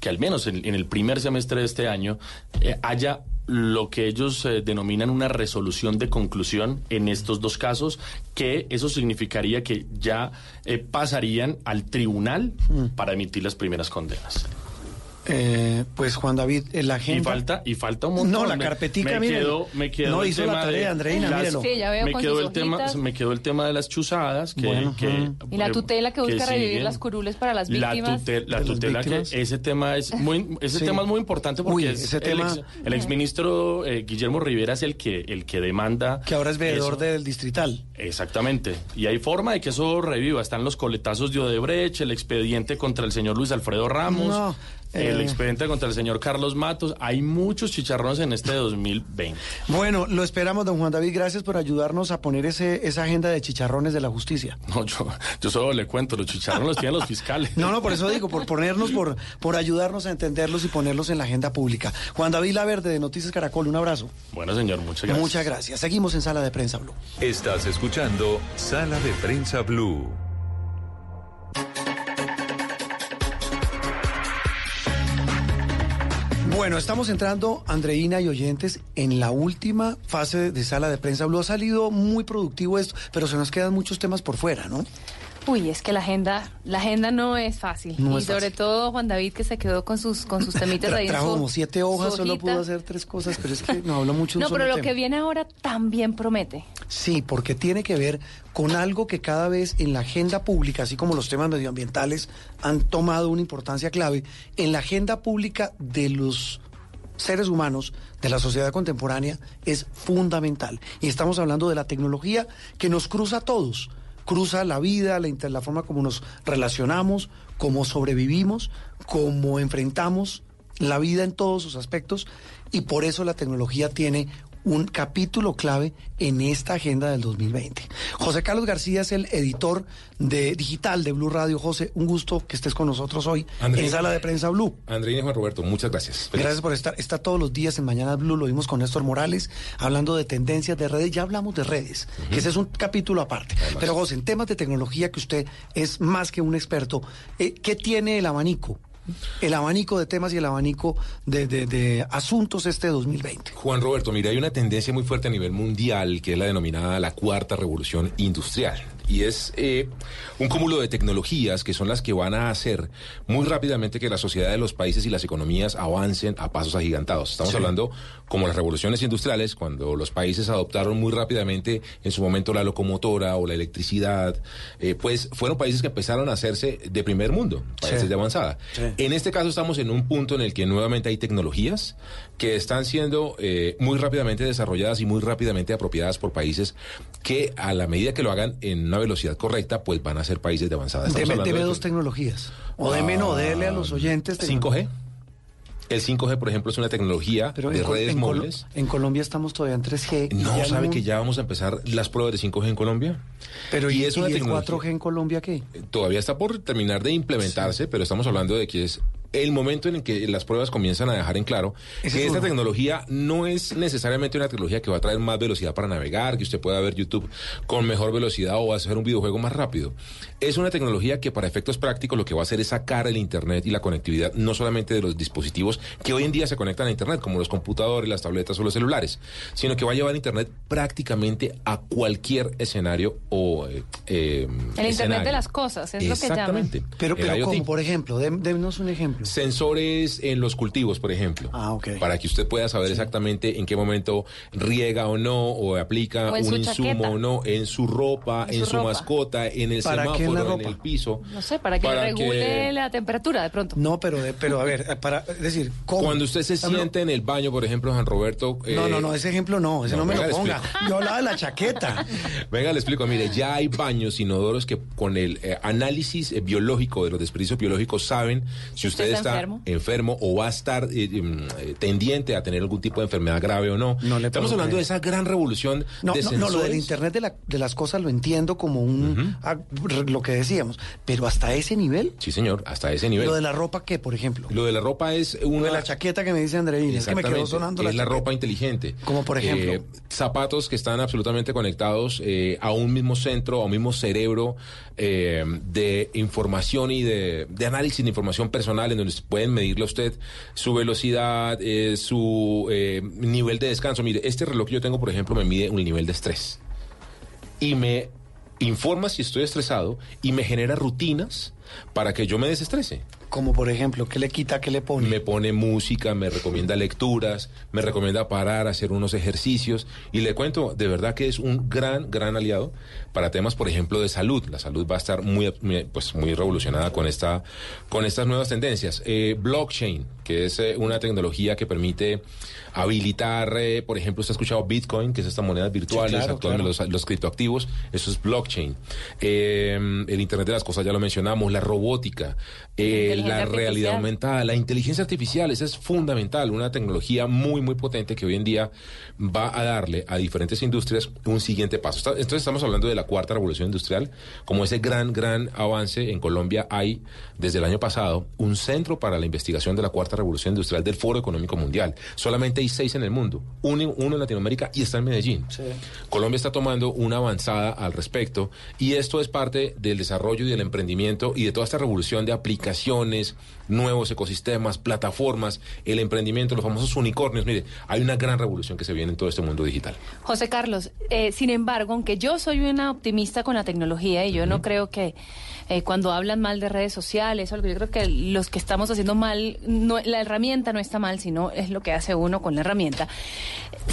que al menos en, en el primer semestre de este año eh, haya lo que ellos eh, denominan una resolución de conclusión en estos dos casos, que eso significaría que ya eh, pasarían al tribunal Mm. para emitir las primeras condenas. Eh, pues Juan David, en la Y agenda... falta, y falta un montón. No, la carpetica, me quedó, me quedó no el hizo la tarea, de Andreina, las-. Sí, ya veo me con quedó sus el tema, me quedó el tema de las chuzadas que, Bueno, que- ujú. Y la eh, tutela que busca revivir las curules para las La, víctimas. la las tutela que ese tema es muy ese Sí. tema es muy importante porque Uy, es ese el, tema- ex, el exministro eh, Guillermo Rivera es el que el que demanda Que ahora es veedor eso. del distrital. Exactamente. Y hay forma de que eso reviva. Están los coletazos de Odebrecht, el expediente contra el señor Luis Alfredo Ramos, No, el eh. expediente contra el señor Carlos Matos. Hay muchos chicharrones en este 2020. Bueno, lo esperamos, don Juan David. Gracias por ayudarnos a poner ese, esa agenda de chicharrones de la justicia. No, yo, yo solo le cuento, los chicharrones los tienen los fiscales. No, no, por eso digo, por ponernos, por, por ayudarnos a entenderlos y ponerlos en la agenda pública. Juan David Laverde de Noticias Caracol, un abrazo. Bueno, señor, muchas gracias. Muchas gracias. Seguimos en Sala de Prensa Blue. Estás escuchando Sala de Prensa Blue. Bueno, estamos entrando, Andreina y oyentes, en la última fase de Sala de Prensa Blue. Ha salido muy productivo esto, pero se nos quedan muchos temas por fuera, ¿no? Uy, es que la agenda, la agenda no es fácil. No y es sobre fácil. todo Juan David que se quedó con sus con sus (laughs) temitas ahí Trajo como siete hojas, solo pudo hacer tres cosas, pero es que no habló mucho (laughs) de No, un pero solo lo tema. que viene ahora también promete. Sí, porque tiene que ver con algo que cada vez en la agenda pública, así como los temas medioambientales han tomado una importancia clave, en la agenda pública de los seres humanos, de la sociedad contemporánea, es fundamental. Y estamos hablando de la tecnología que nos cruza a todos. Cruza la vida, la, la forma como nos relacionamos, cómo sobrevivimos, cómo enfrentamos la vida en todos sus aspectos. Y por eso la tecnología tiene un capítulo clave en esta agenda del 2020. José Carlos García es el editor de digital de Blue Radio. José, un gusto que estés con nosotros hoy en Sala de Prensa Blue. Andreina y Juan Roberto, muchas gracias. Feliz. Gracias por estar. Está todos los días en Mañana Blue, lo vimos con Néstor Morales, hablando de tendencias de redes. Ya hablamos de redes, que ese es un capítulo aparte. Pero José, en temas de tecnología, que usted es más que un experto, eh, ¿qué tiene el abanico el abanico de temas y el abanico de, de- de asuntos este 2020. Juan Roberto, mira, hay una tendencia muy fuerte a nivel mundial que es la denominada la cuarta revolución industrial. Y es eh, un cúmulo de tecnologías que son las que van a hacer muy rápidamente que la sociedad de los países y las economías avancen a pasos agigantados. Estamos Sí. hablando como las revoluciones industriales, cuando los países adoptaron muy rápidamente en su momento la locomotora o la electricidad, eh, pues fueron países que empezaron a hacerse de primer mundo, países Sí. de avanzada. Sí. En este caso estamos en un punto en el que nuevamente hay tecnologías que están siendo eh, muy rápidamente desarrolladas y muy rápidamente apropiadas por países que a la medida que lo hagan en una velocidad correcta, pues van a ser países de avanzada. Deme, dos tecnologías. O deme no, dele a los oyentes. 5G. El 5G, por ejemplo, es una tecnología Pero de en, redes en Col- móviles. en Colombia estamos todavía en 3G. y No sabe que ya vamos a empezar las pruebas de 5G en Colombia. Pero ¿y, es una y el tecnología- 4G en Colombia qué? todavía está por terminar de implementarse, pero estamos hablando de que es el momento en el que las pruebas comienzan a dejar en claro Ese que es esta uno. tecnología no es necesariamente una tecnología que va a traer más velocidad para navegar, que usted pueda ver YouTube con mejor velocidad o hacer un videojuego más rápido. Es una tecnología que para efectos prácticos lo que va a hacer es sacar el Internet y la conectividad no solamente de los dispositivos que hoy en día se conectan a Internet, como los computadores, las tabletas o los celulares, sino que va a llevar Internet prácticamente a cualquier escenario o... eh, eh, El Internet escenario. de las cosas, es lo que llaman. Exactamente. Pero, pero como por ejemplo, Dé- dénos un ejemplo. Sensores en los cultivos, por ejemplo. Ah, ok. Para que usted pueda saber exactamente en qué momento riega o no, o aplica O un su insumo chaqueta. o no, en su ropa, En en, su ropa. mascota, en el ¿Para qué en la semáforo, en, el piso. No sé, para que Para le regule que- la temperatura de pronto. No, pero, de- pero a ver, eh, para es decir, ¿cómo? Cuando usted se no. siente en el baño, por ejemplo, Juan Roberto. No, eh, no, no, ese ejemplo no, ese no, no, me lo ponga. Yo hablaba de la chaqueta. (laughs) Venga, le explico. Mire, ya hay baños inodoros que con el eh, análisis eh, biológico de los desperdicios biológicos saben si usted está está enfermo? enfermo? o va a estar eh, em, eh, tendiente a tener algún tipo de enfermedad grave o no. No le Estamos hablando creer. de esa gran revolución No, de no, no, lo del. Internet de, la- de las cosas lo entiendo como un, ah, lo que decíamos, pero hasta ese nivel, Sí, señor, hasta ese nivel. lo de la ropa, ¿qué, por ejemplo? Lo de la ropa es una... Lo de la chaqueta que me dice Andreina, es que me quedó sonando es la chaqueta. ropa inteligente. Como por ejemplo. Eh, zapatos que están absolutamente conectados eh, a un mismo centro, a un mismo cerebro eh, de información y de, de análisis de información personal donde pueden medirle a usted su velocidad, eh, su eh, nivel de descanso. Mire, este reloj que yo tengo, por ejemplo, me mide un nivel de estrés y me informa si estoy estresado y me genera rutinas para que yo me desestrese. Como por ejemplo, ¿qué le quita, qué le pone? Me pone música, me recomienda lecturas, me recomienda parar, hacer unos ejercicios y le cuento, de verdad que es un gran, gran aliado para temas, por ejemplo, de salud. La salud va a estar muy, pues, muy revolucionada con, esta, con estas nuevas tendencias. Eh, blockchain, que es eh, una tecnología que permite habilitar, eh, por ejemplo, usted ha escuchado Bitcoin, que es esta moneda virtual, claro, actualmente claro. los, los criptoactivos, eso es blockchain. Eh, el Internet de las Cosas ya lo mencionamos, la robótica, eh, Inteligencia la realidad artificial. aumentada, la inteligencia artificial, esa es fundamental, una tecnología muy, muy potente que hoy en día va a darle a diferentes industrias un siguiente paso. Está- Entonces estamos hablando de la cuarta revolución industrial, como ese gran, gran avance en Colombia hay desde el año pasado un centro para la investigación de la cuarta revolución industrial del Foro Económico Mundial. Solamente hay seis en el mundo, uno, uno en Latinoamérica y está en Medellín. Colombia está tomando una avanzada al respecto y esto es parte del desarrollo y del emprendimiento y de toda esta revolución de aplicaciones, nuevos ecosistemas, plataformas, el emprendimiento, los famosos unicornios. Mire, hay una gran revolución que se viene en todo este mundo digital. José Carlos, eh, sin embargo, aunque yo soy una optimista con la tecnología y yo no creo que eh, cuando hablan mal de redes sociales, yo creo que los que estamos haciendo mal, no, la herramienta no está mal, sino es lo que hace uno con la herramienta.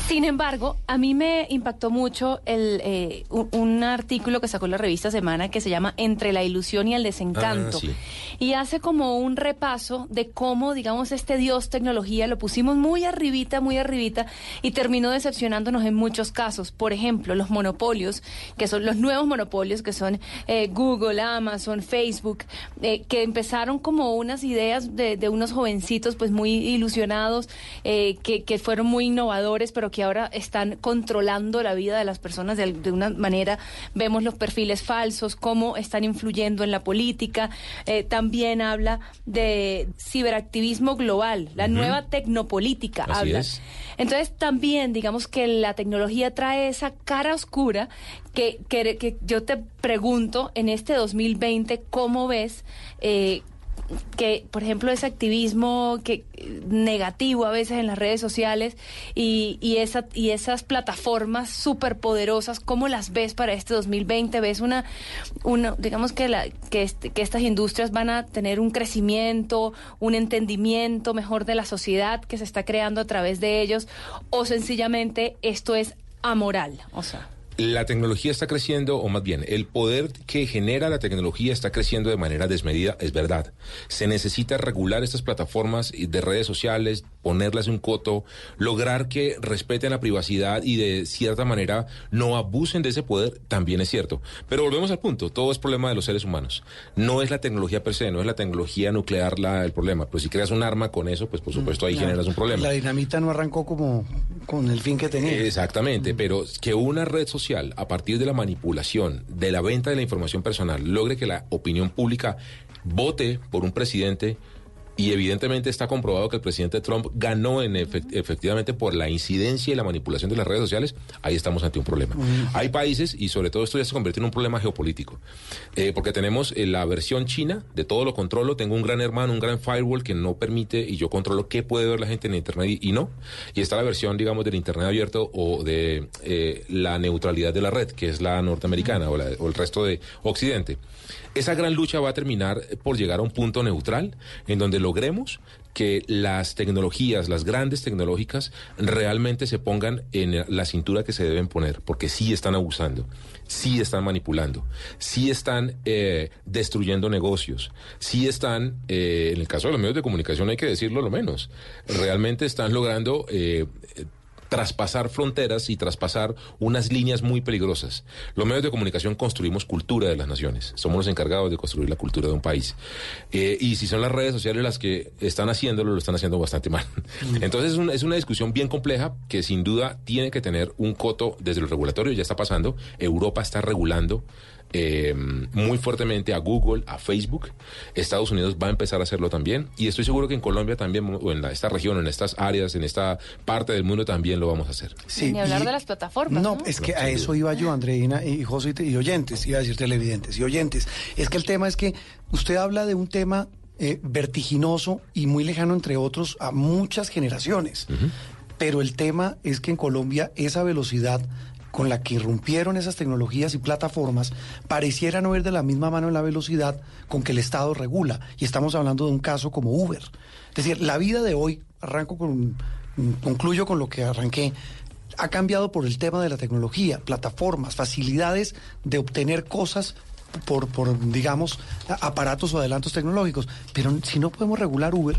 Sin embargo, a mí me impactó mucho el, eh, un, un artículo que sacó la revista Semana que se llama Entre la ilusión y el desencanto. Ah, sí. Y hace como un repaso de cómo, digamos, este dios tecnología lo pusimos muy arribita, muy arribita, y terminó decepcionándonos en muchos casos. Por ejemplo, los monopolios, que son los nuevos monopolios, que son eh, Google, Amazon, Facebook, eh, que empezaron como unas ideas de, unos jovencitos pues muy ilusionados, eh, que, fueron muy innovadores, pero que ahora están controlando la vida de las personas de, de una manera. Vemos los perfiles falsos, cómo están influyendo en la política. También habla de ciberactivismo global, la nueva tecnopolítica Así es. Entonces también digamos que la tecnología trae esa cara oscura que, que, que yo te pregunto en este 2020, ¿cómo ves? eh, que, por ejemplo, ese activismo que negativo a veces en las redes sociales y, y, esa, y esas plataformas súper poderosas, ¿cómo las ves para este 2020? ¿Ves una, una digamos que, la, que, este- que estas industrias van a tener un crecimiento, un entendimiento mejor de la sociedad que se está creando a través de ellos? ¿O sencillamente esto es amoral? O sea. La tecnología está creciendo, o más bien, el poder que genera la tecnología está creciendo de manera desmedida, es verdad. Se necesita regular estas plataformas de redes sociales, ponerlas un coto, lograr que respeten la privacidad y de cierta manera no abusen de ese poder, también es cierto. Pero volvemos al punto, todo es problema de los seres humanos. No es la tecnología per se, no es la tecnología nuclear la, el problema. Pero si creas un arma con eso, pues por supuesto ahí Claro. generas un problema. La dinamita no arrancó como con el fin que tenía. Exactamente, pero que una red social, a partir de la manipulación, de la venta de la información personal, logre que la opinión pública vote por un presidente. Y evidentemente está comprobado que el presidente Trump ganó en efect- efectivamente por la incidencia y la manipulación de las redes sociales. Ahí estamos ante un problema. Hay países, y sobre todo esto ya se convierte en un problema geopolítico, eh, porque tenemos eh, la versión china, de todo lo controlo, tengo un gran hermano, un gran firewall que no permite y yo controlo qué puede ver la gente en Internet y, y no. Y está la versión, digamos, del Internet abierto o de eh, la neutralidad de la red, que es la norteamericana o, la- o el resto de Occidente. Esa gran lucha va a terminar por llegar a un punto neutral en donde logremos que las tecnologías, las grandes tecnológicas, realmente se pongan en la cintura que se deben poner, porque sí están abusando, sí están manipulando, sí están eh, destruyendo negocios, sí están, eh, en el caso de los medios de comunicación hay que decirlo lo menos, realmente están logrando... eh, traspasar fronteras y traspasar unas líneas muy peligrosas. Los medios de comunicación construimos cultura de las naciones. Somos los encargados de construir la cultura de un país. Eh, y si son las redes sociales las que están haciéndolo, lo están haciendo bastante mal. Entonces es una, es una discusión bien compleja que sin duda tiene que tener un coto desde lo regulatorio. Ya está pasando. Europa está regulando eh, muy fuertemente a Google, a Facebook. Estados Unidos va a empezar a hacerlo también. Y estoy seguro que en Colombia también, o en la- esta región, en estas áreas, en esta parte del mundo también lo vamos a hacer. Ni hablar y- de las plataformas. No, No, es que a eso iba yo, Andreina y José y oyentes, iba a decir televidentes y oyentes. Es que el tema es que usted habla de un tema eh, vertiginoso y muy lejano, entre otros, a muchas generaciones. Pero el tema es que en Colombia esa velocidad con la que irrumpieron esas tecnologías y plataformas pareciera no ir de la misma mano en la velocidad con que el Estado regula. Y estamos hablando de un caso como Uber. Es decir, la vida de hoy, arranco con, concluyo con lo que arranqué, ha cambiado por el tema de la tecnología, plataformas, facilidades de obtener cosas por, por digamos, aparatos o adelantos tecnológicos. Pero si no podemos regular Uber,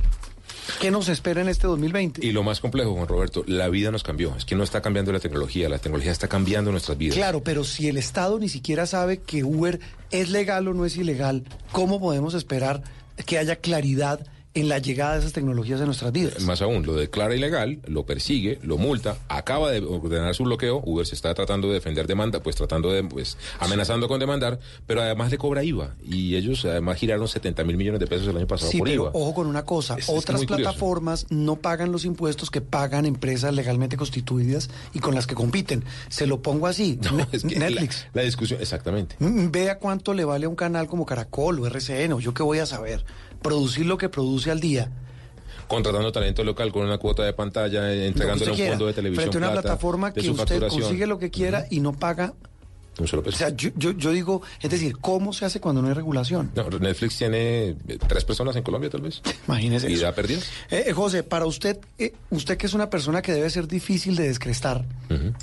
¿qué nos espera en este 2020? Y lo más complejo, Juan Roberto, la vida nos cambió. Es que no está cambiando la tecnología, la tecnología está cambiando nuestras vidas. Claro, pero si el Estado ni siquiera sabe que Uber es legal o no es ilegal, ¿cómo podemos esperar que haya claridad en la llegada de esas tecnologías a nuestras vidas? Más aún, lo declara ilegal, lo persigue, lo multa, acaba de ordenar su bloqueo, Uber se está tratando de defender demanda, pues tratando de, pues, amenazando con demandar, pero además le cobra IVA, y ellos además giraron 70 mil millones de pesos el año pasado Sí, por pero IVA. ojo con una cosa, Es- es que otras curioso. plataformas no pagan los impuestos que pagan empresas legalmente constituidas y con las que compiten. Se lo pongo así, (laughs) Ne- Es que Netflix. La, la discusión, exactamente. Mm, Vea cuánto le vale a un canal como Caracol o RCN o yo qué voy a saber. Producir lo que produce al día. Contratando talento local con una cuota de pantalla, eh, entregándole un fondo de televisión Frente a una plata plataforma que usted consigue lo que quiera y no paga. Un solo peso. O sea, yo, yo, yo digo, es decir, ¿cómo se hace cuando no hay regulación? No, Netflix tiene eh, tres personas en Colombia, tal vez. (laughs) Imagínese Y da perdidas. Eh, eh, José, para usted, eh, usted que es una persona que debe ser difícil de descrestar,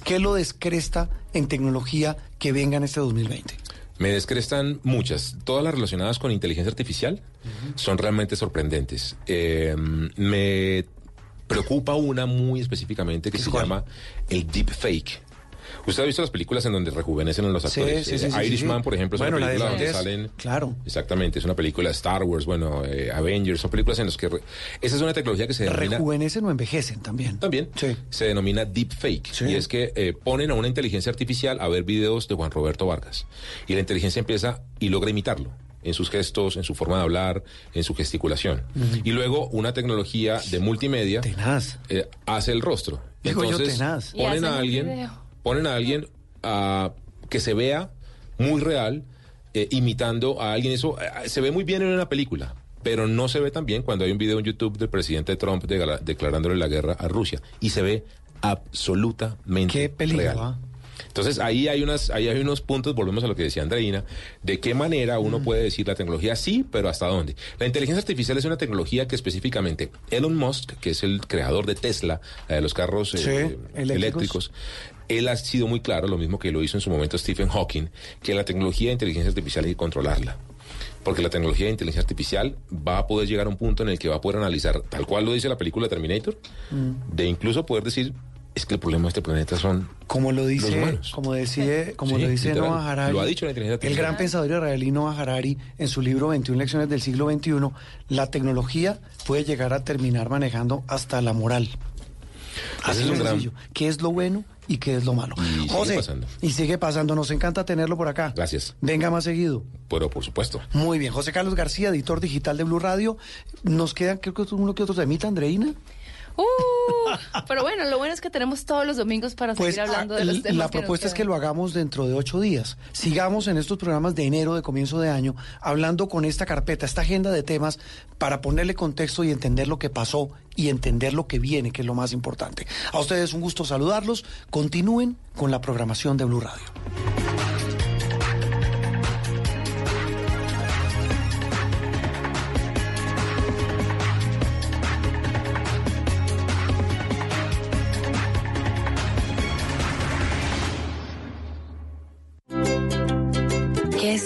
¿qué lo descresta en tecnología que venga en este 2020? Me descrestan muchas, todas las relacionadas con inteligencia artificial son realmente sorprendentes. Eh, me preocupa una muy específicamente que se llama el deepfake. Usted ha visto las películas en donde rejuvenecen a los actores. sí, sí, Eh, sí, Irishman, sí. por ejemplo, es Bueno, una película donde salen. Claro. Exactamente, es una película de Star Wars, bueno, eh, Avengers, son películas en las que. re- Esa es una tecnología que se denomina. Rejuvenecen o envejecen también. También. Se denomina deepfake. Y es que eh, ponen a una inteligencia artificial a ver videos de Juan Roberto Vargas. Y la inteligencia empieza y logra imitarlo en sus gestos, en su forma de hablar, en su gesticulación. Y luego una tecnología de multimedia eh, hace el rostro. Digo yo, Entonces tenaz. Y ponen a alguien, video. Ponen a alguien ah, que se vea muy real, eh, imitando a alguien. Eso eh, se ve muy bien en una película. pero no se ve tan bien cuando hay un video en YouTube del presidente Trump de- declarándole la guerra a Rusia y se ve absolutamente Qué peligro, real. ¿ah? Entonces ahí hay unas, ahí hay unos puntos, volvemos a lo que decía Andreina, de qué manera uno Mm. puede decir la tecnología sí, pero hasta dónde. La inteligencia artificial es una tecnología que específicamente Elon Musk, que es el creador de Tesla, la de los carros eh, eléctricos, él ha sido muy claro, lo mismo que lo hizo en su momento Stephen Hawking, que la tecnología de inteligencia artificial hay que controlarla. Porque la tecnología de inteligencia artificial va a poder llegar a un punto en el que va a poder analizar, tal cual lo dice la película Terminator, Mm. de incluso poder decir, es que el problema de este planeta son Como lo los dice, humanos. como decide, como Sí, lo dice literal. Noah Harari. Lo ha dicho la inteligencia El gran pensador israelí Noah Harari en su libro 21 lecciones del siglo XXI, la tecnología puede llegar a terminar manejando hasta la moral. Así es un gran- sencillo. ¿Qué es lo bueno y qué es lo malo? Y sigue José, pasando. y sigue pasando. Nos encanta tenerlo por acá. Gracias. Venga más seguido. Pero por supuesto. Muy bien. José Carlos García, editor digital de Blue Radio. Nos quedan, creo que uno que otro temita, Andreina. Uh, pero bueno, lo bueno es que tenemos todos los domingos para Pues seguir hablando de ah, los l- temas. la que nos propuesta es que lo hagamos dentro de ocho días. Sigamos en estos programas de enero, de comienzo de año, hablando con esta carpeta, esta agenda de temas para ponerle contexto y entender lo que pasó y entender lo que viene, que es lo más importante. A ustedes un gusto saludarlos. Continúen con la programación de Blue Radio.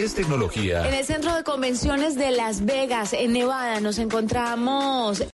Es tecnología. En el centro de convenciones de Las Vegas, en Nevada, nos encontramos